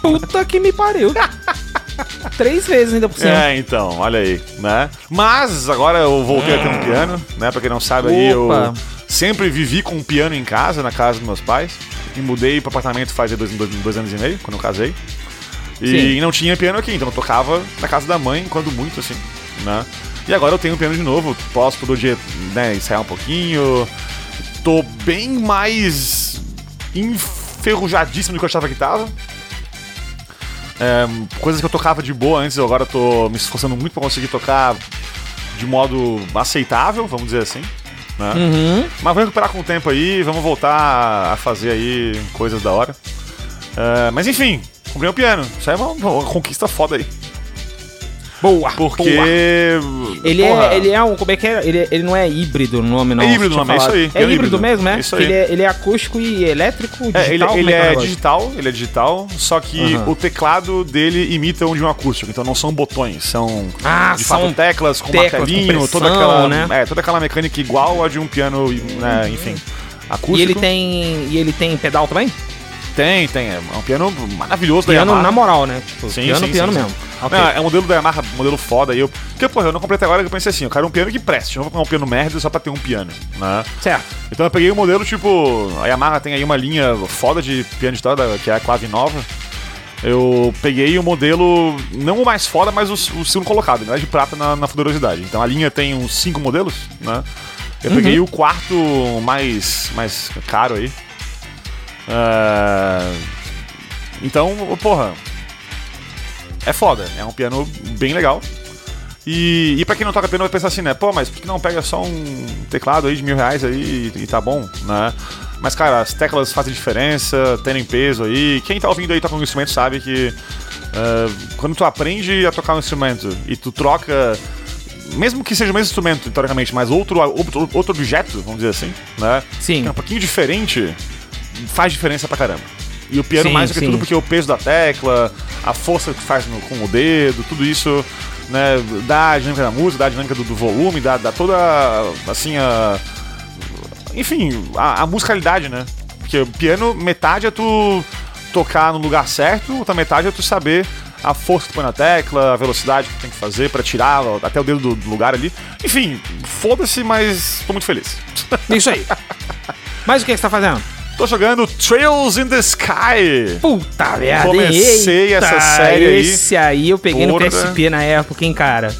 Puta que me pariu. Três vezes ainda por cima. É, então, olha aí, né? Mas agora eu voltei a ter um piano, né? Pra quem não sabe aí, eu Opa. sempre vivi com um piano em casa, na casa dos meus pais. E mudei pro apartamento faz dois, dois, dois anos e meio, quando eu casei. E Sim. não tinha piano aqui, então eu tocava na casa da mãe, quando muito, assim, né? E agora eu tenho um piano de novo, posso todo dia, né, ensaiar um pouquinho. Tô bem mais enferrujadíssimo do que eu achava que tava. É, coisas que eu tocava de boa antes, eu agora tô me esforçando muito pra conseguir tocar de modo aceitável, vamos dizer assim. Né? Uhum. Mas vamos recuperar com o tempo aí, vamos voltar a fazer aí coisas da hora. É, mas enfim, comprei um piano. Isso aí é uma, uma conquista foda aí. Boa. Porque. boa. Ele porra, é, ele é um. Como é que é? Ele, ele não é híbrido no nome, não. É híbrido o nome, é isso aí, É piano híbrido híbrido. mesmo, é? Isso aí. Ele é, ele é acústico e elétrico, digital. É, ele, ele o é negócio? digital, ele é digital, só que Aham. o teclado dele imita um de um acústico, então não são botões, são Ah, de são fato teclas com teclas com martelinho, toda pressão, aquela, né? é, toda aquela mecânica igual a de um piano, né, enfim, acústico. E ele tem. E ele tem pedal também? Tem, tem, é um piano maravilhoso da Piano Yamaha. na moral, né? Tipo, Sim, piano, sim, piano sim, mesmo. sim. Ok. Não, é um modelo da Yamaha, modelo foda. E eu, porque, porra, eu não comprei até agora que eu pensei assim, eu quero um piano que preste, eu não vou comprar um piano merda só pra ter um piano, né? Certo. Então eu peguei um modelo tipo. A Yamaha tem aí uma linha foda de piano digital, da- que é a Clave Nova. Eu peguei o modelo, não o mais foda, mas o, o segundo colocado, ele é de prata na, na fuderosidade. Então a linha tem uns cinco modelos, né? Eu peguei o quarto mais, mais caro aí. É, Então, porra. É foda, é um piano bem legal. E, e pra quem não toca piano vai pensar assim, né? Pô, mas por que não pega só um teclado aí de mil reais aí e, e tá bom, né? Mas, cara, as teclas fazem diferença, terem peso aí. Quem tá ouvindo aí toca um instrumento sabe que eh, quando tu aprende a tocar um instrumento e tu troca, mesmo que seja o mesmo instrumento, teoricamente, mas outro, outro, outro objeto, vamos dizer assim, né? Sim. É um pouquinho diferente, faz diferença pra caramba. E o piano Sim, mais do que sim. tudo porque o peso da tecla, a força que faz no- com o dedo, tudo isso, né, dá a dinâmica da música, dá a dinâmica do, do volume, dá, dá toda, assim, a... Enfim, a, a musicalidade, né? Porque o piano, metade é tu tocar no lugar certo, outra metade é tu saber a força que tu põe na tecla, a velocidade que tu tem que fazer pra tirar até o dedo do, do lugar ali. Enfim, foda-se, mas tô muito feliz. Isso aí. Mas o que, que você tá fazendo? Tô jogando Trails in the Sky. Puta merda, Comecei eita, essa série aí. Esse aí eu peguei Porra. no PSP na época, hein, cara.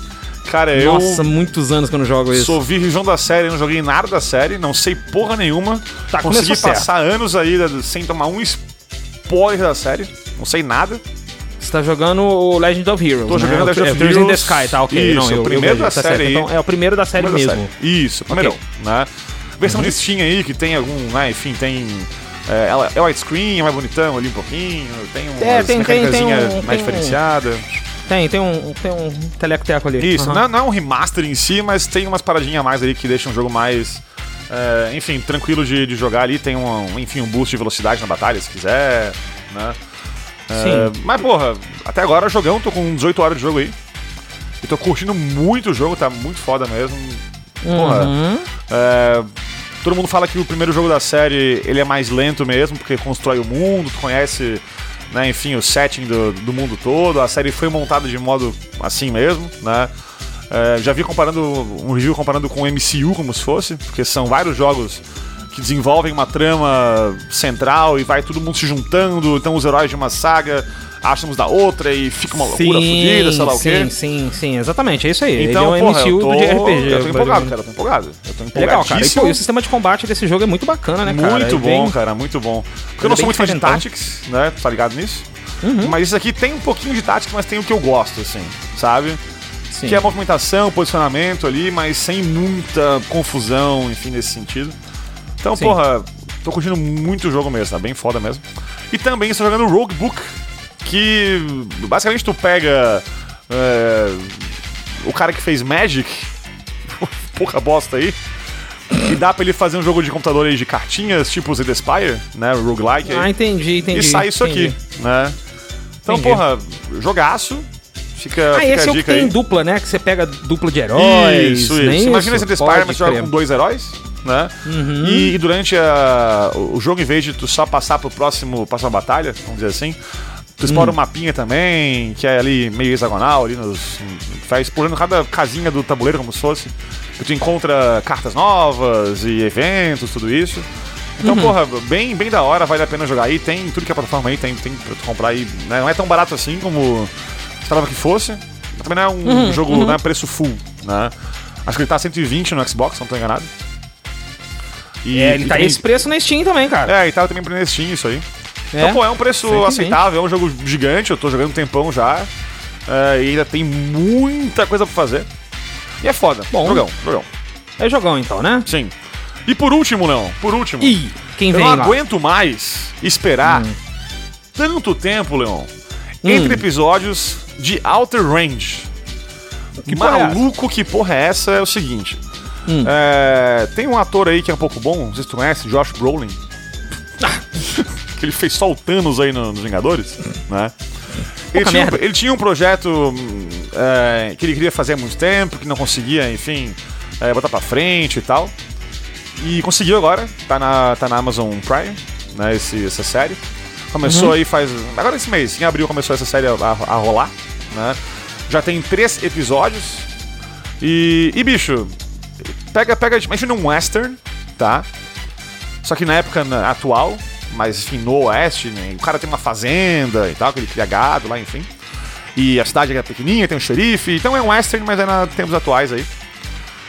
Cara, eu Nossa, muitos anos que eu não jogo isso. sou virgão da série, não joguei nada da série, não sei porra nenhuma. Tá, Consegui passar anos aí da- sem tomar um spoiler da série, não sei nada. Você tá jogando o Legend of Heroes. Tô né? jogando O Legend of Trails in the Heroes. Sky, tá ok. Isso, não, eu, o primeiro eu da tá certo. série aí. Então, é o primeiro da série Primeiro da mesmo. série. Isso, primeiro, Ok. né? Versão de Steam aí, que tem algum, né, enfim, tem... É, ela- é widescreen, é mais bonitão ali um pouquinho, tem uma É, tem- tem- tem um- mais diferenciada. Tem, tem um, tem um teleco-teco ali. Isso, Aham. não, é- não é um remaster em si, mas tem umas paradinhas a mais ali que deixam o jogo mais. é, enfim, tranquilo de, de jogar ali. Tem um, enfim, um boost de velocidade na batalha, se quiser, né? É, Sim. mas, porra, até agora jogão, tô com 18 horas de jogo aí. E tô curtindo muito o jogo, tá muito foda mesmo. Porra, Uhum. é, todo mundo fala que o primeiro jogo da série ele é mais lento mesmo, porque constrói o mundo, tu conhece, né, enfim, o setting do, do mundo todo. A série foi montada de modo assim mesmo, né? É, já vi comparando um review comparando com o MCU como se fosse, porque são vários jogos que desenvolvem uma trama central e vai todo mundo se juntando, então os heróis de uma saga acham uns da outra e fica uma loucura fodida, sei lá o quê. sim, sim, sim, exatamente, é isso aí. Então, Ele é um porra, MCU eu tô, de RPG. eu tô empolgado, cara, eu tô empolgado. Eu tô É legal, cara. E, pô, e o sistema de combate desse jogo é muito bacana, né, cara? Muito É bom, bem- cara, muito bom. Porque eu Ele não é sou muito fã de. Tactics, né? Tá ligado nisso? Uhum. Mas isso aqui tem um pouquinho de Tactics, mas tem o que eu gosto, assim, sabe? Sim. Que é a movimentação, posicionamento ali, mas sem muita confusão, enfim, nesse sentido. Então, Sim. porra, tô curtindo muito o jogo mesmo, tá bem foda mesmo. E também estou jogando Roguebook, que basicamente tu pega é, o cara que fez Magic, pouca bosta aí, e dá pra ele fazer um jogo de computador aí de cartinhas, tipo The Spire, né? Roguelike. aí. Ah, entendi, entendi. e sai isso entendi. aqui, né? Então, Entendi. porra, jogaço. Fica, Ah, fica esse a é o que dica tem aí. dupla, né? Que você pega dupla de heróis. Isso, nem isso. Imagina esse The Spire, Pode mas você joga com dois heróis, né? Uhum. E, e durante a- o jogo, em vez de tu só passar pro próximo, próxima batalha, vamos dizer assim, tu explora Hum. um mapinha também, que é ali meio hexagonal, ali nos. Vai explorando cada casinha do tabuleiro como se fosse. Que tu encontra cartas novas e eventos, tudo isso. Então, Uhum. porra, bem, bem da hora, vale a pena jogar aí. Tem tudo que é plataforma aí, tem, tem pra tu comprar aí. né? Não é tão barato assim como esperava que fosse. Também não é um Uhum, jogo, não é preço full, né? Acho que ele tá 120 no Xbox, não tô enganado. E, É, ele e tá também- esse preço na Steam também, cara. É, e tava também pra Steam isso aí. É? Então, pô, é um preço 120. aceitável, é um jogo gigante, eu tô jogando um tempão já. é, e ainda tem muita coisa pra fazer. E é foda. Bom. Jogão, jogão. É jogão então, né? Sim. E por último, Leão, por último. Ih, quem eu vem não lá? aguento mais esperar Hum. tanto tempo, Leon, entre episódios de Outer Range. Que é? Maluco, que porra é essa? É o seguinte. Hum. é, tem um ator aí que é um pouco bom, não sei se tu conhece, Josh Brolin. que ele fez só o Thanos aí no- nos Vingadores, né? Ele tinha, um, ele tinha um projeto é, que ele queria fazer há muito tempo, que não conseguia, enfim, é, botar pra frente e tal. E conseguiu agora, tá na, tá na Amazon Prime, né, esse, essa série. Começou aí faz. Agora esse mês, em abril começou essa série a, a- a rolar, né? Já tem três episódios. E, e bicho, pega, pega, imagina um western, tá? Só que na época na- atual, mas enfim, no oeste, né? o cara tem uma fazenda e tal, que ele cria gado lá, enfim. E a cidade é pequenininha, tem um xerife, então é um western, mas é na tempos atuais aí.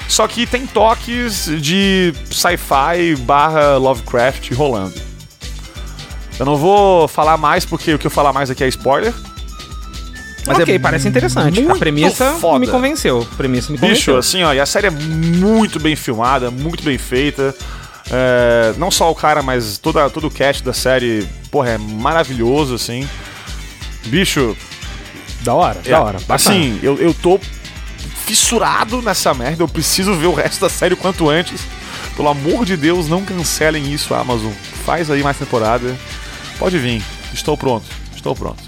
Só que tem toques de sci-fi barra Lovecraft rolando. Eu não vou falar mais porque o que eu falar mais aqui é spoiler. Mas ok, é parece interessante. A premissa foda. me convenceu. A premissa me Bicho, convenceu. assim, ó, e a série é muito bem filmada, muito bem feita. É, não só o cara, mas toda, todo o cast da série, porra, é maravilhoso, assim. Bicho, Da hora, é, da hora. Bacana. assim, eu, eu tô fissurado nessa merda, eu preciso ver o resto da série o quanto antes. Pelo amor de Deus, não cancelem isso, Amazon. Faz aí mais temporada. Pode vir. Estou pronto. Estou pronto.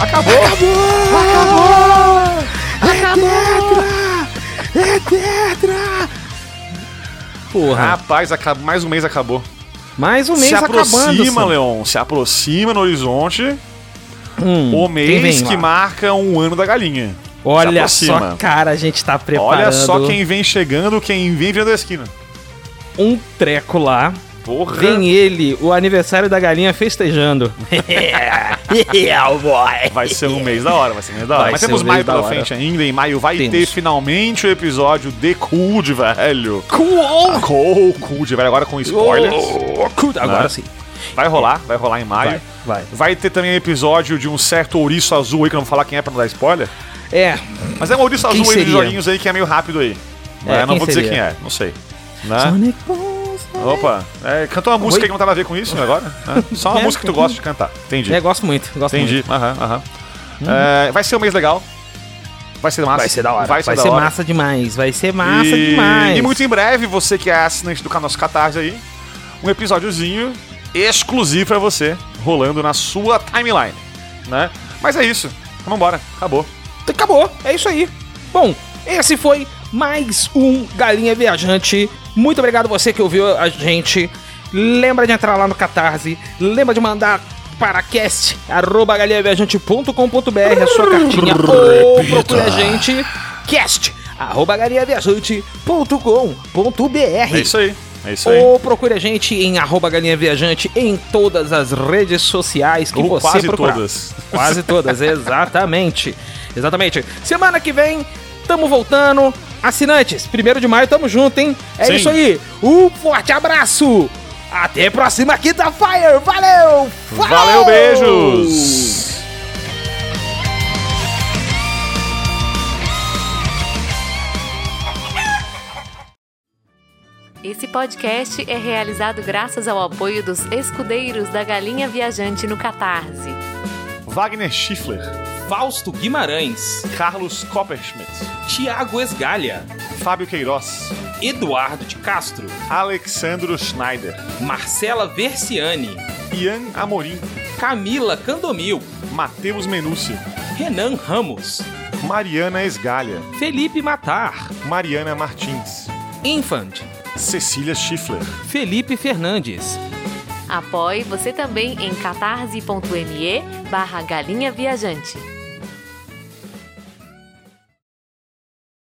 Acabou. Acabou! Porra. Rapaz, acaba, mais um mês acabou. Mais um mês se aproxima, acabando. Leon. Se aproxima no horizonte Hum, o mês que lá? marca um ano da galinha. Olha só, cara, a gente tá preparando Olha só quem vem chegando, quem vem virando a esquina. um treco lá. Porra. Vem ele, o aniversário da galinha festejando. yeah, boy. Vai ser um mês da hora, vai ser um mês da hora. Vai Mas temos um maio pela hora. frente ainda. Em maio vai Temos. ter finalmente o episódio de Cold, velho. Cool. Cool, Cold, velho. Agora com spoilers. Oh, cool. Agora Né? sim. Vai rolar, vai rolar em maio. Vai, vai. Vai ter também episódio de um certo ouriço azul aí, que eu não vou falar quem é pra não dar spoiler. É, Mas é um ouriço Quem azul aí de seria? joguinhos aí que é meio rápido aí. É, É, não vou dizer seria? quem é, não sei. Né? Sonic Boom, Opa, é, cantou uma música Oi? que não tem nada a ver com isso agora. né? Só uma É, música que tu gosta de cantar. Entendi. É, gosto muito, gosto Entendi. muito. Aham, aham. É, vai ser um mês legal. Vai ser massa. Vai ser da hora. Vai ser, da hora. massa demais. Vai ser massa e... demais. E muito em breve, você que é assinante do canal Catarse aí, um episódiozinho exclusivo pra você, rolando na sua timeline, né? Mas é isso. Vambora. Acabou. Acabou, é isso aí. Bom, esse foi mais um Galinha Viajante. Muito obrigado você que ouviu a gente. Lembra de entrar lá no Catarse. Lembra de mandar para cast.galinhaviajante.com.br a sua cartinha ou procure a gente cast arroba galinhaviajante.com.br É isso aí. É isso aí. ou procure a gente em arroba galinha viajante em todas as redes sociais que Ou você quase procurar. todas. Quase todas, exatamente. Exatamente. Semana que vem, tamo voltando. Assinantes, primeiro de maio, tamo junto, hein? É Sim. isso aí. Um forte abraço. Até a próxima Quinta Fire. Valeu! Falou! Valeu, beijos! Esse podcast é realizado graças ao apoio dos escudeiros da Galinha Viajante no Catarse. Wagner Schiffler, Fausto Guimarães, Carlos Copperschmidt, Tiago Esgalha, Fábio Queiroz, Eduardo de Castro, Alexandro Schneider, Marcela Versiani, Ian Amorim, Camila Candomil, Matheus Menúcio, Renan Ramos, Mariana Esgalha, Felipe Matar, Mariana Martins, Infant, Cecília Schiffler, Felipe Fernandes. Apoie você também em catarse.me barra galinha viajante.